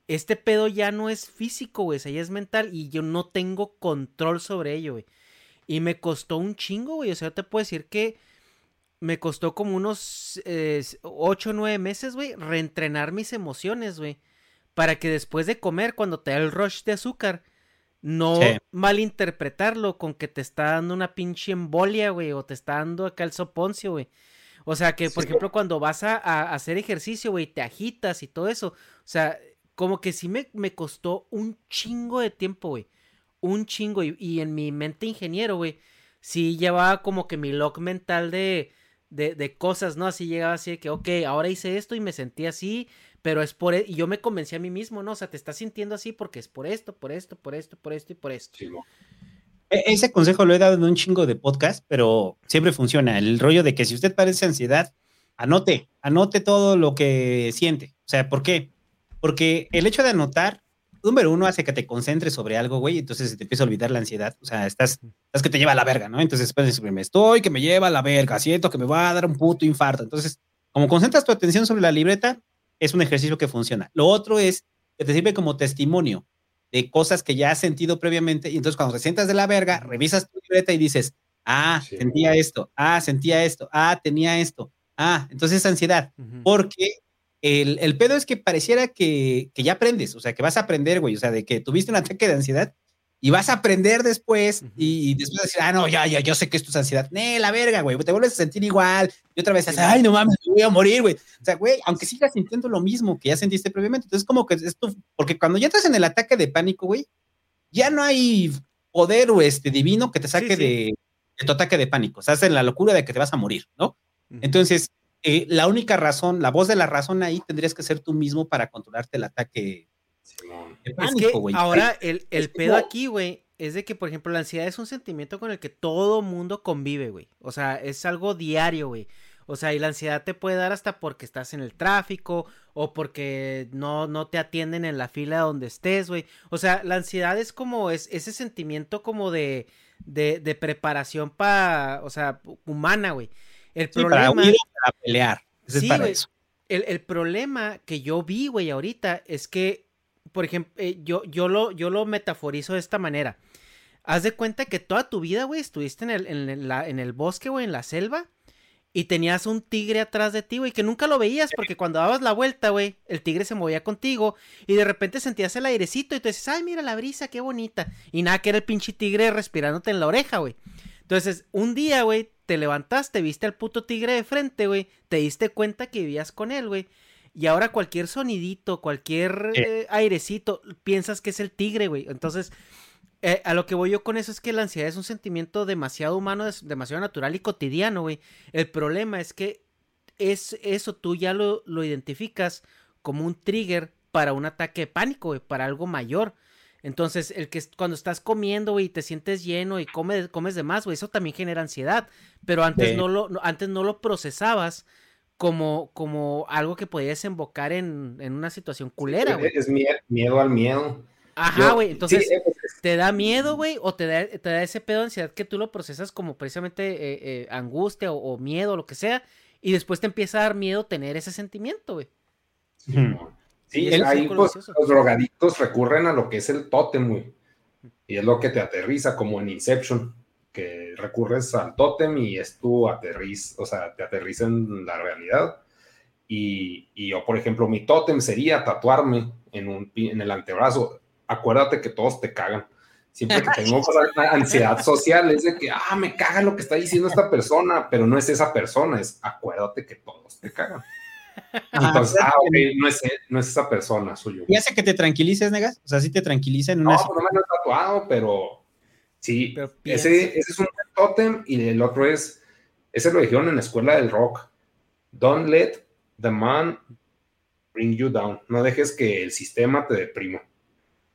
este pedo ya no es físico, güey, o sea, ya es mental y yo no tengo control sobre ello, güey. Y me costó un chingo, güey. O sea, yo te puedo decir que me costó como unos eh, ocho o nueve meses, güey, reentrenar mis emociones, güey. Para que después de comer, cuando te da el rush de azúcar, no malinterpretarlo con que te está dando una pinche embolia, güey, o te está dando acá el soponcio, güey. O sea, que, por ejemplo, cuando vas a, hacer ejercicio, güey, te agitas y todo eso. O sea, como que sí me, me costó un chingo de tiempo, güey. Un chingo. Y, y en mi mente ingeniero, güey, sí llevaba como que mi log mental de de, de, cosas, ¿no? Así llegaba así de que, ok, ahora hice esto y me sentí así, pero es por... E-", y yo me convencí a mí mismo, ¿no? O sea, te estás sintiendo así porque es por esto, por esto, por esto, por esto y por esto. E-, ese consejo lo he dado en un chingo de podcast, pero siempre funciona. El rollo de que si usted padece ansiedad, anote, anote todo lo que siente. O sea, ¿por qué? Porque el hecho de anotar número uno hace que te concentres sobre algo, güey, entonces se te empieza a olvidar la ansiedad. O sea, estás, estás que te lleva a la verga, ¿no? Entonces, después me estoy que me lleva a la verga, siento que me va a dar un puto infarto. Entonces, como concentras tu atención sobre la libreta, es un ejercicio que funciona. Lo otro es que te sirve como testimonio de cosas que ya has sentido previamente. Y entonces, cuando te sientas de la verga, revisas tu libreta y dices, ah, sentía esto, ah, sentía esto, ah, tenía esto, ah, entonces es ansiedad. Porque el, el, pedo es que pareciera que, que, ya aprendes, o sea, que vas a aprender, güey, o sea, de que tuviste un ataque de ansiedad y vas a aprender después y, después decir, ah, no, ya, ya, yo sé que esto es ansiedad. Nee, la verga, güey, te vuelves a sentir igual y otra vez, ay, no mames, me voy a morir, güey. O sea, güey, aunque sigas sintiendo lo mismo que ya sentiste previamente, entonces como que esto, porque cuando ya estás en el ataque de pánico, güey, ya no hay poder o este divino que te saque De, de, tu ataque de pánico, o sea, en la locura de que te vas a morir, ¿no? Entonces, eh, la única razón, la voz de la razón ahí tendrías que ser tú mismo para controlarte el ataque. Es que ahora el, el pedo aquí, güey, es de que, por ejemplo, la ansiedad es un sentimiento con el que todo mundo convive, güey. O sea, es algo diario, güey. O sea, y la ansiedad te puede dar hasta porque estás en el tráfico o porque no, no te atienden en la fila donde estés, güey. O sea, la ansiedad es como es, ese sentimiento como de, de, de preparación para, o sea, humana, güey. El problema. Para, pelear. sí, El, problema que yo vi, güey, ahorita es que por ejemplo, eh, yo, yo, lo, yo lo metaforizo de esta manera. Haz de cuenta que toda tu vida, güey, estuviste en el, en, el bosque, güey, en la selva, y tenías un tigre atrás de ti, güey, que nunca lo veías porque cuando dabas la vuelta, güey, el tigre se movía contigo y de repente sentías el airecito y tú dices, ay, mira la brisa, qué bonita. Y nada, que era el pinche tigre respirándote en la oreja, güey. Entonces, un día, güey, te levantaste, viste al puto tigre de frente, güey, te diste cuenta que vivías con él, güey. Y ahora cualquier sonidito, cualquier eh, airecito, piensas que es el tigre, güey. Entonces, eh, a lo que voy yo con eso es que la ansiedad es un sentimiento demasiado humano, demasiado natural y cotidiano, güey. El problema es que es eso tú ya lo, lo identificas como un trigger para un ataque de pánico, güey, para algo mayor. Entonces, el que cuando estás comiendo, güey, y te sientes lleno y comes, comes de más, güey, eso también genera ansiedad. Pero antes, no, lo, antes no lo procesabas como, como algo que podía desembocar en, en una situación culera, güey. es miedo, al miedo. Ajá, güey. Entonces, ¿te da miedo, güey? ¿O te da, te da ese pedo de ansiedad que tú lo procesas como precisamente eh, eh, angustia o, o, miedo, lo que sea? Y después te empieza a dar miedo tener ese sentimiento, güey. Sí, Sí, ahí pues, los drogadictos recurren a lo que es el tótem, güey. Y es lo que te aterriza, como en Inception, que recurres al tótem y es tu aterriz, o sea, te aterriza en la realidad. Y, y yo, por ejemplo, mi tótem sería tatuarme en, un, en el antebrazo. Acuérdate que todos te cagan. Siempre que tengo <laughs> <laughs> ansiedad social es de que, ah, me caga lo que está diciendo esta persona, pero no es esa persona, es acuérdate que todos te cagan. Entonces, ah, no, es, no es esa persona, suyo. ¿Y hace que te tranquilices, Negas? O sea, sí te tranquiliza en una. No, no me lo he tatuado, pero sí. ese, ese, es un tótem y el otro es. Ese lo dijeron en la escuela del rock. Don't let the man bring you down. No dejes que el sistema te deprima.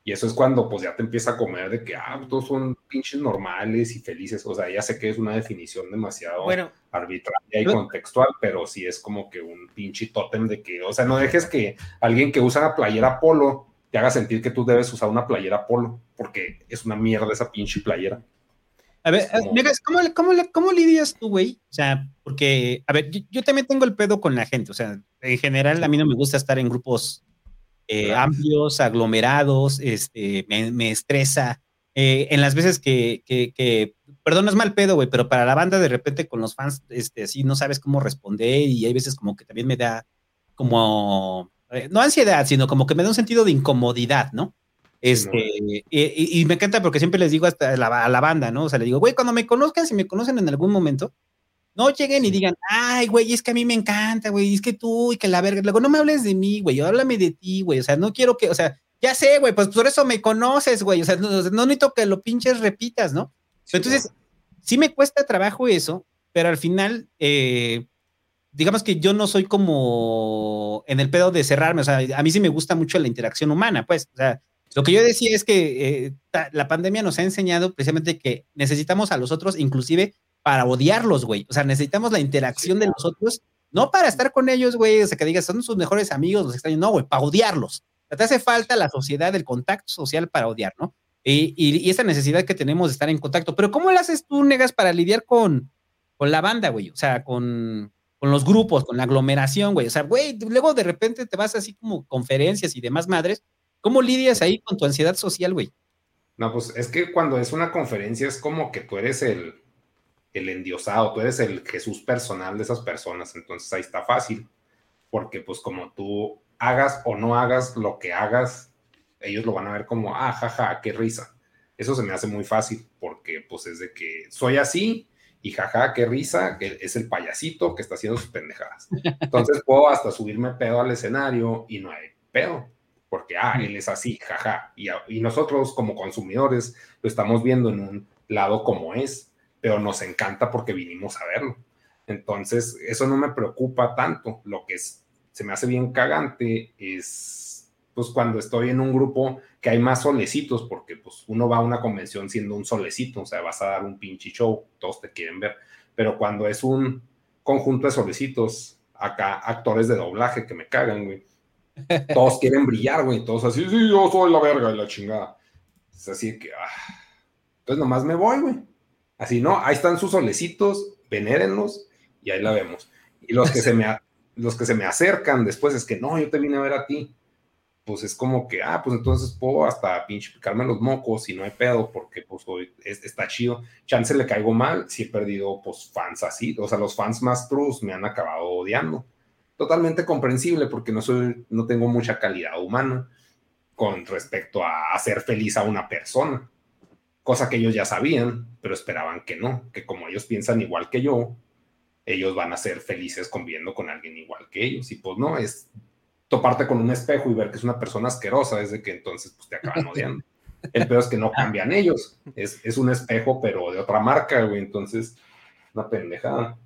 Y eso es cuando pues ya te empieza a comer de que, ah, todos son pinches normales y felices. O sea, ya sé que es una definición demasiado arbitraria y contextual, pero sí es como que un pinche tótem de que, o sea, no dejes que alguien que usa una playera polo te haga sentir que tú debes usar una playera polo, porque es una mierda esa pinche playera. A ver, ¿cómo, cómo, cómo lidias tú, güey? O sea, porque, a ver, yo, yo, también tengo el pedo con la gente, o sea, en general a mí no me gusta estar en grupos eh, amplios, aglomerados, este, me, estresa. Eh, en las veces que, que, perdón, no es mal pedo, güey, pero para la banda de repente con los fans, este, así no sabes cómo responder y hay veces como que también me da como, eh, no ansiedad, sino como que me da un sentido de incomodidad, ¿no? Este, y, me encanta porque siempre les digo hasta a la, a la banda, ¿no? O sea, le digo, güey, cuando me conozcan, si me conocen en algún momento, no lleguen y digan, ay, güey, es que a mí me encanta, güey, es que tú y que la verga. Luego, no me hables de mí, güey, háblame de ti, güey. O sea, no quiero que, o sea, ya sé, güey, pues por eso me conoces, güey. O sea, no, no necesito que lo pinches repitas, ¿no? Entonces, sí me cuesta trabajo eso, pero al final, eh, digamos que yo no soy como en el pedo de cerrarme. O sea, a mí sí me gusta mucho la interacción humana, pues. O sea, lo que yo decía es que eh, la pandemia nos ha enseñado precisamente que necesitamos a los otros, inclusive para odiarlos, güey. O sea, necesitamos la interacción de los otros, no para estar con ellos, güey, o sea, que digas, son sus mejores amigos, los extraños, no, güey, para odiarlos. Te hace falta la sociedad, el contacto social para odiar, ¿no? Y, y, esa necesidad que tenemos de estar en contacto. Pero ¿cómo lo haces tú, Negas, para lidiar con, con la banda, güey? O sea, con, con los grupos, con la aglomeración, güey. O sea, güey, luego de repente te vas así como conferencias y demás madres. ¿Cómo lidias ahí con tu ansiedad social, güey? No, pues es que cuando es una conferencia es como que tú eres el, el endiosado, tú eres el Jesús personal de esas personas, entonces ahí está fácil, porque pues como tú hagas o no hagas lo que hagas, ellos lo van a ver como, ah, jaja, qué risa. Eso se me hace muy fácil, porque pues es de que soy así y jaja, qué risa, que es el payasito que está haciendo sus pendejadas. Entonces <laughs> puedo hasta subirme pedo al escenario y no hay pedo, porque, ah, él es así, jaja. Y, y nosotros como consumidores lo estamos viendo en un lado como es, pero nos encanta porque vinimos a verlo. Entonces, eso no me preocupa tanto. Lo que es, se me hace bien cagante es, pues, cuando estoy en un grupo que hay más solecitos, porque, pues, uno va a una convención siendo un solecito, o sea, vas a dar un pinche show, todos te quieren ver. Pero cuando es un conjunto de solecitos, acá actores de doblaje que me cagan, güey. <laughs> Todos quieren brillar, güey, todos así, sí, yo soy la verga y la chingada. Es así que, ah. Entonces nomás me voy, güey Así, ¿no? Ahí están sus solecitos, venérenlos y ahí la vemos. Y los que se me, los que se me acercan después es que no, yo te vine a ver a ti. Pues es como que, ah, pues entonces puedo hasta pinche picarme los mocos y no hay pedo porque pues hoy está chido. Chance le caigo mal si he perdido pues fans así, o sea, los fans más trus me han acabado odiando. Totalmente comprensible porque no soy, no tengo mucha calidad humana con respecto a hacer feliz a una persona, cosa que ellos ya sabían, pero esperaban que no, que como ellos piensan igual que yo, ellos van a ser felices conviviendo con alguien igual que ellos. Y pues no, es toparte con un espejo y ver que es una persona asquerosa, desde que entonces pues, te acaban odiando. <laughs> El peor es que no cambian ellos. Es, es un espejo, pero de otra marca, güey. Entonces, una pendejada.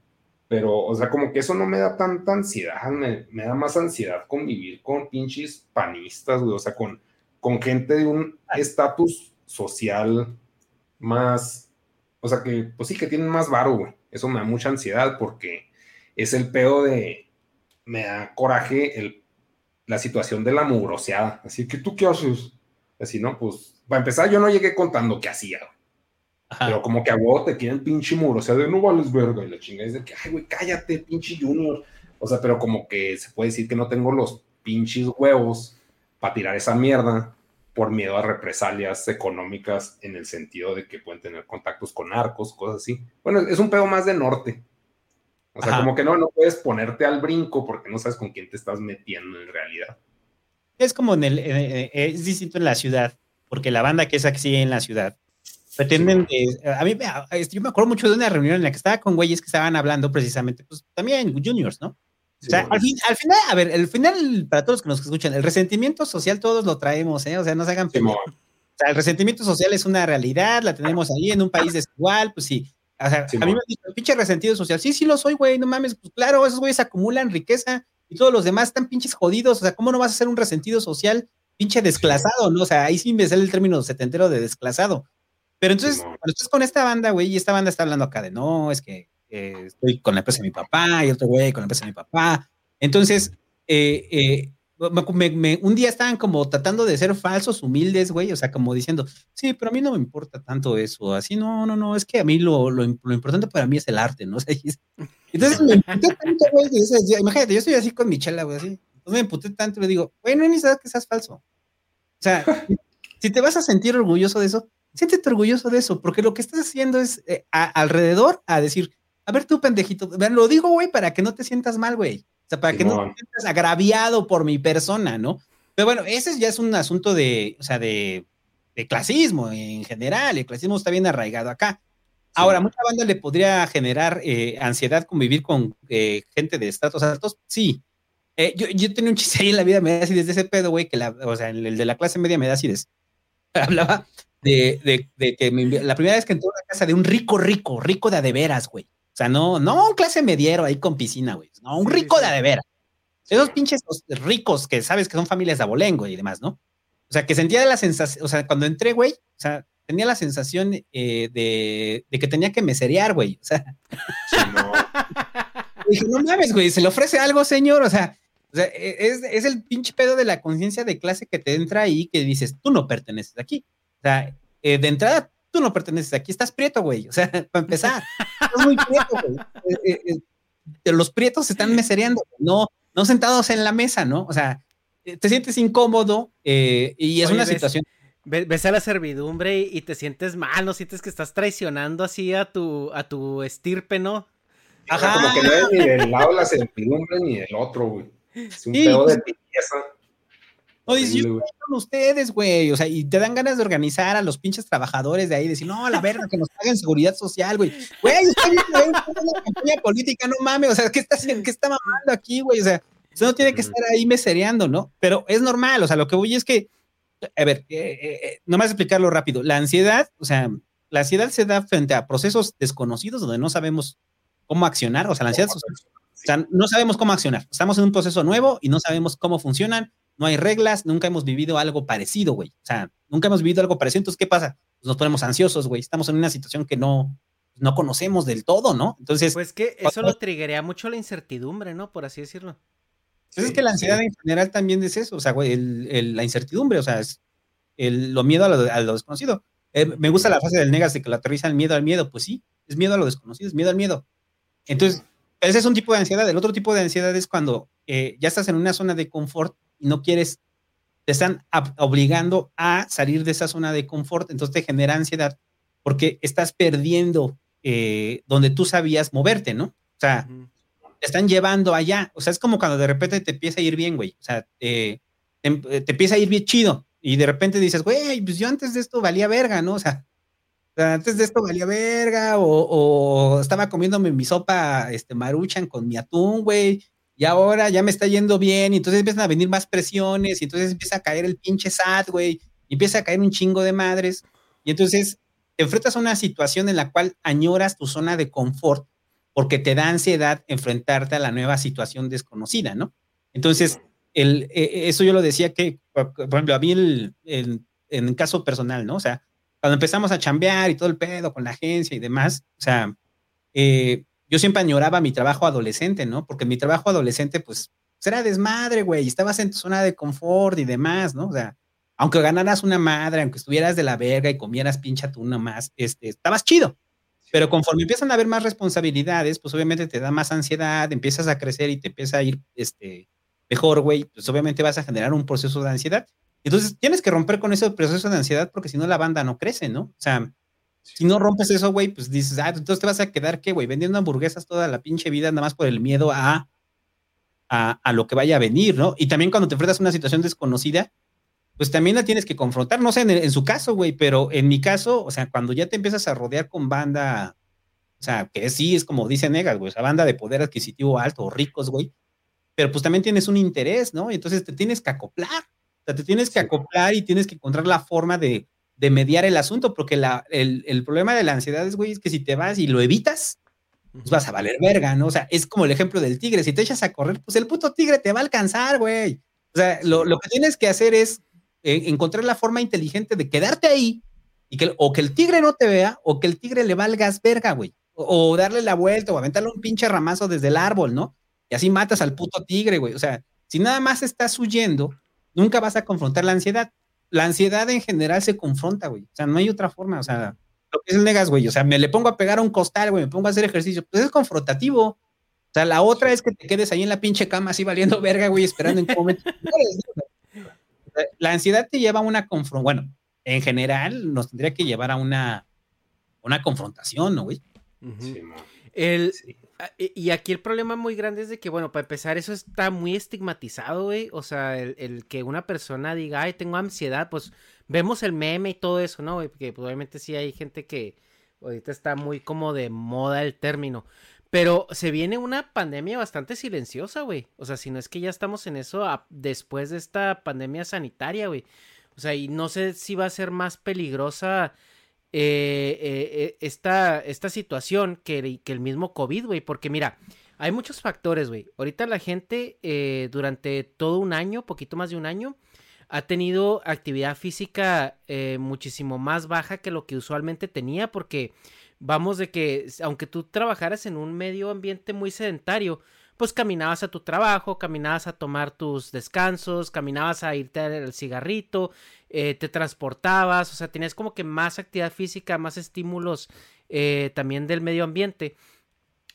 Pero, o sea, como que eso no me da tanta ansiedad, me, me da más ansiedad convivir con pinches panistas, güey. O sea, con, con gente de un estatus social más, o sea, que, pues sí, que tienen más varo, güey. Eso me da mucha ansiedad porque es el pedo de, me da coraje el la situación de la mugroseada. Así que, ¿tú qué haces? Así, ¿no? Pues, para empezar, yo no llegué contando qué hacía. Pero como que a vos te quieren pinche mugroseada de no vales verga. Y la chingada es de que, ay, güey, cállate, pinche junior. O sea, pero como que se puede decir que no tengo los pinches huevos para tirar esa mierda por miedo a represalias económicas en el sentido de que pueden tener contactos con arcos, cosas así. Bueno, es un pedo más de norte. O sea, como que no, no puedes ponerte al brinco porque no sabes con quién te estás metiendo en realidad. Es como en el, eh, eh, es distinto en la ciudad, porque la banda que es así en la ciudad, pretenden, a mí, yo me acuerdo mucho de una reunión en la que estaba con güeyes que estaban hablando precisamente, pues también juniors, ¿no? o sea, al, final, a ver, el final, para todos los que nos escuchan, el resentimiento social todos lo traemos, ¿eh? O sea, no se hagan O sea, el resentimiento social es una realidad, la tenemos ahí en un país desigual, pues sí. O sea, a mí me dicho, pinche resentido social. Sí, sí lo soy, güey, no mames. Pues claro, esos güeyes acumulan riqueza y todos los demás están pinches jodidos. O sea, ¿cómo no vas a ser un resentido social pinche desclasado, no? O sea, ahí sí me sale el término setentero de desclasado. Pero entonces, cuando estás con esta banda, güey, y esta banda está hablando acá de no, es que eh, estoy con la empresa de mi papá y otro güey con la empresa de mi papá. Entonces, eh, eh, un día estaban como tratando de ser falsos, humildes, güey, o sea, como diciendo, sí, pero a mí no me importa tanto eso, así, no, no, no, es que a mí lo, lo, importante para mí es el arte, ¿no? <laughs> entonces me emputé tanto, güey, imagínate, yo estoy así con mi chela, güey, así, entonces me emputé tanto y le digo, güey, no hay necesidad que seas falso. O sea, <laughs> si te vas a sentir orgulloso de eso, siéntete orgulloso de eso, porque lo que estás haciendo es eh, alrededor a decir, a ver tú, pendejito, lo digo, güey, para que no te sientas mal, güey. O sea, para que no te sientas agraviado por mi persona, ¿no? Pero bueno, ese ya es un asunto de, o sea, de, clasismo en general. El clasismo está bien arraigado acá. Ahora, mucha banda le podría generar eh, ansiedad convivir con eh, gente de estratos altos. Sí. Eh, yo, yo, tenía un chiste ahí en la vida, me da así desde ese pedo, güey, que la, o sea, el de la clase media me da así <laughs> Hablaba de, de, de que la primera vez que entró a la casa de un rico, rico, rico de adeveras, güey. O sea, no, no un clase mediero ahí con piscina, güey. No, un rico de de Esos pinches ricos que sabes que son familias de abolengo y demás, ¿no? O sea, que sentía la sensación, o sea, cuando entré, güey, o sea, tenía la sensación eh, de, que tenía que meserear, güey. O sea, no. <laughs> dije, no mames, güey, se le ofrece algo, señor. O sea, e, es, el pinche pedo de la conciencia de clase que te entra ahí que dices, tú no perteneces aquí. O sea, eh, de entrada, tú no perteneces aquí, estás prieto, güey. O sea, <laughs> para empezar, estás muy prieto, güey. Eh, eh, eh, los prietos están mesereando, no, no sentados en la mesa, ¿no? O sea, te sientes incómodo y es una situación. Ves a la servidumbre y, te sientes mal, no sientes que estás traicionando así a tu, a tu estirpe, ¿no? Ajá. como que no es ni del lado de la servidumbre ni del otro, güey. Es un pedo de pieza. No, dice, yo con ustedes, güey. O sea, y te dan ganas de organizar a los pinches trabajadores de ahí, decir, no, la verga, que nos paguen seguridad social, güey. Güey, está bien, güey, una campaña política, no mames. O sea, ¿qué está, qué está mamando aquí, güey? O sea, usted no tiene que estar ahí mesereando, ¿no? Pero es normal, o sea, lo que voy es que, a ver, eh, eh, eh, nomás explicarlo rápido. La ansiedad, o sea, la ansiedad se da frente a procesos desconocidos donde no sabemos cómo accionar, o sea, la ansiedad, o sea, no sabemos cómo accionar. Estamos en un proceso nuevo y no sabemos cómo funcionan no hay reglas, nunca hemos vivido algo parecido, güey. O sea, nunca hemos vivido algo parecido. Entonces, ¿qué pasa? Pues nos ponemos ansiosos, güey. Estamos en una situación que no, no conocemos del todo, ¿no? Entonces. Pues que eso lo triguea mucho la incertidumbre, ¿no? Por así decirlo. Pues es que la ansiedad en general también es eso, o sea, güey, la incertidumbre, o sea, es el, lo miedo a lo, desconocido. Eh, me gusta la frase del Negas de que lo aterriza el miedo al miedo, pues sí, es miedo a lo desconocido, es miedo al miedo. Entonces, ese es un tipo de ansiedad. El otro tipo de ansiedad es cuando eh, ya estás en una zona de confort y no quieres te están obligando a salir de esa zona de confort, entonces te genera ansiedad porque estás perdiendo eh, donde tú sabías moverte, ¿no? O sea, te están llevando allá. O sea, es como cuando de repente te empieza a ir bien, güey. O sea, te, te, empieza a ir bien chido y de repente dices, güey, pues yo antes de esto valía verga, ¿no? O sea, antes de esto valía verga o, estaba comiéndome mi sopa este, maruchan con mi atún, güey y ahora ya me está yendo bien, y entonces empiezan a venir más presiones, y entonces empieza a caer el pinche SAT, güey, y empieza a caer un chingo de madres, y entonces te enfrentas a una situación en la cual añoras tu zona de confort porque te da ansiedad enfrentarte a la nueva situación desconocida, ¿no? Entonces, el, e, e, eso yo lo decía que, por ejemplo, a mí el, en el caso personal, ¿no? O sea, cuando empezamos a chambear y todo el pedo con la agencia y demás, o sea, eh, yo siempre añoraba mi trabajo adolescente, ¿no? Porque mi trabajo adolescente, pues, era desmadre, güey, estabas en tu zona de confort y demás, ¿no? O sea, aunque ganaras una madre, aunque estuvieras de la verga y comieras pincha tú nomás, este, estabas chido. Pero conforme empiezan a haber más responsabilidades, pues obviamente te da más ansiedad, empiezas a crecer y te empieza a ir este, mejor, güey, pues obviamente vas a generar un proceso de ansiedad. Entonces tienes que romper con ese proceso de ansiedad porque si no la banda no crece, ¿no? O sea, si no rompes eso, güey, pues dices, ah, entonces te vas a quedar, ¿qué, güey? Vendiendo hamburguesas toda la pinche vida, nada más por el miedo a, a, lo que vaya a venir, ¿no? Y también cuando te enfrentas a una situación desconocida, pues también la tienes que confrontar, no sé, en, su caso, güey, pero en mi caso, o sea, cuando ya te empiezas a rodear con banda, o sea, que sí es como dice Negas, güey, esa banda de poder adquisitivo alto, ricos, güey, pero pues también tienes un interés, ¿no? Y entonces te tienes que acoplar, o sea, te tienes que acoplar y tienes que encontrar la forma de, de mediar el asunto, porque la, el, el, problema de la ansiedad es, güey, es que si te vas y lo evitas, pues vas a valer verga, ¿no? O sea, es como el ejemplo del tigre, si te echas a correr, pues el puto tigre te va a alcanzar, güey. O sea, lo, lo que tienes que hacer es eh, encontrar la forma inteligente de quedarte ahí y que o que el tigre no te vea o que el tigre le valgas verga, güey. O, o, darle la vuelta o aventarle un pinche ramazo desde el árbol, ¿no? Y así matas al puto tigre, güey. O sea, si nada más estás huyendo, nunca vas a confrontar la ansiedad la ansiedad en general se confronta, güey. O sea, no hay otra forma. O sea, lo que es el negas, güey. O sea, me le pongo a pegar a un costal, güey, me pongo a hacer ejercicio. Pues es confrontativo. O sea, la otra es que te quedes ahí en la pinche cama así valiendo verga, güey, esperando en qué momento. la ansiedad te lleva a una confrontación. Bueno, en general nos tendría que llevar a una, una confrontación, ¿no, güey? el, y aquí el problema muy grande es de que, bueno, para empezar, eso está muy estigmatizado, güey. O sea, el, que una persona diga, ay, tengo ansiedad, pues vemos el meme y todo eso, ¿no, güey? Porque pues, obviamente sí hay gente que ahorita está muy como de moda el término. Pero se viene una pandemia bastante silenciosa, güey. O sea, si no es que ya estamos en eso después de esta pandemia sanitaria, güey. O sea, y no sé si va a ser más peligrosa eh, eh, eh, esta, esta situación que, que el mismo COVID, güey. Porque mira, hay muchos factores, güey. Ahorita la gente durante todo un año, poquito más de un año, ha tenido actividad física muchísimo más baja que lo que usualmente tenía porque vamos de que aunque tú trabajaras en un medio ambiente muy sedentario, pues caminabas a tu trabajo, caminabas a tomar tus descansos, caminabas a irte al cigarrito, eh, te transportabas, o sea, tenías como que más actividad física, más estímulos eh, también del medio ambiente.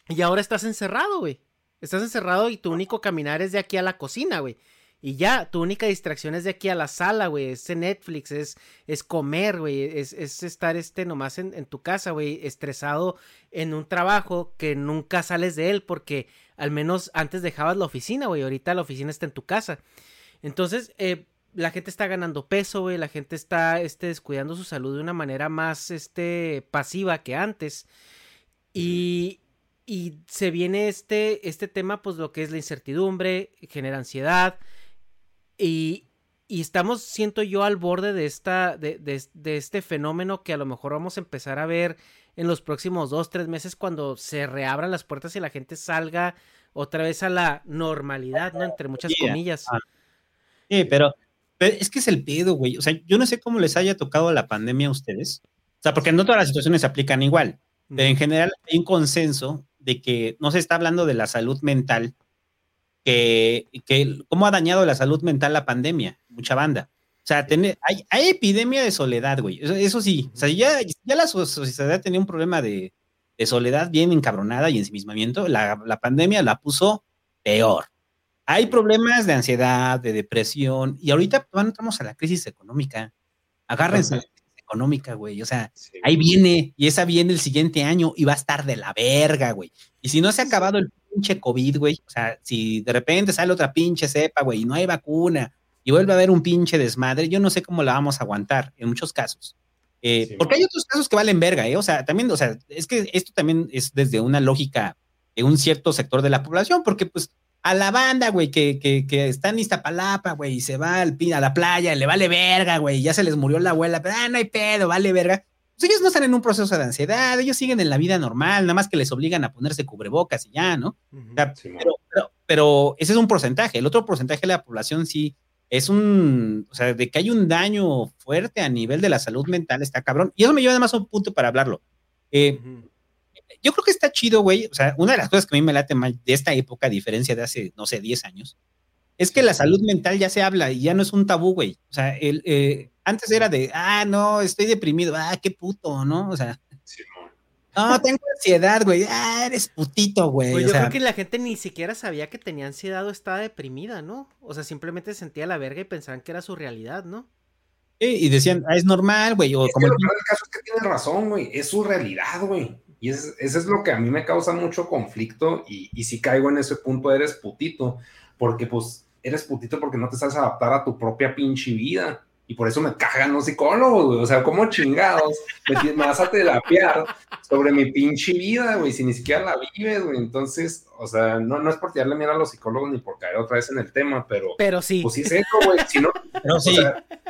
Y ahora estás encerrado, güey. Estás encerrado y tu único caminar es de aquí a la cocina, güey. Y ya, tu única distracción es de aquí a la sala, güey. Es Netflix, es, es comer, güey. Es, es, estar este nomás en, en tu casa, güey. Estresado en un trabajo que nunca sales de él porque al menos antes dejabas la oficina, güey. Ahorita la oficina está en tu casa. Entonces, eh, la gente está ganando peso, güey. La gente está este, descuidando su salud de una manera más este, pasiva que antes. Y, y se viene este, este tema, pues lo que es la incertidumbre, genera ansiedad. Y, y estamos, siento yo, al borde de, esta, de, de, este fenómeno que a lo mejor vamos a empezar a ver en los próximos dos, tres meses cuando se reabran las puertas y la gente salga otra vez a la normalidad, ¿no? Entre muchas comillas. Sí, pero, es que es el pedo, güey. O sea, yo no sé cómo les haya tocado la pandemia a ustedes. O sea, porque no todas las situaciones se aplican igual. Pero en general hay un consenso de que no se está hablando de la salud mental, que, que cómo ha dañado la salud mental la pandemia, mucha banda. O sea, hay, hay, epidemia de soledad, güey. Eso, sí. O sea, ya, ya la sociedad tenía un problema de, de soledad bien encabronada y ensimismamiento. La, la pandemia la puso peor. hay problemas de ansiedad, de depresión, y ahorita pues, entramos a la crisis económica. Agárrense a la crisis económica, güey. O sea, ahí viene, y esa viene el siguiente año y va a estar de la verga, güey. Y si no se ha acabado el pinche COVID, güey, o sea, si de repente sale otra pinche cepa, güey, y no hay vacuna, y vuelve a haber un pinche desmadre, yo no sé cómo la vamos a aguantar en muchos casos. Eh, porque hay otros casos que valen verga, ¿eh? O sea, también, o sea, es que esto también es desde una lógica de un cierto sector de la población, porque pues a la banda, güey, que, que, que está en Iztapalapa, güey, y se va al, a la playa, le vale verga, güey, ya se les murió la abuela, pero ah, no hay pedo, vale verga. Pues ellos no están en un proceso de ansiedad, ellos siguen en la vida normal, nada más que les obligan a ponerse cubrebocas y ya, ¿no? pero, pero, ese es un porcentaje, el otro porcentaje de la población sí es un, o sea, de que hay un daño fuerte a nivel de la salud mental, está cabrón. Y eso me lleva además a un punto para hablarlo. Eh, yo creo que está chido, güey. O sea, una de las cosas que a mí me late más de esta época, a diferencia de hace, no sé, 10 años, es que la salud mental ya se habla y ya no es un tabú, güey. O sea, el, eh, antes era de, ah, no, estoy deprimido, ah, qué puto, ¿no? O sea, no, tengo ansiedad, güey, ah, eres putito, güey. Pues yo creo que la gente ni siquiera sabía que tenía ansiedad o estaba deprimida, ¿no? O sea, simplemente sentía la verga y pensaban que era su realidad, ¿no? Sí, y decían, ah, es normal, güey. O como el... caso es que tiene razón, güey, es su realidad, güey. Y eso es lo que a mí me causa mucho conflicto y, y si caigo en ese punto eres putito, porque pues eres putito porque no te sabes adaptar a tu propia pinche vida. Y por eso me cagan los psicólogos, güey. O sea, como chingados me, vas a terapiar sobre mi pinche vida, güey, si ni siquiera la vives, güey. Entonces, o sea, no, no es por tirarle miedo a los psicólogos ni por caer otra vez en el tema, pero. Pero sí. Pues sí es eso, güey. Si no,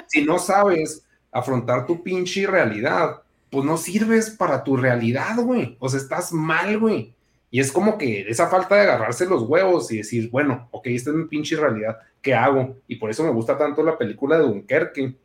si no sabes afrontar tu pinche realidad, pues no sirves para tu realidad, güey. O sea, estás mal, güey. Y es como que esa falta de agarrarse los huevos y decir, bueno, ok, esta es mi pinche realidad, ¿qué hago? Y por eso me gusta tanto la película de Dunkerque,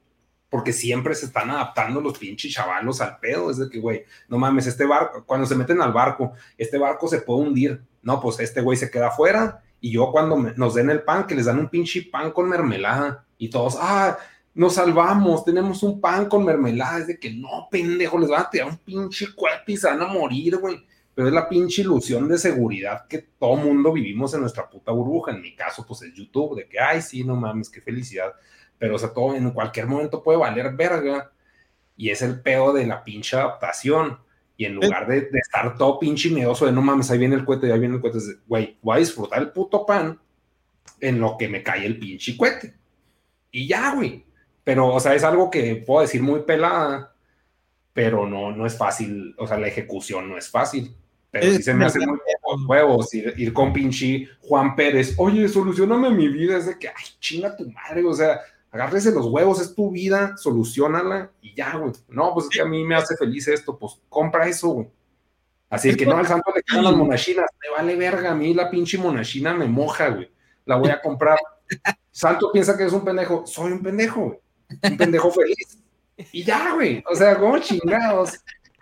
porque siempre se están adaptando los pinches chavalos al pedo. Es de que, güey, no mames, este barco, cuando se meten al barco, este barco se puede hundir. No, pues este güey se queda afuera. Y yo cuando nos den el pan, que les dan un pinche pan con mermelada, y todos, ah, nos salvamos, tenemos un pan con mermelada, es de que no, pendejo, les van a tirar un pinche cuerpo y se van a morir, güey. Pero es la pinche ilusión de seguridad que todo mundo vivimos en nuestra puta burbuja. En mi caso, pues es YouTube, de que, ay, sí, no mames, qué felicidad. Pero, o sea, todo en cualquier momento puede valer verga. Y es el pedo de la pinche adaptación. Y en lugar de, estar todo pinche miedoso de no mames, ahí viene el cohete, ahí viene el cohete, güey, voy a disfrutar el puto pan en lo que me cae el pinche cohete. Y ya, güey pero, o sea, es algo que puedo decir muy pelada, pero no, no es fácil, o sea, la ejecución no es fácil. Pero sí se me hace muy huevos ir, con pinche Juan Pérez, oye, solucioname mi vida, es de que, ay, chinga tu madre, o sea, agárrese los huevos, es tu vida, solucionala y ya, güey. No, pues es que a mí me hace feliz esto, pues compra eso, güey. Así que no, al santo le quedan las monachinas, me vale verga, a mí la pinche monachina me moja, güey. La voy a comprar. Santo piensa que es un pendejo, soy un pendejo, güey un pendejo feliz. Y ya, güey. O sea, como chingados.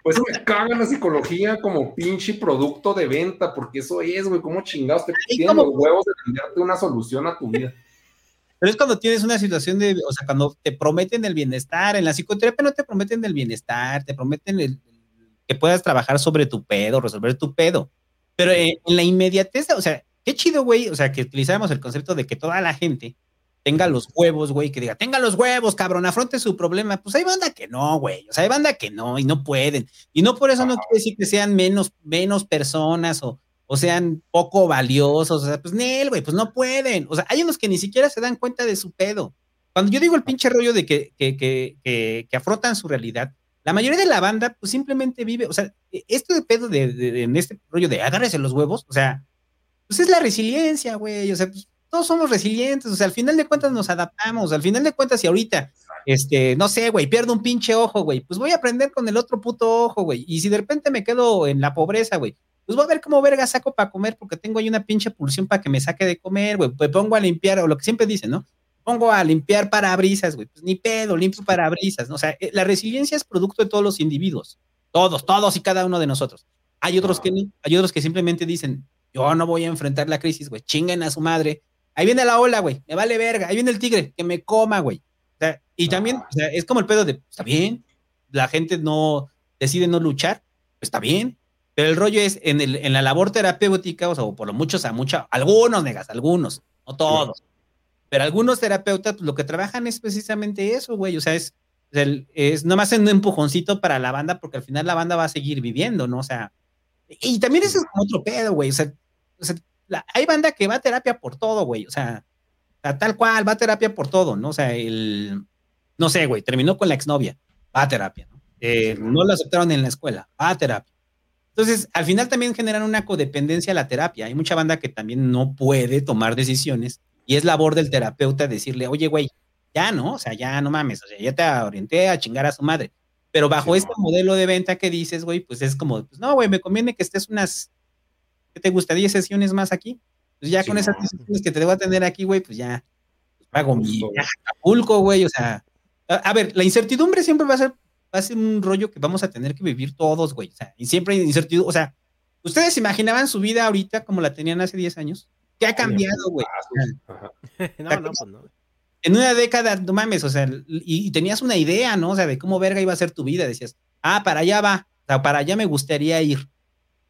Pues me caga la psicología como pinche producto de venta, porque eso es, güey, como chingados te tienen los huevos de venderte una solución a tu vida. Pero es cuando tienes una situación de, o sea, cuando te prometen el bienestar, en la psicoterapia no te prometen el bienestar, te prometen el, que puedas trabajar sobre tu pedo, resolver tu pedo. Pero en la inmediatez, o sea, qué chido, güey, o sea, que utilizamos el concepto de que toda la gente tenga los huevos, güey, que diga, tenga los huevos, cabrón, afronte su problema. Pues hay banda que no, güey. O sea, hay banda que no y no pueden. Y no por eso no quiere decir que sean menos, menos personas o, o sean poco valiosos. O sea, pues Nel, güey, pues no pueden. O sea, hay unos que ni siquiera se dan cuenta de su pedo. Cuando yo digo el pinche rollo de que, que, que, que, afrontan su realidad, la mayoría de la banda, pues simplemente vive, o sea, e, esto de pedo de, en este rollo de agárrese los huevos, o sea, pues es la resiliencia, güey. O sea, pues todos somos resilientes, o sea, al final de cuentas nos adaptamos, al final de cuentas, si ahorita, este, no sé, güey, pierdo un pinche ojo, güey, pues voy a aprender con el otro puto ojo, güey, y si de repente me quedo en la pobreza, güey, pues voy a ver cómo verga saco para comer porque tengo ahí una pinche pulsión para que me saque de comer, güey, pues pongo a limpiar, o lo que siempre dicen, ¿no? Pongo a limpiar parabrisas, güey, pues ni pedo, limpio parabrisas, ¿no? O sea, eh, la resiliencia es producto de todos los individuos, todos, todos y cada uno de nosotros. Hay otros que hay otros que simplemente dicen, yo no voy a enfrentar la crisis, güey, chinguen a su madre, Ahí viene la ola, güey. Me vale verga. Ahí viene el tigre. Que me coma, güey. O sea, y también, o sea, es como el pedo de, está bien. La gente no decide no luchar. Pues está bien. Pero el rollo es en, el, en la labor terapéutica, o sea, por lo muchos, a mucha, algunos negas, algunos, no todos. Pero algunos terapeutas pues, lo que trabajan es precisamente eso, güey. O sea, es, es, es nomás un empujoncito para la banda porque al final la banda va a seguir viviendo, ¿no? O sea, y también eso es otro pedo, güey. O sea, hay banda que va a terapia por todo, güey. O sea, tal cual, va a terapia por todo, ¿no? O sea, el, no sé, güey, terminó con la exnovia, va a terapia, ¿no? Eh, no lo aceptaron en la escuela, va a terapia. Entonces, al final también generan una codependencia a la terapia. Hay mucha banda que también no puede tomar decisiones y es labor del terapeuta decirle, oye, güey, ya no, o sea, ya no mames, o sea, ya te orienté a chingar a su madre. Pero bajo este modelo de venta que dices, güey, pues es como, pues no, güey, me conviene que estés unas, ¿qué te gusta? 10 sesiones más aquí. Pues ya con esas sesiones que te debo atender aquí, güey, pues ya pues pago mi Acapulco, güey, o sea, a, ver, la incertidumbre siempre va a ser, va a ser un rollo que vamos a tener que vivir todos, güey, o sea, y siempre hay incertidumbre, o sea, ¿ustedes imaginaban su vida ahorita como la tenían hace 10 años? ¿Qué ha cambiado, güey? <laughs> no, no, pues no en una década, no mames, o sea, y, tenías una idea, ¿no? O sea, de cómo verga iba a ser tu vida. Decías, ah, para allá va, o sea, para allá me gustaría ir.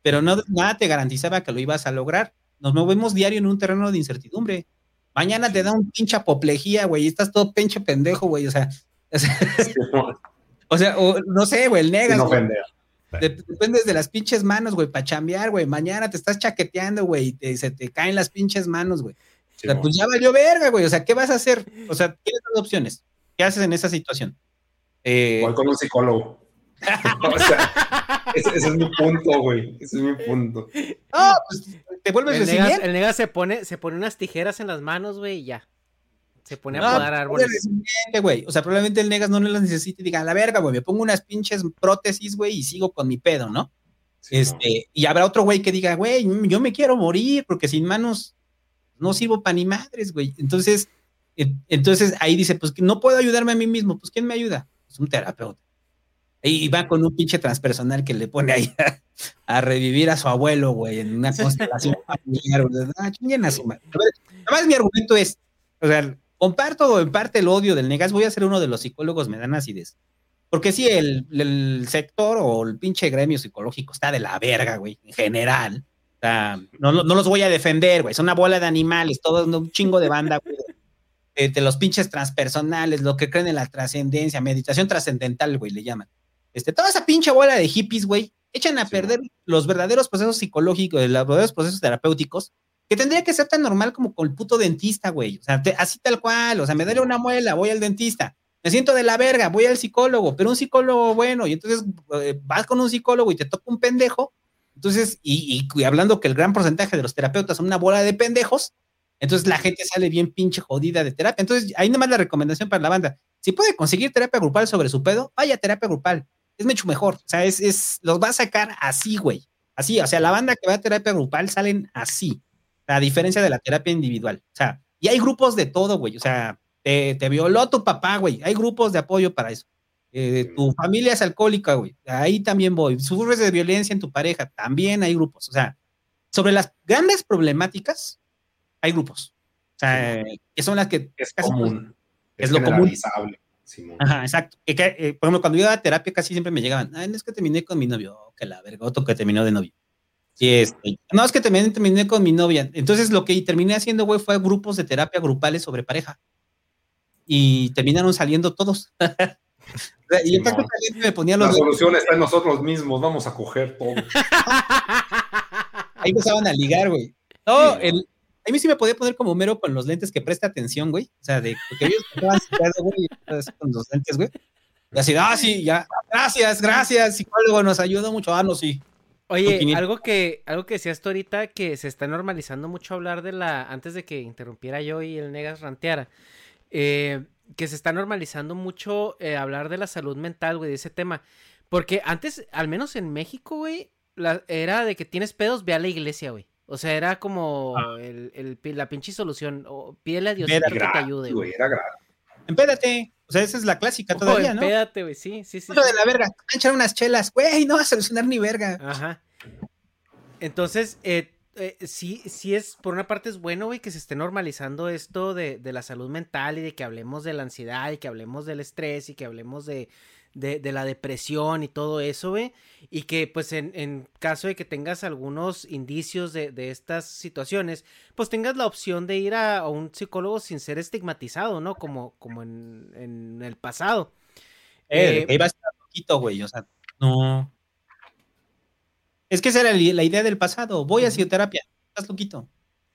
Pero no, nada te garantizaba que lo ibas a lograr. Nos movemos diario en un terreno de incertidumbre. Mañana te da un pinche apoplejía, güey, y estás todo pinche pendejo, güey, o sea. <laughs> O sea, o no sé, güey, el negas. No Dependes de las pinches manos, güey, para chambear, güey. Mañana te estás chaqueteando, güey, y se te caen las pinches manos, güey o sea, pues ya valió verga, güey. O sea, ¿qué vas a hacer? O sea, tienes dos opciones. ¿Qué haces en esa situación? Eh, Voy con un psicólogo. <laughs> o sea, ese, es mi punto, güey. Ese es mi punto. Ah, pues te vuelves el negas, el negas se pone, se pone unas tijeras en las manos, güey, y ya. Se pone a podar árboles. güey. O sea, probablemente el negas no las necesite y diga, a la verga, güey, me pongo unas pinches prótesis, güey, y sigo con mi pedo, ¿no? este, y habrá otro güey que diga, güey, yo me quiero morir porque sin manos no sirvo para ni madres, güey. Entonces, entonces ahí dice, pues no puedo ayudarme a mí mismo, pues ¿quién me ayuda? Pues un terapeuta. Y va con un pinche transpersonal que le pone ahí a, revivir a su abuelo, güey, en una constelación familiar. Ah, a su madre. Además, mi argumento es, o sea, comparto en parte el odio del negas, voy a ser uno de los psicólogos, me dan acidez. Porque sí, el, el sector o el pinche gremio psicológico está de la verga, güey, en general no, no los voy a defender, güey. Son una bola de animales, todo un chingo de banda, güey. De, los pinches transpersonales, lo que creen en la trascendencia, meditación trascendental, güey, le llaman. Este, toda esa pinche bola de hippies, güey, echan a perder los verdaderos procesos psicológicos, los verdaderos procesos terapéuticos, que tendría que ser tan normal como con el puto dentista, güey. O sea, así tal cual, o sea, me duele una muela, voy al dentista. Me siento de la verga, voy al psicólogo, pero un psicólogo bueno, y entonces eh, vas con un psicólogo y te toca un pendejo, entonces, y, hablando que el gran porcentaje de los terapeutas son una bola de pendejos, entonces la gente sale bien pinche jodida de terapia. Entonces, ahí nomás la recomendación para la banda. Si puede conseguir terapia grupal sobre su pedo, vaya terapia grupal. Es mucho mejor. O sea, es, es, los va a sacar así, güey. Así, o sea, la banda que va a terapia grupal salen así. A diferencia de la terapia individual. O sea, y hay grupos de todo, güey. O sea, te, te violó tu papá, güey. Hay grupos de apoyo para eso. Eh, tu familia es alcohólica, güey, ahí también voy. Sufres de violencia en tu pareja, también hay grupos. O sea, sobre las grandes problemáticas, hay grupos. O sea, que son las que... Es común. Es, lo común. Ajá, exacto. Eh, por ejemplo, cuando yo iba a terapia casi siempre me llegaban, ay, no es que terminé con mi novio, oh, que la verga, otro que terminó de novio. Y este, no, es que terminé, terminé con mi novia. Entonces lo que terminé haciendo, güey, fue grupos de terapia grupales sobre pareja. Y terminaron saliendo todos. <laughs> Y me ponía los La solución está en nosotros mismos, vamos a coger todo. <laughs> Ahí empezaban a ligar, güey. No, el, a mí sí me podía poner como mero con los lentes que presta atención, güey. O sea, de que ellos estaban güey, con los lentes, güey. Y así, ah, sí, ya, gracias, gracias, psicólogo, nos ayudó mucho. Ah, no, sí. Oye, algo que, algo que decías tú ahorita, que se está normalizando mucho hablar de la, antes de que interrumpiera yo y el Negas ranteara, eh, que se está normalizando mucho eh, hablar de la salud mental, güey, de ese tema. Porque antes, al menos en México, güey, era de que tienes pedos, ve a la iglesia, güey. O sea, era como ah. el, la pinche solución. O pídele a Dios que te ayude, güey. Empédate. O sea, esa es la clásica todavía, ¿no? Empédate, güey, sí, sí, sí. de la verga, echar unas chelas, güey, no va a solucionar ni verga. Ajá. Entonces, eh, eh, sí, sí es, por una parte es bueno, güey, que se esté normalizando esto de, la salud mental y de que hablemos de la ansiedad y que hablemos del estrés y que hablemos de, de, la depresión y todo eso, güey. Y que pues en, caso de que tengas algunos indicios de, estas situaciones, pues tengas la opción de ir a, un psicólogo sin ser estigmatizado, ¿no? Como, como en, el pasado. Eh, eh, a estar poquito, güey, o sea, no. Es que esa era la idea del pasado. Voy a psicoterapia, estás loquito.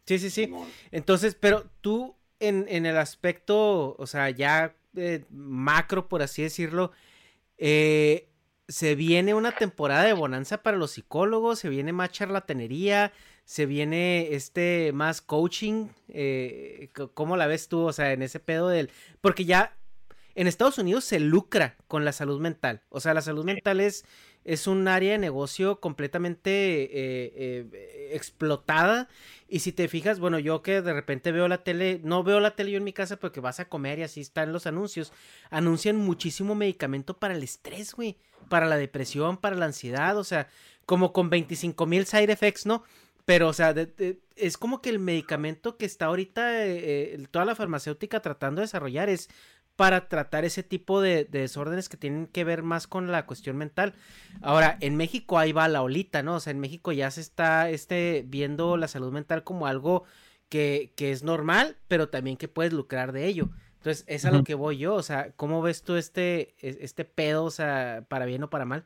Sí, sí, sí. Entonces, pero tú en, en el aspecto, o sea, ya eh, macro, por así decirlo, eh, se viene una temporada de bonanza para los psicólogos, se viene más charlatanería, se viene este más coaching. Eh, ¿Cómo la ves tú? O sea, en ese pedo del. Porque ya en Estados Unidos se lucra con la salud mental. O sea, la salud mental es, es un área de negocio completamente eh, eh, explotada. Y si te fijas, bueno, yo que de repente veo la tele, no veo la tele yo en mi casa porque vas a comer y así están los anuncios. Anuncian muchísimo medicamento para el estrés, güey. Para la depresión, para la ansiedad. O sea, como con 25 mil side effects, ¿no? Pero, o sea, es como que el medicamento que está ahorita eh, toda la farmacéutica tratando de desarrollar es para tratar ese tipo de, desórdenes que tienen que ver más con la cuestión mental. Ahora, en México ahí va la olita, ¿no? O sea, en México ya se está este, viendo la salud mental como algo que, es normal, pero también que puedes lucrar de ello. Entonces, es a lo que voy yo, o sea, ¿cómo ves tú este, este pedo, o sea, para bien o para mal?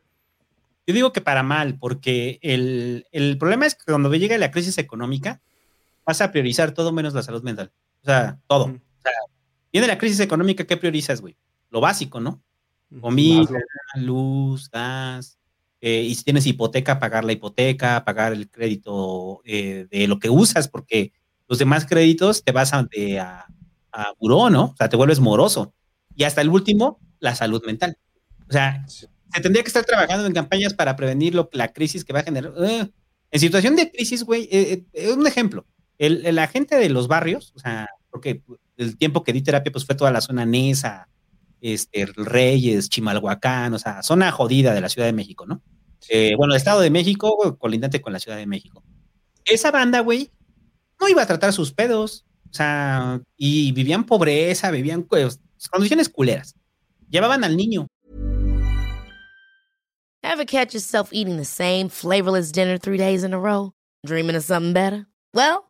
Yo digo que para mal, porque el, problema es que cuando llega la crisis económica, vas a priorizar todo menos la salud mental. O sea, todo. O sea, Viene la crisis económica, ¿qué priorizas, güey? Lo básico, ¿no? Comida, luz, gas. Eh, y si tienes hipoteca, pagar la hipoteca, pagar el crédito eh, de lo que usas, porque los demás créditos te vas a, a, buró, ¿no? O sea, te vuelves moroso. Y hasta el último, la salud mental. O sea, se tendría que estar trabajando en campañas para prevenir lo, la crisis que va a generar. Eh, en situación de crisis, güey, es un ejemplo. El, la gente de los barrios, o sea, porque el tiempo que di terapia, pues fue toda la zona Nesa, este, Reyes, Chimalhuacán, o sea, zona jodida de la Ciudad de México, ¿no? Eh, bueno, el Estado de México, colindante con la Ciudad de México. Esa banda, güey, no iba a tratar sus pedos, o sea, y vivían pobreza, vivían pues, condiciones culeras. Llevaban al niño. Ever catch yourself eating the same flavorless dinner three days in a row? Dreaming of something better? Well,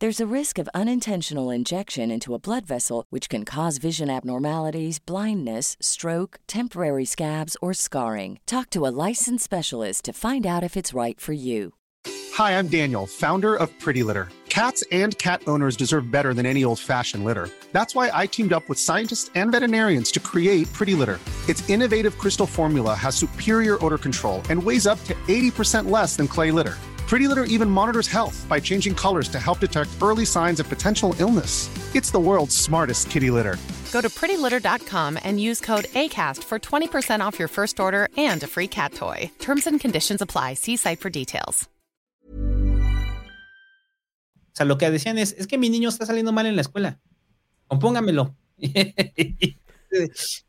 There's a risk of unintentional injection into a blood vessel, which can cause vision abnormalities, blindness, stroke, temporary scabs, or scarring. Talk to a licensed specialist to find out if it's right for you. Hi, I'm Daniel, founder of Pretty Litter. Cats and cat owners deserve better than any old fashioned litter. That's why I teamed up with scientists and veterinarians to create Pretty Litter. Its innovative crystal formula has superior odor control and weighs up to 80% less than clay litter. Pretty Litter even monitors health by changing colors to help detect early signs of potential illness. It's the world's smartest kitty litter. Go to prettylitter.com and use code ACAST for 20% off your first order and a free cat toy. Terms and conditions apply. See site for details. O sea, lo que decían es, es que mi niño está saliendo mal en la escuela. Compóngamelo. <laughs>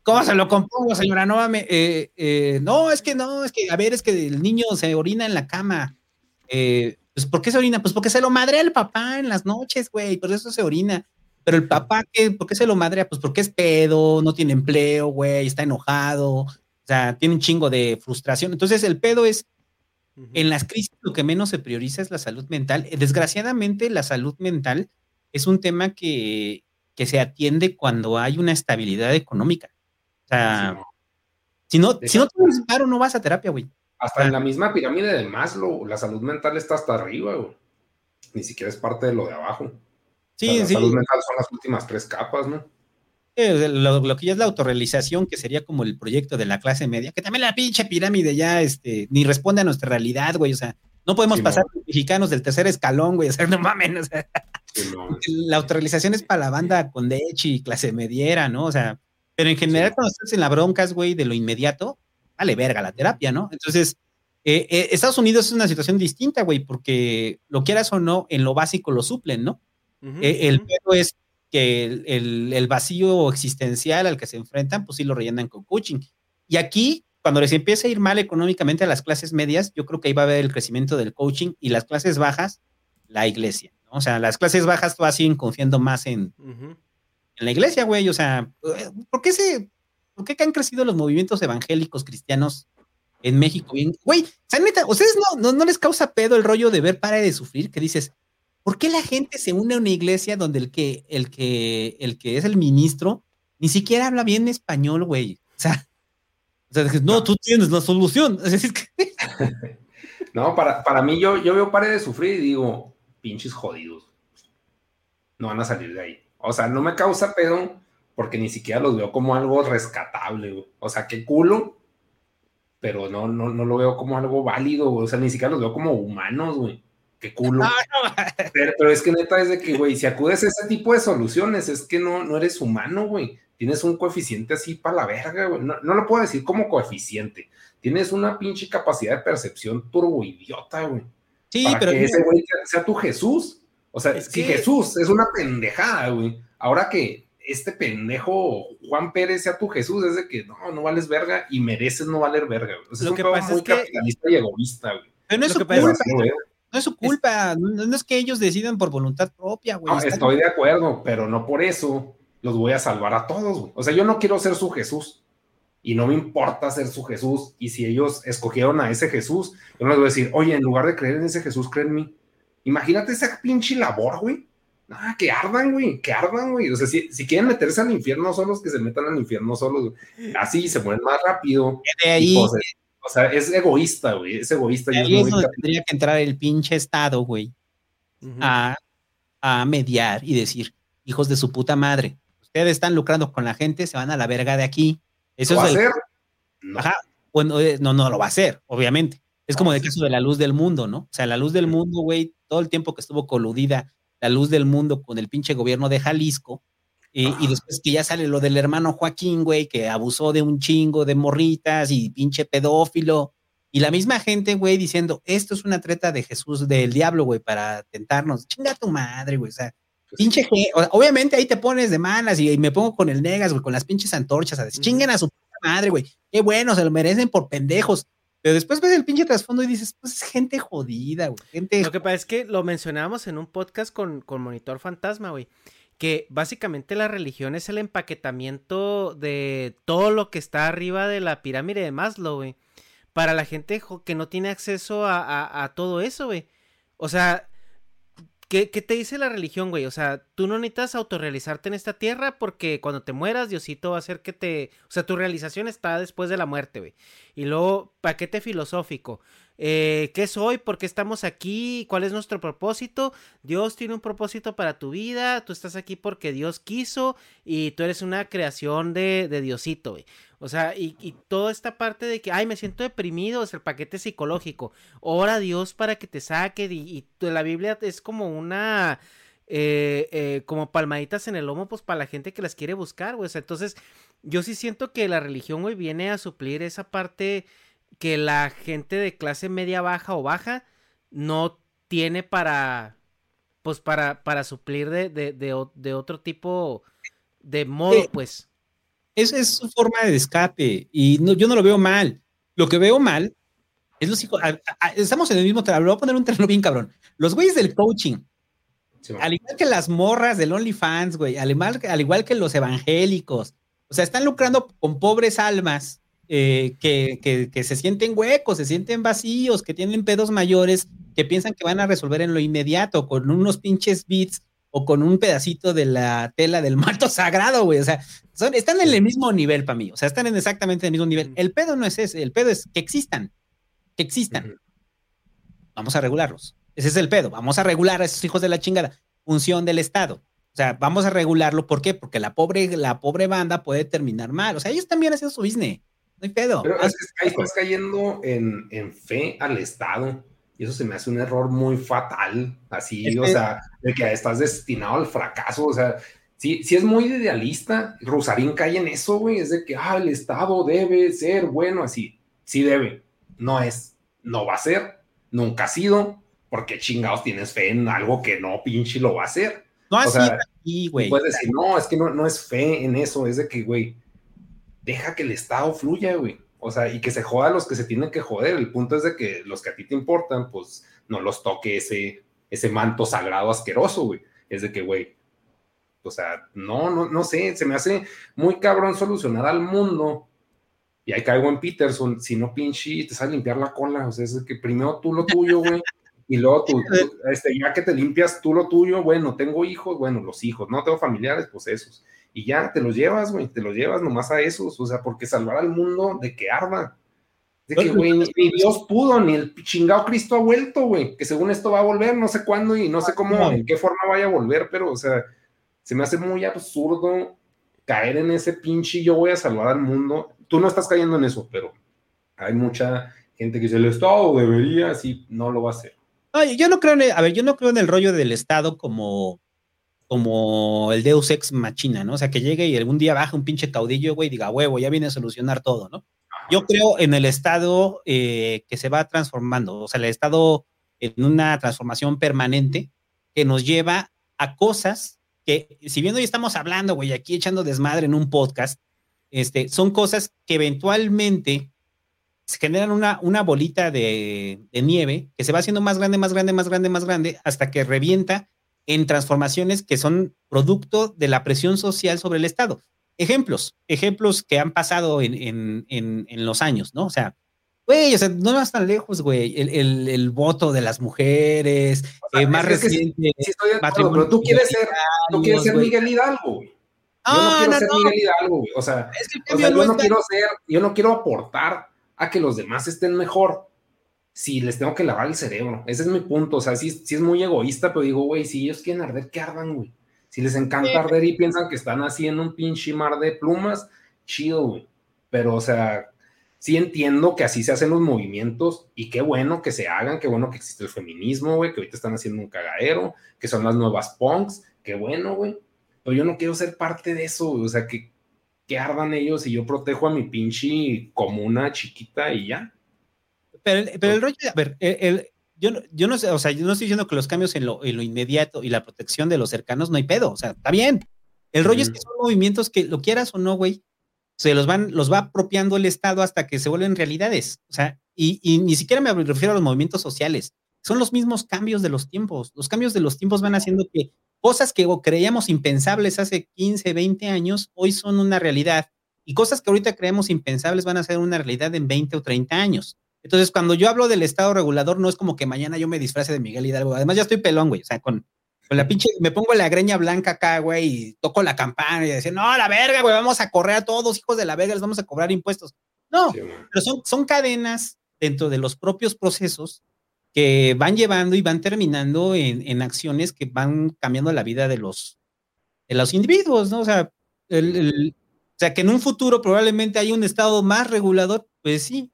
¿Cómo se lo compongo, señora? No, eh, eh, no, es que no, es que, a ver, es que el niño se orina en la cama. Eh, pues ¿por qué se orina? Pues porque se lo madrea el papá en las noches, güey, por eso se orina. Pero el papá, ¿qué? ¿por qué se lo madrea? Pues porque es pedo, no tiene empleo, güey, está enojado. O sea, tiene un chingo de frustración. Entonces, el pedo es, en las crisis lo que menos se prioriza es la salud mental. Desgraciadamente, la salud mental es un tema que, que se atiende cuando hay una estabilidad económica. O sea, si no, si no tienes paro, no vas a terapia, güey. Hasta en la misma pirámide de Maslow, la salud mental está hasta arriba, güey. Ni siquiera es parte de lo de abajo. Sí, la sí. salud mental son las últimas tres capas, ¿no? Eh, Lo, lo que ya es la autorrealización, que sería como el proyecto de la clase media, que también la pinche pirámide ya este, ni responde a nuestra realidad, güey. O sea, no podemos Sí, pasar no. mexicanos del tercer escalón, güey. <laughs> O sea, no mames. O sea, Sí, no. la autorrealización es para la banda con dechi, clase mediera, ¿no? O sea, pero en general, Sí. cuando estás en la broncas, güey, de lo inmediato, vale verga la terapia, ¿no? Entonces, eh, eh, Estados Unidos es una situación distinta, güey, porque lo quieras o no, en lo básico lo suplen, ¿no? Eh, el pedo es que el, el- el vacío existencial al que se enfrentan, pues sí lo rellenan con coaching. Y aquí, cuando les empieza a ir mal económicamente a las clases medias, yo creo que ahí va a haber el crecimiento del coaching y las clases bajas, la iglesia. ¿no? O sea, las clases bajas todavía siguen confiando más en la iglesia, güey. O sea, eh, ¿por qué se, por qué que han crecido los movimientos evangélicos cristianos en México? Bien, güey, neta, ¿ustedes no, no, no les causa pedo el rollo de ver para de sufrir? Que dices, ¿por qué la gente se une a una iglesia donde el que, el que, el que es el ministro ni siquiera habla bien español, güey? O sea, o sea, dices, no, tú tienes la solución. <laughs> <laughs> No, para, para mí yo, yo veo pare de sufrir y digo, pinches jodidos. No van a salir de ahí. O sea, no me causa pedo porque ni siquiera los veo como algo rescatable. güey. O sea, qué culo, pero no, no, no lo veo como algo válido. güey. O sea, ni siquiera los veo como humanos, güey. Qué culo. <laughs> Pero, pero es que neta es de que, güey, si acudes a ese tipo de soluciones, es que no, no eres humano, güey. Tienes un coeficiente así para la verga, güey. No, no lo puedo decir como coeficiente. Tienes una pinche capacidad de percepción turbo idiota, güey. sí, para pero que ese güey sea, sea tu Jesús. O sea, Es si que- Jesús es una pendejada, güey. Ahora que este pendejo Juan Pérez sea tu Jesús, es de que no, no vales verga y mereces no valer verga. O sea, Lo es un que pedo pasa muy es que- capitalista y egoísta, güey. pero no es lo su pasa culpa. veo. No es su culpa. No, no es que ellos decidan por voluntad propia, güey. No, estoy de acuerdo, pero no por eso los voy a salvar a todos. güey. O sea, yo no quiero ser su Jesús y no me importa ser su Jesús. Y si ellos escogieron a ese Jesús, yo no les voy a decir, oye, en lugar de creer en ese Jesús, creen en mí. Imagínate esa pinche labor, güey. Ah, que ardan, güey, que ardan, güey. O sea, si, si quieren meterse al infierno solos, que se metan al infierno solos. güey. Así se mueren más rápido. de ahí, pues, es- o sea, es egoísta, güey. Es egoísta. y de es ahí es muy tendría que entrar el pinche Estado, güey. A, a mediar y decir, hijos de su puta madre, ustedes están lucrando con la gente, se van a la verga de aquí. Eso ¿Lo va a es hacer? No. Ajá. Bueno, eh, no, no lo va a hacer, obviamente. Es como el caso de la luz del mundo, ¿no? O sea, la luz del mundo, güey, todo el tiempo que estuvo coludida la luz del mundo con el pinche gobierno de Jalisco, y, y después que ya sale lo del hermano Joaquín, güey, que abusó de un chingo de morritas y pinche pedófilo, y la misma gente, güey, diciendo, esto es una treta de Jesús, del diablo, güey, para tentarnos. Chinga tu madre, güey, o sea, pinche ge- o- Obviamente ahí te pones de malas y, y me pongo con el negas, güey, con las pinches antorchas, a decir, chinguen a su madre, güey. Qué bueno, se lo merecen por pendejos. Pero después ves el pinche trasfondo y dices, pues es gente jodida, güey. Lo que pasa es que lo mencionábamos en un podcast con, con Monitor Fantasma, güey. Que básicamente la religión es el empaquetamiento de todo lo que está arriba de la pirámide de Maslow, güey. Para la gente que no tiene acceso a, a- a todo eso, güey. O sea, ¿qué, te dice la religión, güey? O sea, tú no necesitas autorrealizarte en esta tierra porque cuando te mueras, Diosito va a hacer que te... O sea, tu realización está después de la muerte, güey. Y luego, paquete filosófico. Eh, ¿Qué soy? ¿Por qué estamos aquí? ¿Cuál es nuestro propósito? Dios tiene un propósito para tu vida. Tú estás aquí porque Dios quiso y tú eres una creación de, de Diosito, güey. O sea, y, y toda esta parte de que, ay, me siento deprimido, es el paquete psicológico. Ora a Dios para que te saque. Y, la Biblia es como una. eh, eh, como palmaditas en el lomo, pues para la gente que las quiere buscar, güey. O sea, entonces, yo sí siento que la religión, güey, viene a suplir esa parte que la gente de clase media baja o baja no tiene para, pues para, para suplir de, de, de, de otro tipo de modo, pues. Esa es su forma de escape y no, yo no lo veo mal. Lo que veo mal es los hijos. a- a- estamos en el mismo terreno. Voy a poner un terreno bien cabrón. Los güeyes del coaching, Sí, al igual que las morras del OnlyFans, güey, al igual, al igual que los evangélicos, o sea, están lucrando con pobres almas eh, que, que, se sienten huecos, se sienten vacíos, que tienen pedos mayores, que piensan que van a resolver en lo inmediato con unos pinches beats o con un pedacito de la tela del <laughs> manto sagrado, güey. O sea, son, están en el mismo nivel para mí. O sea, están en exactamente el mismo nivel. El pedo no es ese, el pedo es que existan, que existan. Vamos a regularlos. Ese es el pedo. Vamos a regular a esos hijos de la chingada. Función del Estado. O sea, vamos a regularlo. ¿Por qué? Porque la pobre, la pobre banda puede terminar mal. O sea, ellos también hacen su business. No hay pedo. Pero es que estás cayendo en, en fe al Estado. Y eso se me hace un error muy fatal, así, o sea, de que estás destinado al fracaso, o sea, si, si es muy idealista, Rosarín cae en eso, güey, es de que, ah, el Estado debe ser bueno, así, sí debe, no es, no va a ser, nunca ha sido, porque chingados tienes fe en algo que no pinche lo va a hacer. No así, aquí, güey. Puedes decir, no, es que no, no es fe en eso, es de que, güey, deja que el Estado fluya, güey. O sea, y que se joda los que se tienen que joder. El punto es de que los que a ti te importan, pues no los toque ese, ese manto sagrado asqueroso, güey. Es de que, güey, o sea, no, no, no sé, se me hace muy cabrón solucionar al mundo. Y ahí caigo en Peterson, si no pinche, te sale limpiar la cola. O sea, es de que primero tú lo tuyo, güey. Y luego tú, este, ya que te limpias tú lo tuyo, bueno, tengo hijos, bueno, los hijos, no tengo familiares, pues esos y ya te los llevas, güey, te los llevas nomás a esos, o sea, porque salvar al mundo de que arda. De que, güey, ni, Dios pudo, ni el chingado Cristo ha vuelto, güey, que según esto va a volver, no sé cuándo y no sé cómo, en qué forma vaya a volver, pero, o sea, se me hace muy absurdo caer en ese pinche yo voy a salvar al mundo. Tú no estás cayendo en eso, pero hay mucha gente que dice el Estado debería, así no lo va a hacer. yo no creo en a ver, yo no creo en el rollo del Estado como como el Deus Ex Machina, ¿no? O sea, que llegue y algún día baja un pinche caudillo, güey, y diga, huevo, ya viene a solucionar todo, ¿no? Yo creo en el Estado eh, que se va transformando, o sea, el Estado en una transformación permanente que nos lleva a cosas que, si bien hoy estamos hablando, güey, aquí echando desmadre en un podcast, este, son cosas que eventualmente se generan una, una bolita de, de nieve que se va haciendo más grande, más grande, más grande, más grande, hasta que revienta en transformaciones que son producto de la presión social sobre el Estado. Ejemplos, ejemplos que han pasado en, los años, ¿no? O sea, güey, o sea, no vas tan lejos, güey, el, voto de las mujeres, eh, más reciente. pero tú quieres ser, tú quieres ser Miguel Hidalgo, güey. Yo no, quiero ser Miguel Hidalgo, güey. O sea, yo no quiero ser, yo no quiero aportar a que los demás estén mejor si les tengo que lavar el cerebro. Ese es mi punto. O sea, sí, sí es muy egoísta, pero digo, güey, si ellos quieren arder, que ardan, güey. Si les encanta arder y piensan que están haciendo un pinche mar de plumas, chido, güey. Pero, o sea, sí entiendo que así se hacen los movimientos y qué bueno que se hagan, qué bueno que existe el feminismo, güey, que ahorita están haciendo un cagadero, que son las nuevas punks, qué bueno, güey. Pero yo no quiero ser parte de eso, güey. O sea, que, que ardan ellos y yo protejo a mi pinche comuna chiquita y ya pero, el rollo, a ver, el, yo, yo no sé, o sea, yo no estoy diciendo que los cambios en lo, en lo inmediato y la protección de los cercanos no hay pedo, o sea, está bien. El rollo es que son movimientos que, lo quieras o no, güey, se los van, los va apropiando el Estado hasta que se vuelven realidades. O sea, y, y, ni siquiera me refiero a los movimientos sociales. Son los mismos cambios de los tiempos. Los cambios de los tiempos van haciendo que cosas que creíamos impensables hace 15, 20 años, hoy son una realidad. Y cosas que ahorita creemos impensables van a ser una realidad en 20 o 30 años. Entonces, cuando yo hablo del Estado regulador, no es como que mañana yo me disfrace de Miguel Hidalgo. Además, ya estoy pelón, güey. O sea, con, la pinche, me pongo la greña blanca acá, güey, y toco la campana y decir, no, la verga, güey, vamos a correr a todos, hijos de la verga, les vamos a cobrar impuestos. No, pero son, son cadenas dentro de los propios procesos que van llevando y van terminando en, acciones que van cambiando la vida de los, de los individuos, ¿no? O sea, o sea, que en un futuro probablemente haya un Estado más regulador, pues sí,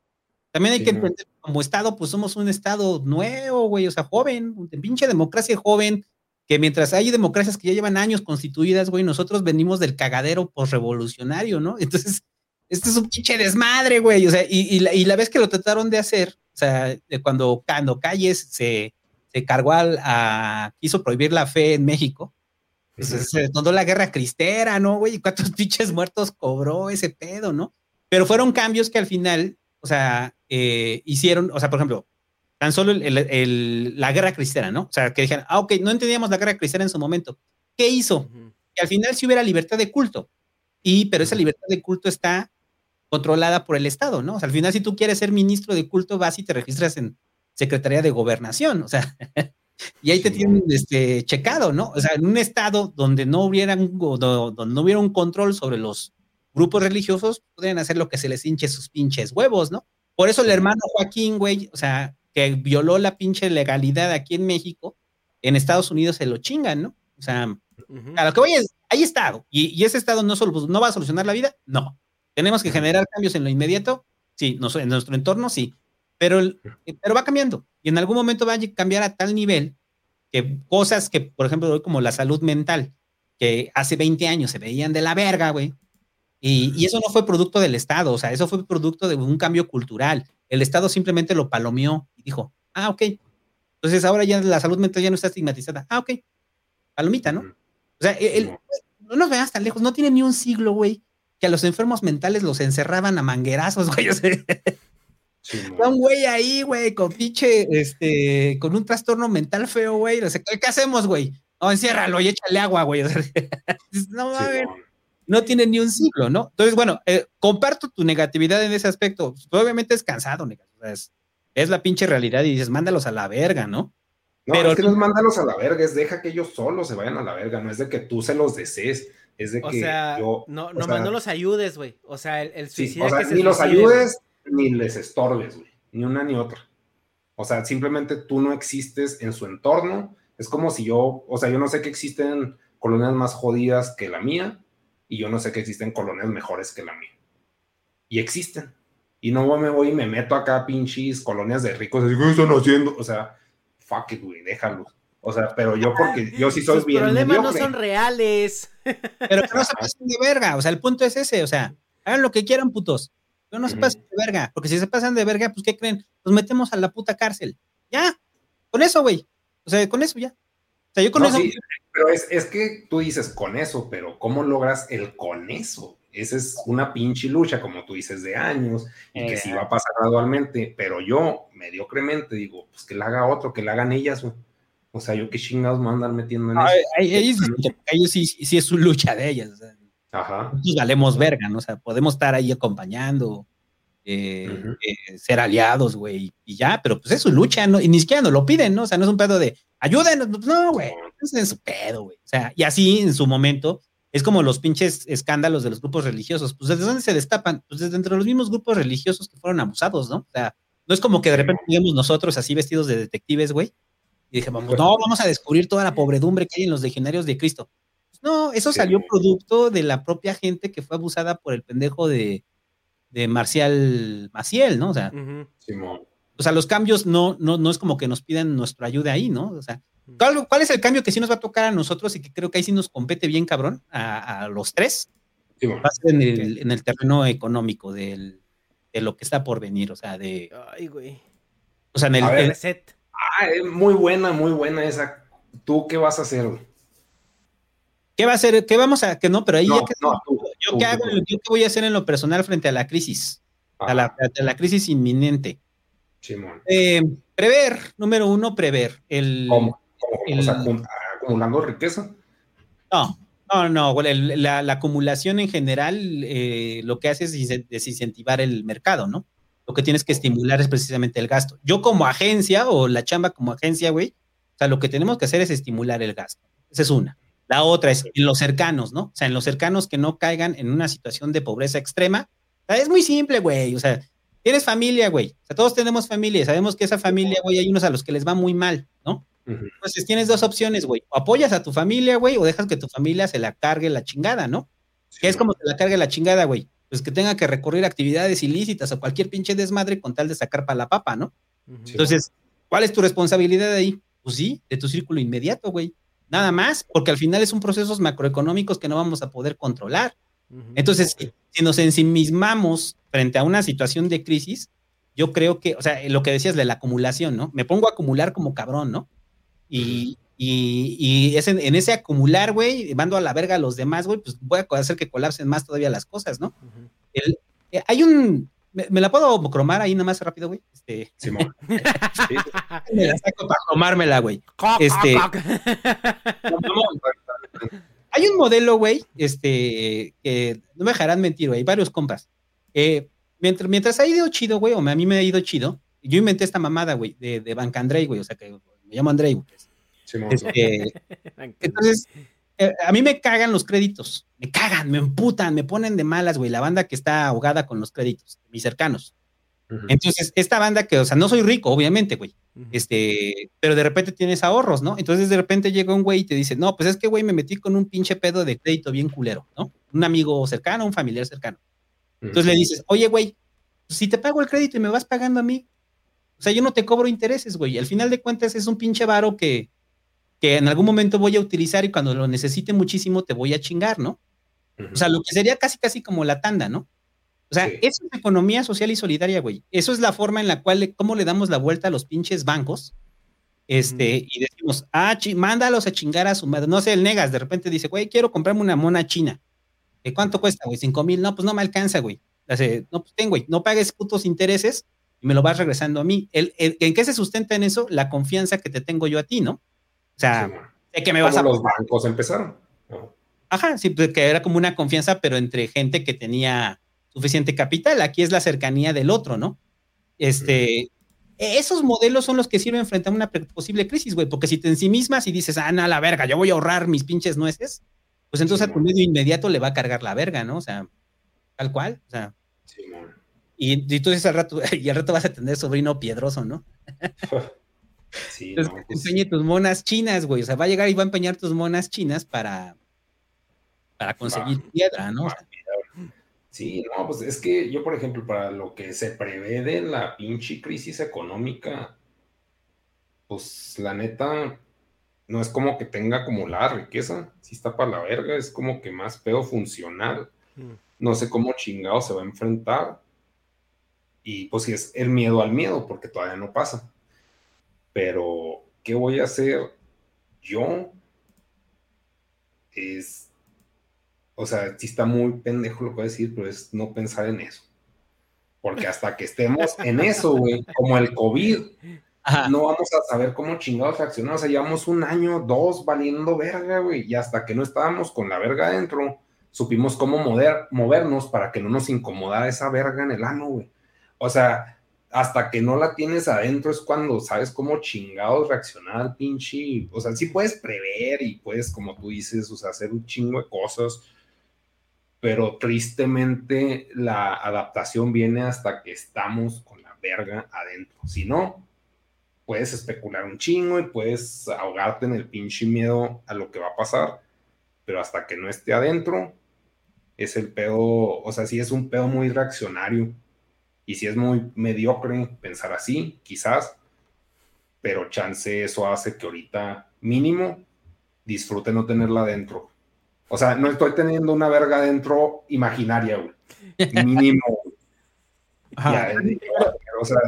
también hay que entender, como Estado, pues somos un Estado nuevo, güey, o sea, joven, pinche democracia joven, que mientras hay democracias que ya llevan años constituidas, güey, nosotros venimos del cagadero postrevolucionario, ¿no? <laughs> Entonces, este es un pinche desmadre, güey, o sea, y, la, vez que lo trataron de hacer, o sea, cuando, cuando Calles se, se cargó a, quiso prohibir la fe en México, pues se detonó la guerra cristera, ¿no, güey? ¿Cuántos <laughs> pinches muertos cobró ese pedo, no? Pero fueron cambios que al final o sea, eh, hicieron, o sea, por ejemplo, tan solo la guerra cristiana, ¿no? O sea, que dijeron, ah, ok, no entendíamos la guerra cristiana en su momento. ¿Qué hizo? Que al final sí hubiera libertad de culto. Y, pero esa libertad de culto está controlada por el Estado, ¿no? O sea, al final, si tú quieres ser ministro de culto, vas y te registras en Secretaría de Gobernación, o sea, <laughs> y ahí te tienen este, checado, ¿no? O sea, en un estado donde no hubiera un, donde no hubiera un control sobre los grupos religiosos, podrían hacer lo que se les hinche sus pinches huevos, ¿no? Por eso el hermano Joaquín, güey, o sea, que violó la pinche legalidad aquí en México, en Estados Unidos se lo chingan, ¿no? O sea, a lo que voy es, hay estado, y, ese estado no, solo, no va a solucionar la vida, no. Tenemos que generar cambios en lo inmediato, sí, en nuestro entorno, sí, pero, pero va cambiando, y en algún momento va a cambiar a tal nivel que cosas que, por ejemplo, como la salud mental, que hace 20 años se veían de la verga, güey, y, y, eso no fue producto del Estado, o sea, eso fue producto de un cambio cultural. El Estado simplemente lo palomeó y dijo, ah, ok. Entonces ahora ya la salud mental ya no está estigmatizada. Ah, ok. Palomita, ¿no? O sea, no nos veas tan lejos, no tiene ni un siglo, güey, que a los enfermos mentales los encerraban a manguerazos, <laughs> güey. O sea, un güey ahí, güey, con pinche, este, con un trastorno mental feo, güey. O sea, ¿qué, hacemos, güey? No, enciérralo y échale agua, güey. O sea, <laughs> no, mames no tiene ni un siglo, ¿no? Entonces, bueno, eh, comparto tu negatividad en ese aspecto. Pues, obviamente es cansado, es, es, la pinche realidad y dices, mándalos a la verga, ¿no? No, Pero, es que no es mándalos a la verga, es deja que ellos solos se vayan a la verga, no es de que tú se los desees, es de que yo... No, no, no los ayudes, güey. O sea, el, suicidio o sea, ni los ayudes ni les estorbes, güey. Ni una ni otra. O sea, simplemente tú no existes en su entorno. Es como si yo, o sea, yo no sé que existen colonias más jodidas que la mía, y yo no sé que existen colonias mejores que la mía. Y existen. Y no me voy y me meto acá pinches colonias de ricos ¿qué están haciendo? O sea, fuck it, güey, déjalo. O sea, pero yo porque yo sí soy Sus bien problemas no son reales. Pero que no se pasen de verga, o sea, el punto es ese, o sea, hagan lo que quieran, putos. Pero no se pasen de verga, porque si se pasan de verga, pues ¿qué creen? Nos metemos a la puta cárcel. Ya, con eso, güey. O sea, con eso ya. O sea, yo con eso pero es, que tú dices con eso, pero ¿cómo logras el con eso? Esa es una pinche lucha, como tú dices, de años, y que sí va a pasar gradualmente, pero yo, mediocremente, digo, pues que la haga otro, que la hagan ellas, o sea, yo qué chingados me andan metiendo en eso. Ellos, sí, sí, es su lucha de ellas, o sea, Ajá. valemos verga, ¿no? O sea, podemos estar ahí acompañando, eh, eh, ser aliados, güey, y ya, pero pues es su lucha, ¿no? Y ni siquiera nos lo piden, ¿no? O sea, no es un pedo de ayúdenos, pues, no, güey, es su pedo, güey. O sea, y así en su momento, es como los pinches escándalos de los grupos religiosos. Pues desde dónde se destapan, pues desde entre los mismos grupos religiosos que fueron abusados, ¿no? O sea, no es como que de repente digamos nosotros así vestidos de detectives, güey, y dije, vamos, no, vamos a descubrir toda la pobredumbre que hay en los legionarios de Cristo. Pues, no, eso salió producto de la propia gente que fue abusada por el pendejo de, de Marcial Maciel, ¿no? O sea, o sea, los cambios no, no, no es como que nos pidan nuestra ayuda ahí, ¿no? O sea, ¿cuál, ¿cuál, es el cambio que sí nos va a tocar a nosotros y que creo que ahí sí nos compete bien, cabrón, a, los tres? Va a ser en el, en el terreno económico del, de lo que está por venir, o sea, de... Ay, güey. O sea, en el... set. Ah, es muy buena, muy buena esa. ¿Tú qué vas a hacer, güey? ¿Qué va a hacer? ¿Qué vamos a.? Que no, pero ahí ya que. yo, ¿qué hago? ¿Yo qué voy a hacer en lo personal frente a la crisis? A la, a la, crisis inminente. Eh, prever, número uno, prever. El, ¿Cómo? acumulando riqueza. No, no, no. la, la, acumulación en general eh, lo que hace es desincentivar el mercado, ¿no? Lo que tienes que estimular es precisamente el gasto. Yo, como agencia, o la chamba como agencia, güey, o sea, lo que tenemos que hacer es estimular el gasto. Esa es una. La otra es en los cercanos, ¿no? O sea, en los cercanos que no caigan en una situación de pobreza extrema. O sea, es muy simple, güey. O sea, tienes familia, güey. O sea, todos tenemos familia. Sabemos que esa familia, güey, hay unos a los que les va muy mal, ¿no? Entonces tienes dos opciones, güey. O apoyas a tu familia, güey, o dejas que tu familia se la cargue la chingada, ¿no? Que es como se la cargue la chingada, güey. Pues que tenga que recurrir a actividades ilícitas o cualquier pinche desmadre con tal de sacar para la papa, ¿no? Entonces, ¿cuál es tu responsabilidad ahí? Pues sí, de tu círculo inmediato, güey nada más, porque al final es un procesos macroeconómicos que no vamos a poder controlar. Entonces, si, nos ensimismamos frente a una situación de crisis, yo creo que, o sea, lo que decías de la acumulación, ¿no? Me pongo a acumular como cabrón, ¿no? Y, y, es en, ese acumular, güey, mando a la verga a los demás, güey, pues voy a hacer que colapsen más todavía las cosas, ¿no? El, eh, hay un, ¿Me, la puedo cromar ahí nomás rápido, güey? Este... <laughs> Sí, me la saco para cromármela, güey. Este... Hay un modelo, güey, este, que no me dejarán mentir, güey, varios compas. Eh, mientras, mientras ha ido chido, güey, o a mí me ha ido chido, yo inventé esta mamada, güey, de, de Banca Andrei, güey, o sea que me llamo Andrei, güey. Este, entonces, eh, a mí me cagan los créditos, me cagan, me emputan, me ponen de malas, güey, la banda que está ahogada con los créditos, mis cercanos. Entonces, esta banda que, o sea, no soy rico, obviamente, güey, este, pero de repente tienes ahorros, ¿no? Entonces, de repente llega un güey y te dice, no, pues es que, güey, me metí con un pinche pedo de crédito bien culero, ¿no? Un amigo cercano, un familiar cercano. Entonces le dices, oye, güey, pues, si te pago el crédito y me vas pagando a mí, o sea, yo no te cobro intereses, güey. Al final de cuentas es un pinche varo que, que en algún momento voy a utilizar y cuando lo necesite muchísimo te voy a chingar, ¿no? O sea, lo que sería casi, casi como la tanda, ¿no? O sea, eso es economía social y solidaria, güey. Eso es la forma en la cual, cómo le damos la vuelta a los pinches bancos. Este, y decimos, ah, mándalos a chingar a su madre. No sé, el negas de repente dice, güey, quiero comprarme una mona china. ¿De cuánto cuesta, güey? Cinco mil. No, pues no me alcanza, güey. no, pues ten, güey, no pagues putos intereses y me lo vas regresando a mí. El, ¿En qué se sustenta en eso? La confianza que te tengo yo a ti, ¿no? O sea, de que me vas a. los bancos empezaron. Ajá, sí, pues, que era como una confianza, pero entre gente que tenía suficiente capital. Aquí es la cercanía del otro, ¿no? Este, esos modelos son los que sirven frente a una posible crisis, güey, porque si te ensimismas y dices, ah, no, la verga, yo voy a ahorrar mis pinches nueces, pues entonces a tu medio inmediato le va a cargar la verga, ¿no? O sea, tal cual, o sea. Sí, y, y, tú dices al rato, <laughs> y al rato vas a tener sobrino piedroso, ¿no? <laughs> sí, entonces, no, pues... empeñe tus monas chinas, güey, o sea, va a llegar y va a empeñar tus monas chinas para, para conseguir piedra, ¿no? O sea, Sí, no, pues es que yo, por ejemplo, para lo que se prevé de la pinche crisis económica, pues la neta, no es como que tenga como la riqueza, si está para la verga, es como que más pedo funcional. Mm. No sé cómo chingado se va a enfrentar. Y pues si es el miedo al miedo, porque todavía no pasa. Pero, ¿qué voy a hacer yo? Es o sea, sí está muy pendejo lo que voy a decir, pero es no pensar en eso. Porque hasta que estemos en eso, güey, como el COVID, no vamos a saber cómo chingados reaccionar. O sea, llevamos un año, dos valiendo verga, güey, y hasta que no estábamos con la verga adentro, supimos cómo mover, movernos para que no nos incomodara esa verga en el ano, güey. O sea, hasta que no la tienes adentro es cuando sabes cómo chingados reaccionar al pinche. O sea, sí puedes prever y puedes, como tú dices, o sea, hacer un chingo de cosas pero tristemente la adaptación viene hasta que estamos con la verga adentro. Si no, puedes especular un chingo y puedes ahogarte en el pinche miedo a lo que va a pasar, pero hasta que no esté adentro, es el pedo, o sea, si es un pedo muy reaccionario y si es muy mediocre pensar así, quizás, pero chance eso hace que ahorita mínimo disfrute no tenerla adentro o sea, no estoy teniendo una verga dentro imaginaria, güey. Mínimo. <laughs> o sea,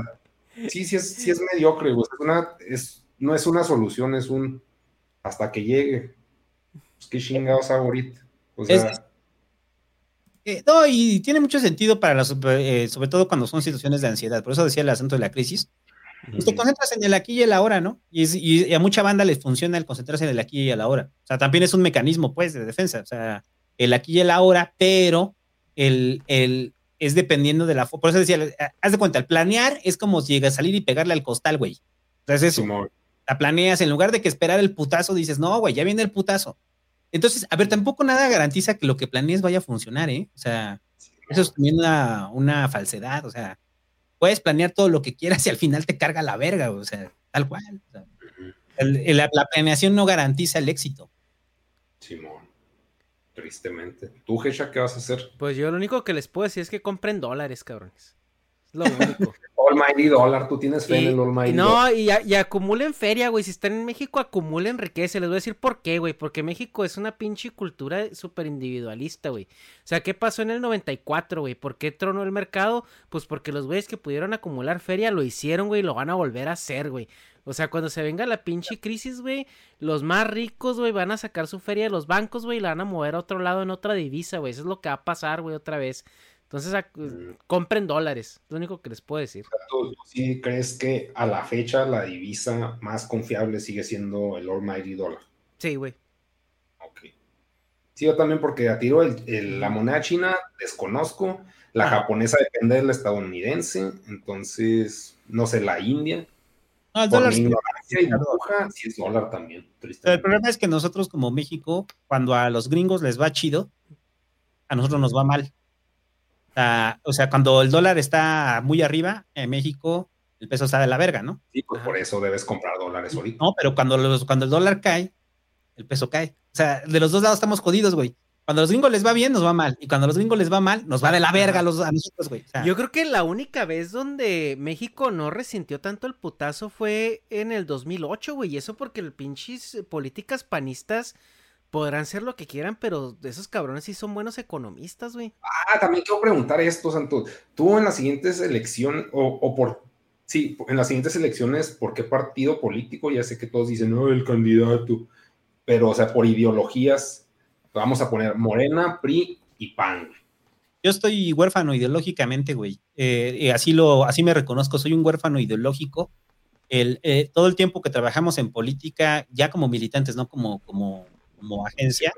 sí, sí es, sí es mediocre, güey. Es una, es, no es una solución, es un hasta que llegue. Pues qué chingados ahorita. O sea. Eh, no, y tiene mucho sentido para las, eh, sobre todo cuando son situaciones de ansiedad. Por eso decía el asunto de la crisis. Pues te concentras en el aquí y el ahora, ¿no? Y, a mucha banda les funciona el concentrarse en el aquí y el ahora. O sea, también es un mecanismo, pues, de defensa. O sea, el aquí y el ahora, pero el, el es dependiendo de la... Por eso decía, haz de cuenta, el planear es como si llega a salir y pegarle al costal, güey. Entonces eso. la planeas, en lugar de que esperar el putazo, dices, no, güey, ya viene el putazo. Entonces, a ver, tampoco nada garantiza que lo que planees vaya a funcionar, ¿eh? O sea, eso es también una, una falsedad, o sea, puedes planear todo lo que quieras y al final te carga la verga, o sea, tal cual. la, planeación no garantiza el éxito. Simón, tristemente. ¿Tú, Gesha, qué vas a hacer? Pues yo lo único que les puedo decir es que compren dólares, cabrones. Lo único. <laughs> Almighty Dollar, tú tienes fe en el Almighty No, y, y, acumulen feria, güey. Si están en México, acumulen riqueza. Les voy a decir por qué, güey. Porque México es una pinche cultura súper individualista, güey. O sea, ¿qué pasó en el 94, güey? ¿Por qué tronó el mercado? Pues porque los güeyes que pudieron acumular feria lo hicieron, güey, y lo van a volver a hacer, güey. O sea, cuando se venga la pinche crisis, güey, los más ricos, güey, van a sacar su feria de los bancos, güey, y la van a mover a otro lado en otra divisa, güey. Eso es lo que va a pasar, güey, otra vez. Entonces, mm. compren dólares, lo único que les puedo decir. ¿Tú, sí crees que a la fecha la divisa más confiable sigue siendo el Almighty Dollar? Sí, güey. Ok. Sí, yo también porque a tiro el, la moneda china desconozco. La japonesa depende del estadounidense, entonces, no sé, la India. No, el dólar sí es dólar también. Pero el problema es que nosotros como México, cuando a los gringos les va chido, a nosotros nos va mal. O sea, cuando el dólar está muy arriba, en México el peso está de la verga, ¿no? Sí, pues por eso debes comprar dólares ahorita. No, pero cuando, los, cuando el dólar cae, el peso cae. O sea, de los dos lados estamos jodidos, güey. Cuando a los gringos les va bien, nos va mal. Y cuando a los gringos les va mal, nos va de la verga a, los, nosotros, güey. Yo creo que la única vez donde México no resintió tanto el putazo fue en el 2008, güey. Y eso porque el pinches políticas panistas podrán ser lo que quieran, pero esos cabrones sí son buenos economistas, güey. Ah, también quiero preguntar esto, Santo. Tú en las siguientes elecciones, o, por, sí, en las siguientes elecciones, ¿por qué partido político? Ya sé que todos dicen, no, el candidato, pero, o sea, por ideologías, vamos a poner Morena, PRI y PAN. Yo estoy huérfano ideológicamente, güey. Eh, así, lo, así me reconozco, soy un huérfano ideológico. El, eh, todo el tiempo que trabajamos en política, ya como militantes, no como, como, como agencia,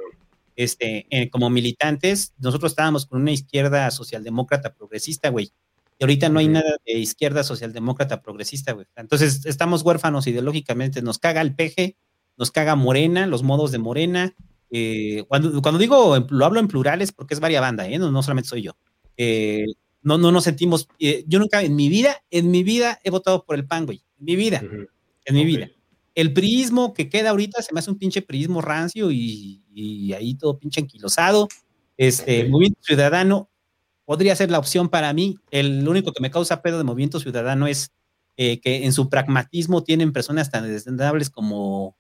este, eh, como militantes, nosotros estábamos con una izquierda socialdemócrata progresista, güey. Y ahorita no hay nada de izquierda socialdemócrata progresista, güey. Entonces estamos huérfanos ideológicamente, nos caga el peje, nos caga Morena, los modos de Morena. Eh, cuando, cuando digo, lo hablo en plurales porque es varia banda, ¿eh? no, solamente soy yo. Eh, no, no nos sentimos, yo nunca en mi vida, en mi vida he votado por el PAN, güey, en mi vida, en mi vida. El prismo que queda ahorita se me hace un pinche prismo rancio y, ahí todo pinche anquilosado. Este, Movimiento Ciudadano podría ser la opción para mí. El único que me causa pedo de Movimiento Ciudadano es que en su pragmatismo tienen personas tan descendables como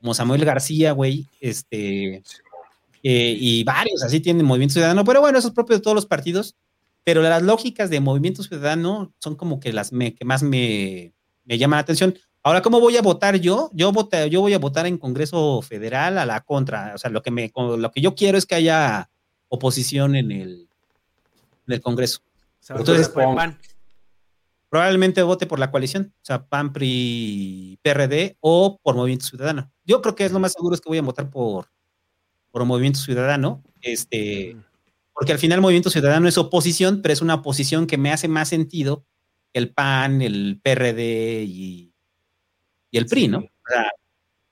como Samuel García, güey, este, eh, y varios así tienen Movimiento Ciudadano, pero bueno, eso es propio de todos los partidos, pero las lógicas de Movimiento Ciudadano son como que las que más me, me llaman la atención. Ahora, ¿cómo voy a votar yo? Yo, voté, yo voy a votar en Congreso Federal a la contra, o sea, lo que, me, lo que yo quiero es que haya oposición en el, en el Congreso. Entonces, PAN probablemente vote por la coalición, o sea, PAN, PRI, PRD o por Movimiento Ciudadano. Yo creo que es lo más seguro es que voy a votar por, por Movimiento Ciudadano, este, porque al final Movimiento Ciudadano es oposición, pero es una oposición que me hace más sentido que el PAN, el PRD y, el PRI, ¿no?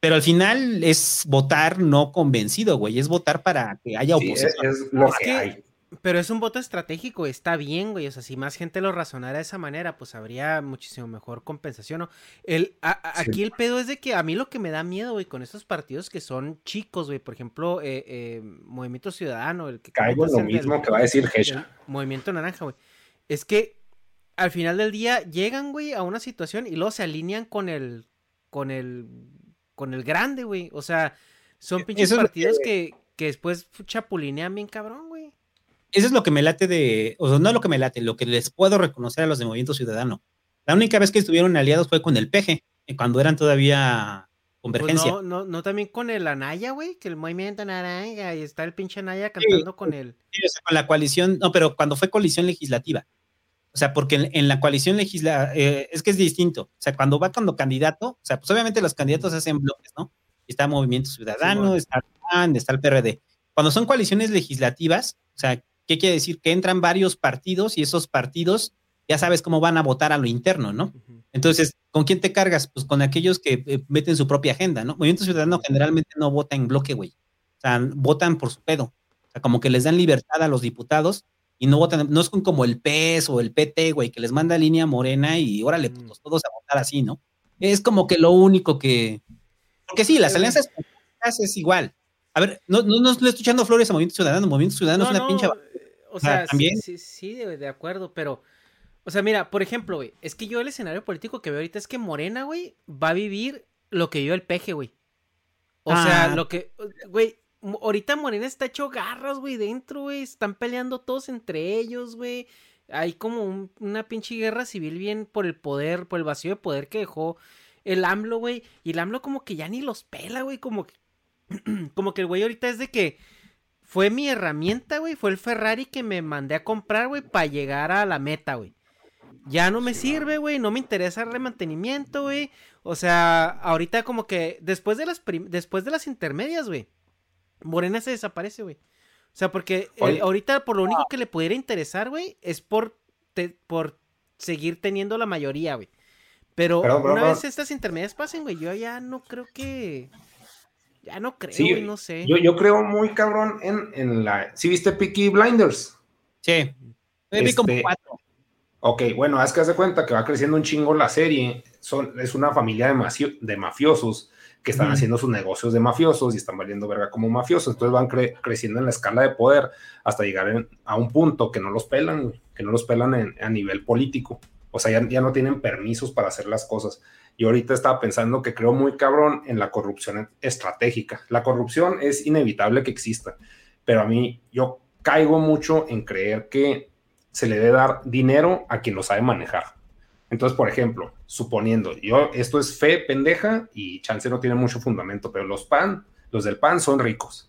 pero al final es votar no convencido, güey, es votar para que haya oposición. es, lo que hay. Pero es un voto estratégico, está bien, güey. O sea, si más gente lo razonara de esa manera, pues habría muchísimo mejor compensación. ¿no? El, aquí el pedo es de que a mí lo que me da miedo, güey, con estos partidos que son chicos, güey, por ejemplo, eh, eh, Movimiento Ciudadano, el que... Caigo en lo mismo que va a decir Gesha. Movimiento Naranja, güey. Es que al final del día llegan, güey, a una situación y luego se alinean con el, con el, con el grande, güey. O sea, son e, pinches partidos que... que, que después chapulinean bien cabrón, güey eso es lo que me late de, o sea, no lo que me late, lo que les puedo reconocer a los de Movimiento Ciudadano. La única vez que estuvieron aliados fue con el PG, eh, cuando eran todavía convergencia. Pues no, no, no también con el Anaya, güey, que el movimiento naranja y está el pinche Anaya cantando con él. Sí, o sea, con la coalición, no, pero cuando fue coalición legislativa. O sea, porque en, la coalición legislativa, eh, es que es distinto. O sea, cuando va cuando candidato, o sea, pues obviamente los candidatos hacen bloques, ¿no? Está Movimiento Ciudadano, está el PAN, está el PRD. Cuando son coaliciones legislativas, o sea, ¿Qué quiere decir? Que entran varios partidos y esos partidos ya sabes cómo van a votar a lo interno, ¿no? Entonces, ¿con quién te cargas? Pues con aquellos que eh, meten su propia agenda, ¿no? Movimiento Ciudadano generalmente no vota en bloque, güey. O sea, votan por su pedo. O sea, como que les dan libertad a los diputados y no votan, no es como el PES o el PT, güey, que les manda línea morena y órale, pues todos a votar así, ¿no? Es como que lo único que. Porque sí, las alianzas es igual. A ver, no, no, no estoy echando flores a Movimiento Ciudadano. Movimiento Ciudadano es una pinche o sea, ¿también? sí, sí, de, acuerdo, pero. O sea, mira, por ejemplo, güey, es que yo el escenario político que veo ahorita es que Morena, güey, va a vivir lo que vio el peje, güey. O sea, ah. lo que. Güey, ahorita Morena está hecho garras, güey, dentro, güey. Están peleando todos entre ellos, güey. Hay como una pinche guerra civil bien por el poder, por el vacío de poder que dejó el AMLO, güey. Y el AMLO como que ya ni los pela, güey. Como que, <clears throat> como que el güey ahorita es de que fue mi herramienta, güey. Fue el Ferrari que me mandé a comprar, güey, para llegar a la meta, güey. Ya no me sirve, güey. No me interesa el mantenimiento, güey. O sea, ahorita como que después de las, después de las intermedias, güey. Morena se desaparece, güey. O sea, porque eh, ahorita por lo único que le pudiera interesar, güey, es por, por seguir teniendo la mayoría, güey. Pero, una vez estas intermedias pasen, güey, yo ya no creo que... Ya no creo, sí, no sé. Yo, yo creo muy cabrón en, en la... ¿Sí viste Peaky Blinders? Sí. Vi como este, cuatro. Ok, bueno, haz que hace cuenta que va creciendo un chingo la serie. Son, es una familia de, de mafiosos que están haciendo sus negocios de mafiosos y están valiendo verga como mafiosos. Entonces van creciendo en la escala de poder hasta llegar a un punto que no los pelan, que no los pelan a nivel político. O sea, ya, ya, no tienen permisos para hacer las cosas. Y ahorita estaba pensando que creo muy cabrón en la corrupción estratégica. La corrupción es inevitable que exista, pero a mí yo caigo mucho en creer que se le debe dar dinero a quien lo sabe manejar. Entonces, por ejemplo, suponiendo, yo, esto es fe pendeja y chance no tiene mucho fundamento, pero los PAN, los del PAN son ricos.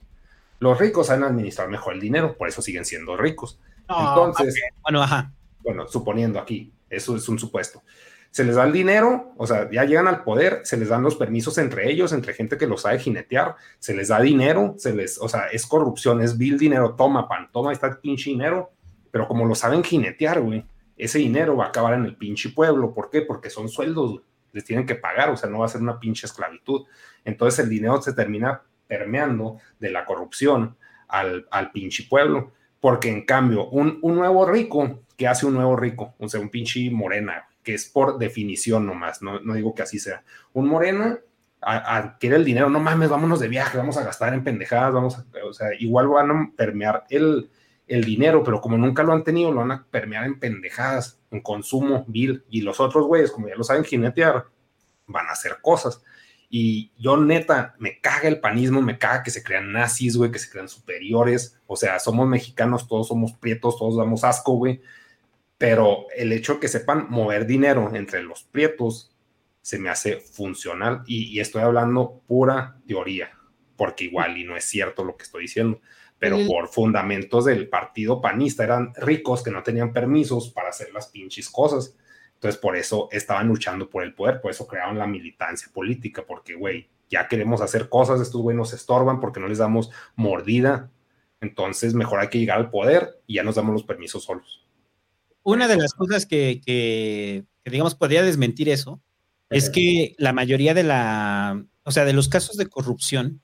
Los ricos saben administrar mejor el dinero, por eso siguen siendo ricos. Entonces, bueno, ajá. Bueno, suponiendo aquí, eso es un supuesto. Se les da el dinero, o sea, ya llegan al poder, se les dan los permisos entre ellos, entre gente que los sabe jinetear, se les da dinero, se les, o sea, es corrupción, es vil dinero, toma pan, toma está pinche dinero, pero como lo saben jinetear, güey, ese dinero va a acabar en el pinche pueblo. ¿Por qué? Porque son sueldos, les tienen que pagar, o sea, no va a ser una pinche esclavitud. Entonces el dinero se termina permeando de la corrupción al, al pinche pueblo. Porque en cambio, un, un nuevo rico, ¿qué hace un nuevo rico? O sea, un pinche morena, que es por definición nomás, no, no digo que así sea. Un morena adquiere el dinero, no mames, vámonos de viaje, vamos a gastar en pendejadas, vamos a, o sea, igual van a permear el, el dinero, pero como nunca lo han tenido, lo van a permear en pendejadas, en consumo vil. Y los otros güeyes, como ya lo saben jinetear, van a hacer cosas. Y yo neta, me caga el panismo, me caga que se crean nazis, güey, que se crean superiores. O sea, somos mexicanos, todos somos prietos, todos damos asco, güey. Pero el hecho que sepan mover dinero entre los prietos se me hace funcional. Y estoy hablando pura teoría, porque igual y no es cierto lo que estoy diciendo pero por fundamentos del partido panista eran ricos que no tenían permisos para hacer las pinches cosas. Entonces, por eso estaban luchando por el poder, por eso crearon la militancia política, porque, güey, ya queremos hacer cosas, estos güey nos estorban porque no les damos mordida. Entonces, mejor hay que llegar al poder y ya nos damos los permisos solos. Una de las cosas que, que, que digamos, podría desmentir eso es que la mayoría de la, o sea, de los casos de corrupción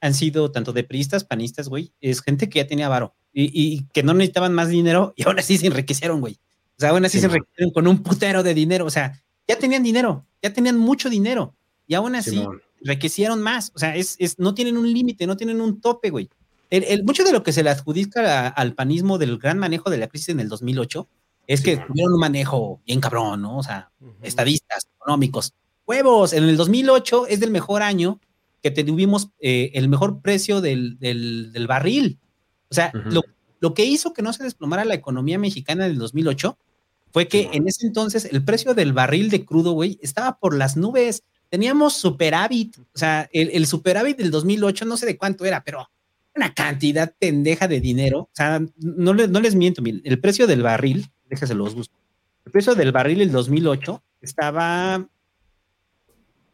han sido tanto de priistas, panistas, güey, es gente que ya tenía varo y, que no necesitaban más dinero y <laughs> aún así se enriquecieron, güey. O sea, aún así se enriquecieron con un putero de dinero. O sea, ya tenían dinero, ya tenían mucho dinero y aún así enriquecieron más. O sea, es, es no tienen un límite, no tienen un tope, güey. El, mucho de lo que se le adjudica al panismo del gran manejo de la crisis en el 2008 es que tuvieron un manejo bien cabrón, ¿no? O sea, estadistas, económicos. Huevos, en el 2008 es del mejor año que tuvimos eh, el mejor precio del, del, barril. O sea, lo, lo, que hizo que no se desplomara la economía mexicana en el 2008 fue que en ese entonces el precio del barril de crudo, güey, estaba por las nubes. Teníamos superávit, o sea, el, el superávit del 2008 no sé de cuánto era, pero una cantidad pendeja de dinero. O sea, no, no les miento, el precio del barril, déjese los busco. El precio del barril del 2008 estaba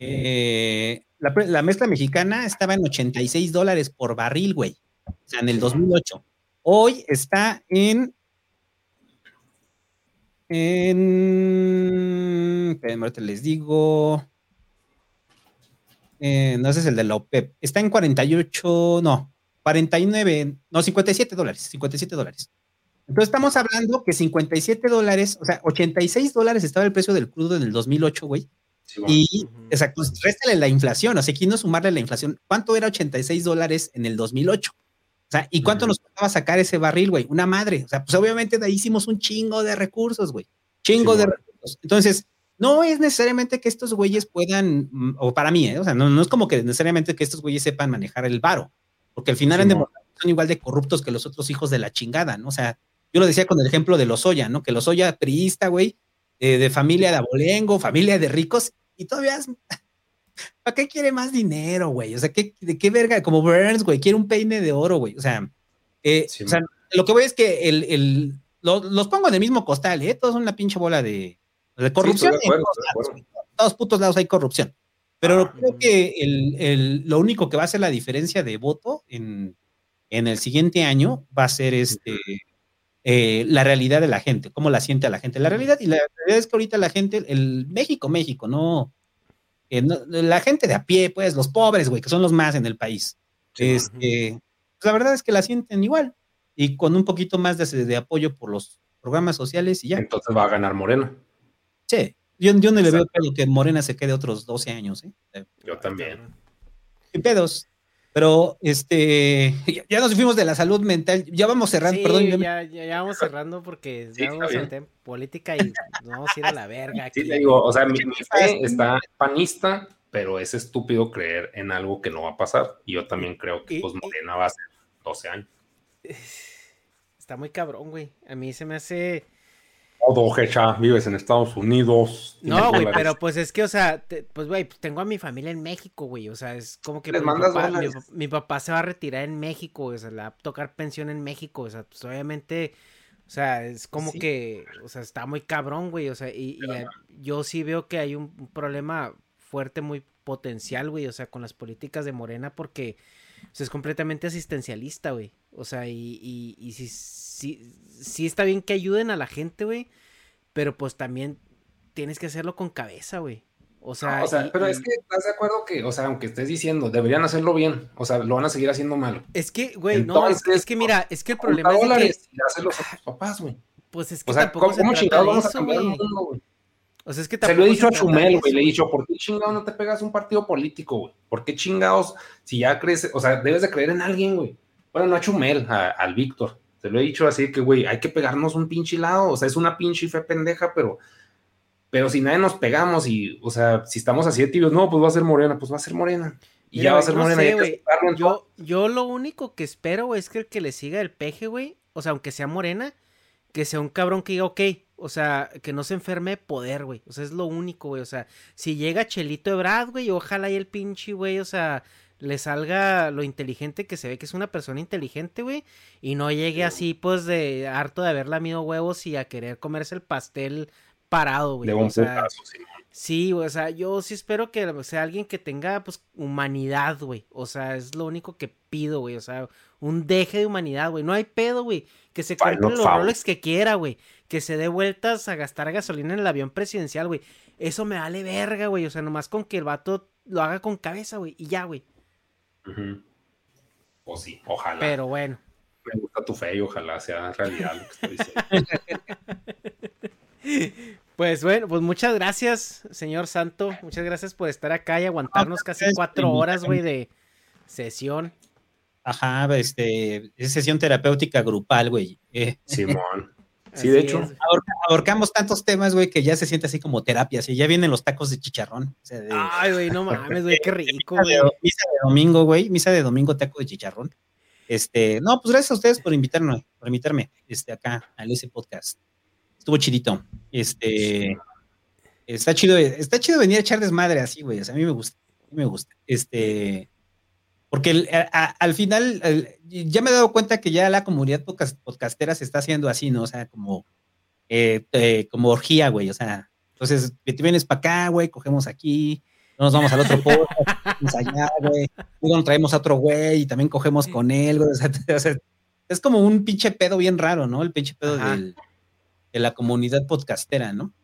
eh, la, mezcla mexicana estaba en 86 dólares por barril, güey. O sea, en el 2008. Hoy está en. En. Ahorita les digo. Eh, no, ese es el de la OPEP. Está en 48, no, 49, no, 57 dólares, 57 dólares. Entonces estamos hablando que 57 dólares, o sea, 86 dólares estaba el precio del crudo en el 2008, güey y, exacto, réstale la inflación, o sea, aquí no sumarle la inflación. ¿Cuánto era 86 dólares en el 2008? O sea, ¿y cuánto nos costaba sacar ese barril, güey? Una madre. O sea, pues obviamente de ahí hicimos un chingo de recursos, güey. Chingo de recursos. Entonces, no es necesariamente que estos güeyes puedan, mm, o para mí, ¿eh? o sea, no, es como que necesariamente que estos güeyes sepan manejar el varo, porque al final son igual de corruptos que los otros hijos de la chingada, ¿no? O sea, yo lo decía con el ejemplo de los Oya, ¿no? Que los Oya priista, güey, eh, de familia de abolengo, familia de ricos, y todavía ¿Para qué quiere más dinero, güey? O sea, ¿qué, ¿de qué verga? Como Burns, güey, quiere un peine de oro, güey. O sea, eh, lo que voy es que el, el, los pongo en el mismo costal, ¿eh? Todos son una pinche bola de, de corrupción. en todos, putos lados hay corrupción. Pero ah, creo que el, el, lo único que va a hacer la diferencia de voto en, en el siguiente año va a ser este, eh, la realidad de la gente, cómo la siente a la gente. La realidad, y la realidad es que ahorita la gente, el México, México, no, la gente de a pie, pues, los pobres, güey, que son los más en el país. este, pues, la verdad es que la sienten igual y con un poquito más de, apoyo por los programas sociales y ya. Entonces va a ganar Morena. Sí, yo, yo no le veo que Morena se quede otros 12 años. ¿eh? Yo también. Sin pedos. Pero este, ya nos fuimos de la salud mental. Ya vamos cerrando, perdón. Ya, ya, vamos cerrando porque ya vamos a política y nos vamos a ir a la verga. Sí, le digo, o sea, mi, fe está panista, pero es estúpido creer en algo que no va a pasar. Y yo también creo que pues Morena va a ser 12 años. <sighs> Está muy cabrón, güey. A mí se me hace todo, Hecha, vives en Estados Unidos. No, güey, pero pues es que, o sea, pues, güey, pues tengo a mi familia en México, güey. O sea, es como que mi, papá, mi, papá, se va a retirar en México, o sea, le va a tocar pensión en México. O sea, pues obviamente, o sea, es como que, o sea, está muy cabrón, güey. O sea, y, yo sí veo que hay un, problema fuerte, muy potencial, güey, o sea, con las políticas de Morena, porque o sea, es completamente asistencialista, güey. O sea, y, y, y si sí, sí está bien que ayuden a la gente, güey, pero pues también tienes que hacerlo con cabeza, güey. O sea, pero es que estás de acuerdo que, o sea, aunque estés diciendo, deberían hacerlo bien, o sea, lo van a seguir haciendo mal. Es que, güey, no, es, que mira, es que el problema es que... los papás, güey. Pues es que o sea, tampoco ¿cómo, se a cambiar el mundo, güey? O sea, es que se lo he dicho a Chumel, güey, le he dicho, ¿por qué chingados no te pegas un partido político, güey? ¿Por qué chingados, si ya crees, o sea, debes de creer en alguien, güey? Bueno, no a Chumel, al Víctor. Te lo he dicho así que, güey, hay que pegarnos un pinche lado, o sea, es una pinche fe pendeja, pero, pero si nadie nos pegamos y, o sea, si estamos así de tibios, no, pues va a ser morena, pues va a ser morena. Y ya va a ser morena. yo, yo lo único que espero, es que el que le siga el peje, güey, o sea, aunque sea morena, que sea un cabrón que diga, ok, o sea, que no se enferme de poder, güey. O sea, es lo único, güey. O sea, si llega Chelito Ebrad, güey, ojalá y el pinche, güey, o sea, le salga lo inteligente que se ve que es una persona inteligente, güey, y no llegue así, pues, de harto de haber lamido huevos y a querer comerse el pastel parado, güey. o sea, sí. o sea, yo sí espero que sea alguien que tenga, pues, humanidad, güey. O sea, es lo único que pido, güey. O sea, un deje de humanidad, güey. No hay pedo, güey. Que se compre los Rolex que quiera, güey. Que se dé vueltas a gastar gasolina en el avión presidencial, güey. Eso me vale verga, güey. O sea, nomás con que el vato lo haga con cabeza, güey. Y ya, güey. O sí, ojalá. Pero bueno. Me gusta tu fe y ojalá sea realidad lo que estoy diciendo. <laughs> Pues bueno, pues muchas gracias, señor Santo. Muchas gracias por estar acá y aguantarnos ah, casi cuatro horas, güey, <laughs> de sesión. Ajá, este, es sesión terapéutica grupal, güey. Eh. Simón. Sí, de hecho. Ahorcamos tantos temas, güey, que ya se siente así como terapia, así ya vienen los tacos de chicharrón. Ay, güey, no mames, güey, qué <laughs> rico, güey. Misa de domingo, güey, misa de domingo, taco de chicharrón. Este, no, pues gracias a ustedes por invitarme, por invitarme, este, acá, al ese podcast. Estuvo chidito. Este, está chido, está chido venir a echar desmadre así, güey, o sea, a mí me gusta, a mí me gusta. Este, porque al final ya me he dado cuenta que ya la comunidad podcastera se está haciendo así, ¿no? O sea, como, eh, eh, como orgía, güey. O sea, entonces te vienes para acá, güey, cogemos aquí, nos vamos al otro podcast, <laughs> allá, güey. Luego nos traemos a otro güey y también cogemos con él, güey. O sea, <laughs> es como un pinche pedo bien raro, ¿no? El pinche pedo de la comunidad podcastera, ¿no?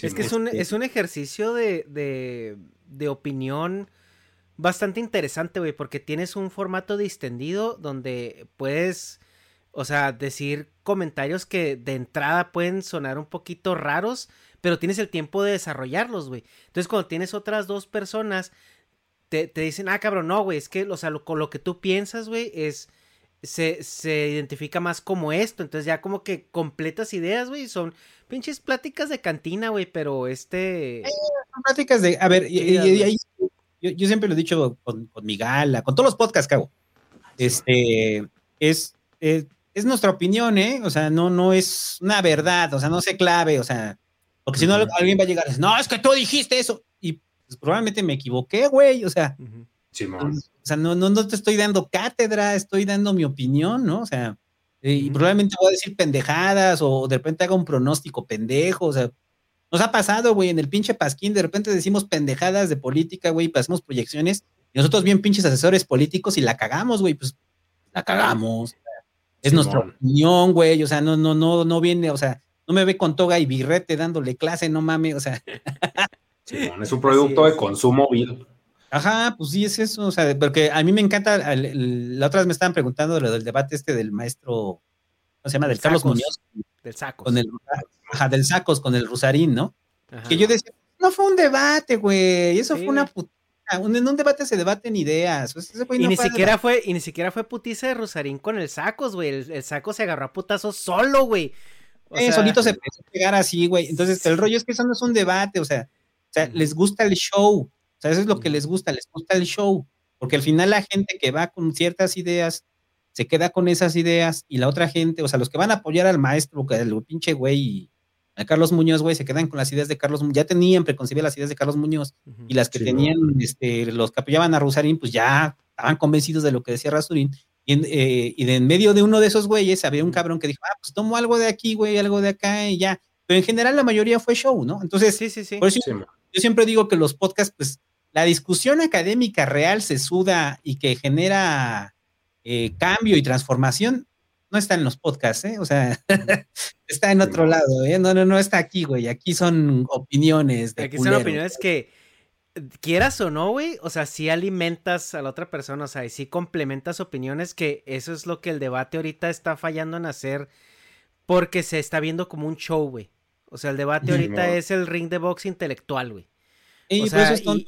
es que es un, este es un ejercicio de, de, de opinión bastante interesante, güey, porque tienes un formato distendido donde puedes, o sea, decir comentarios que de entrada pueden sonar un poquito raros, pero tienes el tiempo de desarrollarlos, güey. Entonces, cuando tienes otras dos personas, te, dicen, ah, cabrón, no, güey, es que, o sea, lo, con lo que tú piensas, güey, es... Se, se, identifica más como esto. Entonces ya como que completas ideas, güey. Son pinches pláticas de cantina, güey. Pero este... son pláticas de... A ver, y, ahí yo, siempre lo he dicho con, mi gala, con todos los podcasts que hago. Este, es, es, nuestra opinión, ¿eh? O sea, no, no es una verdad, o sea, no se clave, o sea, porque si no alguien va a llegar y decir, no, es que tú dijiste eso. Y pues, probablemente me equivoqué, güey, o sea. o sea, no, no, no te estoy dando cátedra, estoy dando mi opinión, ¿no? O sea, y probablemente voy a decir pendejadas o de repente haga un pronóstico pendejo, o sea, nos ha pasado, güey, en el pinche pasquín, de repente decimos pendejadas de política, güey, pasamos proyecciones, y nosotros bien pinches asesores políticos y la cagamos, güey, pues la cagamos. Es nuestra opinión, güey. O sea, no, no, no, no viene, o sea, no me ve con toga y birrete dándole clase, no mames, o sea. <laughs> es un producto de consumo vil. Ajá, pues sí, es eso, o sea, porque a mí me encanta, la otra vez me estaban preguntando lo del debate este del maestro, ¿cómo se llama? Del Carlos Muñoz. Del Sacos. Con el, ajá, del Sacos, con el Rusarín, ¿no? Que yo decía, no fue un debate, güey, eso fue una putiza, en un debate se debaten ideas. y, ni siquiera fue, y ni siquiera fue putiza de Rusarín con el Sacos, güey, el, Saco se agarró a putazos solo, güey. Eh, solito se empezó a pegar así, güey. Entonces, el rollo es que eso no es un debate, o sea, o sea, les gusta el show. O sea, eso es lo que les gusta, les gusta el show. Porque al final la gente que va con ciertas ideas se queda con esas ideas y la otra gente, o sea, los que van a apoyar al maestro, que el pinche güey, a Carlos Muñoz, güey, se quedan con las ideas de Carlos Muñoz, ya tenían preconcebidas las ideas de Carlos Muñoz y las que tenían, este, los que apoyaban a Rusarín, pues ya estaban convencidos de lo que decía Rasurín y, en, eh, y de en medio de uno de esos güeyes había un cabrón que dijo, ah, pues tomo algo de aquí, güey, algo de acá y ya. Pero en general la mayoría fue show, ¿no? Entonces, sí, sí, sí. Por eso yo siempre digo que los podcasts, pues la discusión académica real se suda y que genera eh, cambio y transformación, no está en los podcasts, ¿eh? O sea, <laughs> está en otro lado, ¿eh? No, no, no está aquí, güey. Aquí son opiniones. De aquí son opiniones que quieras o no, güey, o sea, si alimentas a la otra persona, o sea, y si complementas opiniones, que eso es lo que el debate ahorita está fallando en hacer, porque se está viendo como un show, güey. O sea, el debate ahorita es el ring de box intelectual, güey. Y, pues y,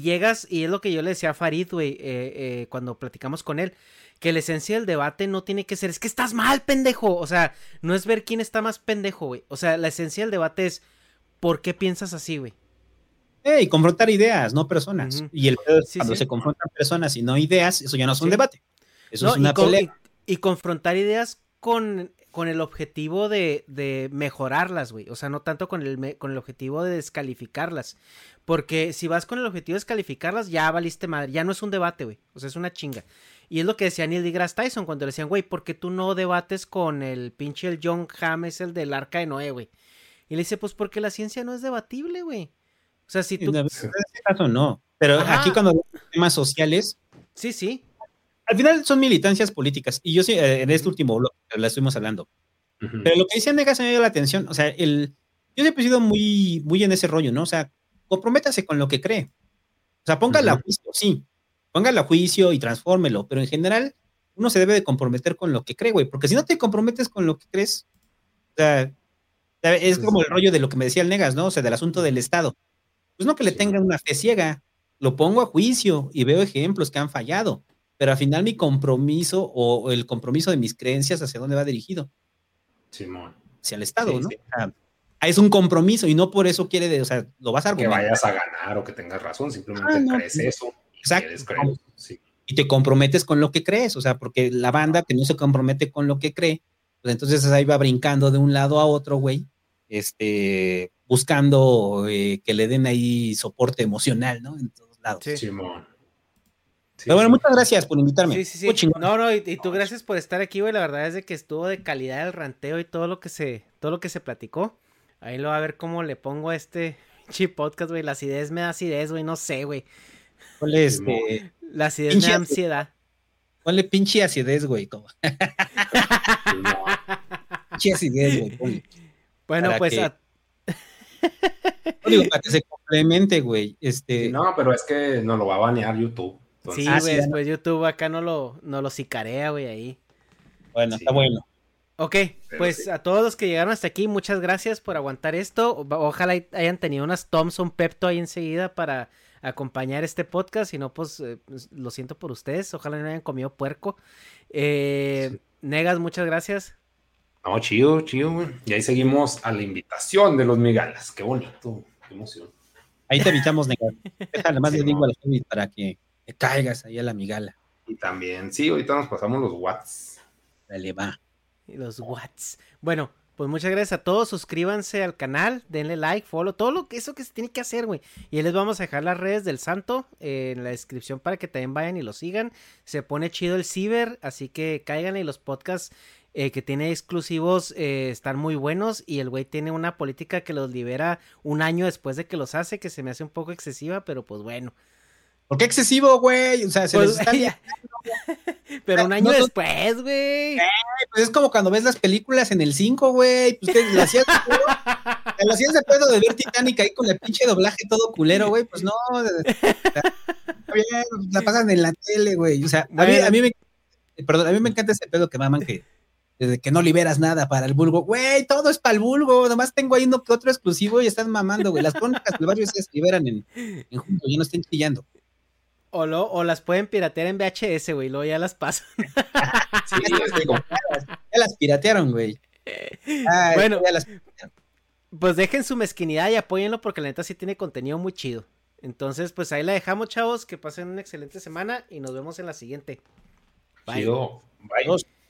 llegas, y es lo que yo le decía a Farid, güey, eh, eh, cuando platicamos con él, que la esencia del debate no tiene que ser, es que estás mal, pendejo. O sea, no es ver quién está más pendejo, güey. O sea, la esencia del debate es, ¿por qué piensas así, güey? y confrontar ideas, no personas. Y el cuando se confrontan personas y no ideas, eso ya no es un debate. Eso es una y, pelea. Y, confrontar ideas con, con el objetivo de, de mejorarlas, güey. O sea, no tanto con el, con el objetivo de descalificarlas. Porque si vas con el objetivo de descalificarlas, ya valiste madre. Ya no es un debate, güey. O sea, es una chinga. Y es lo que decía Neil deGrasse Tyson cuando le decían, güey, ¿por qué tú no debates con el pinche el John James, el del arca de Noé, güey? Y le dice, pues porque la ciencia no es debatible, güey. O sea, si tú... En este caso no. Pero aquí cuando temas sociales... Sí, sí. Al final son militancias políticas. Y yo sí, eh, en este último blog la estuvimos hablando. Pero lo que decía Negas me dio la atención. O sea, el... Yo siempre he sido muy, muy en ese rollo, ¿no? O sea, comprométase con lo que cree. O sea, póngala a juicio, sí. Póngala a juicio y transfórmelo. Pero en general, uno se debe de comprometer con lo que cree, güey. Porque si no te comprometes con lo que crees, o sea, es como el rollo de lo que me decía el Negas, ¿no? O sea, del asunto del Estado. Pues no que le tenga una fe ciega, lo pongo a juicio y veo ejemplos que han fallado, pero al final mi compromiso o, el compromiso de mis creencias hacia dónde va dirigido. Simón. Hacia el Estado, ¿no? es un compromiso y no por eso quiere, de, o sea, lo vas a argumentar. Que vayas a ganar o que tengas razón, simplemente ah, crees eso. Exacto. Y te comprometes con lo que crees, o sea, porque la banda que no se compromete con lo que cree, pues entonces ahí va brincando de un lado a otro, güey, este, buscando eh, que le den ahí soporte emocional, ¿no? En todos lados. Sí. Simón. Pero bueno, muchas gracias por invitarme. Sí, sí, sí. No, no, y, tú gracias por estar aquí, güey. La verdad es de que estuvo de calidad el ranteo y todo lo que se, todo lo que se platicó. Ahí lo va a ver cómo le pongo a este chip podcast, güey. La acidez me da acidez, güey. No sé, güey. ¿Cuál es? Este? La acidez me da ansiedad. Ponle pinche acidez, güey. <laughs> pinche acidez, güey. Bueno, pues. digo, para que se complemente, güey. Este... No, pero es que no lo va a banear YouTube. Sí, ah, güey, después YouTube acá no lo, no lo sicarea, güey, ahí. Bueno, está bueno. Ok, pues a todos los que llegaron hasta aquí, muchas gracias por aguantar esto. Ojalá hayan tenido unas Thompson Pepto ahí enseguida para acompañar este podcast. Si no, pues, eh, pues lo siento por ustedes. Ojalá no hayan comido puerco. Eh, Negas, muchas gracias. No, chido, chido, güey. Y ahí seguimos a la invitación de los migalas. Qué bonito, qué emoción. Ahí te invitamos, Negas. <laughs> Además le digo a los para que caigas ahí a la migala. Y también, sí, ahorita nos pasamos los watts. Dale, va. Y los watts. Bueno, pues muchas gracias a todos. Suscríbanse al canal, denle like, follow, todo lo que eso que se tiene que hacer, güey. Y ahí les vamos a dejar las redes del santo eh, en la descripción para que también vayan y lo sigan. Se pone chido el ciber, así que caigan y los podcasts eh, que tiene exclusivos eh, están muy buenos y el güey tiene una política que los libera un año después de que los hace, que se me hace un poco excesiva, pero pues bueno. ¿Por qué excesivo, güey? O sea, se pues, <laughs> Pero un año después, güey. pues es como cuando ves las películas en el 5, güey. Pues te lo hacías te lo hacías de pedo de ver Titanic ahí con el pinche doblaje todo culero, güey. Pues no. la pasan en la tele, güey. O sea, a mí, a mí me perdón, a mí me encanta ese pedo que maman que desde que no liberas nada para el vulgo. Güey, todo es para el vulgo. Nomás tengo ahí uno que otro exclusivo y están mamando, güey. Las crónicas del barrio se liberan en, en junio, ya no estén chillando. O, lo, o las pueden piratear en VHS, güey, luego ya las pasan. <laughs> sí, ya las piratearon, güey. bueno, pues dejen su mezquinidad y apóyenlo porque la neta sí tiene contenido muy chido. Entonces, pues ahí la dejamos, chavos. Que pasen una excelente semana y nos vemos en la siguiente. Bye. Bye.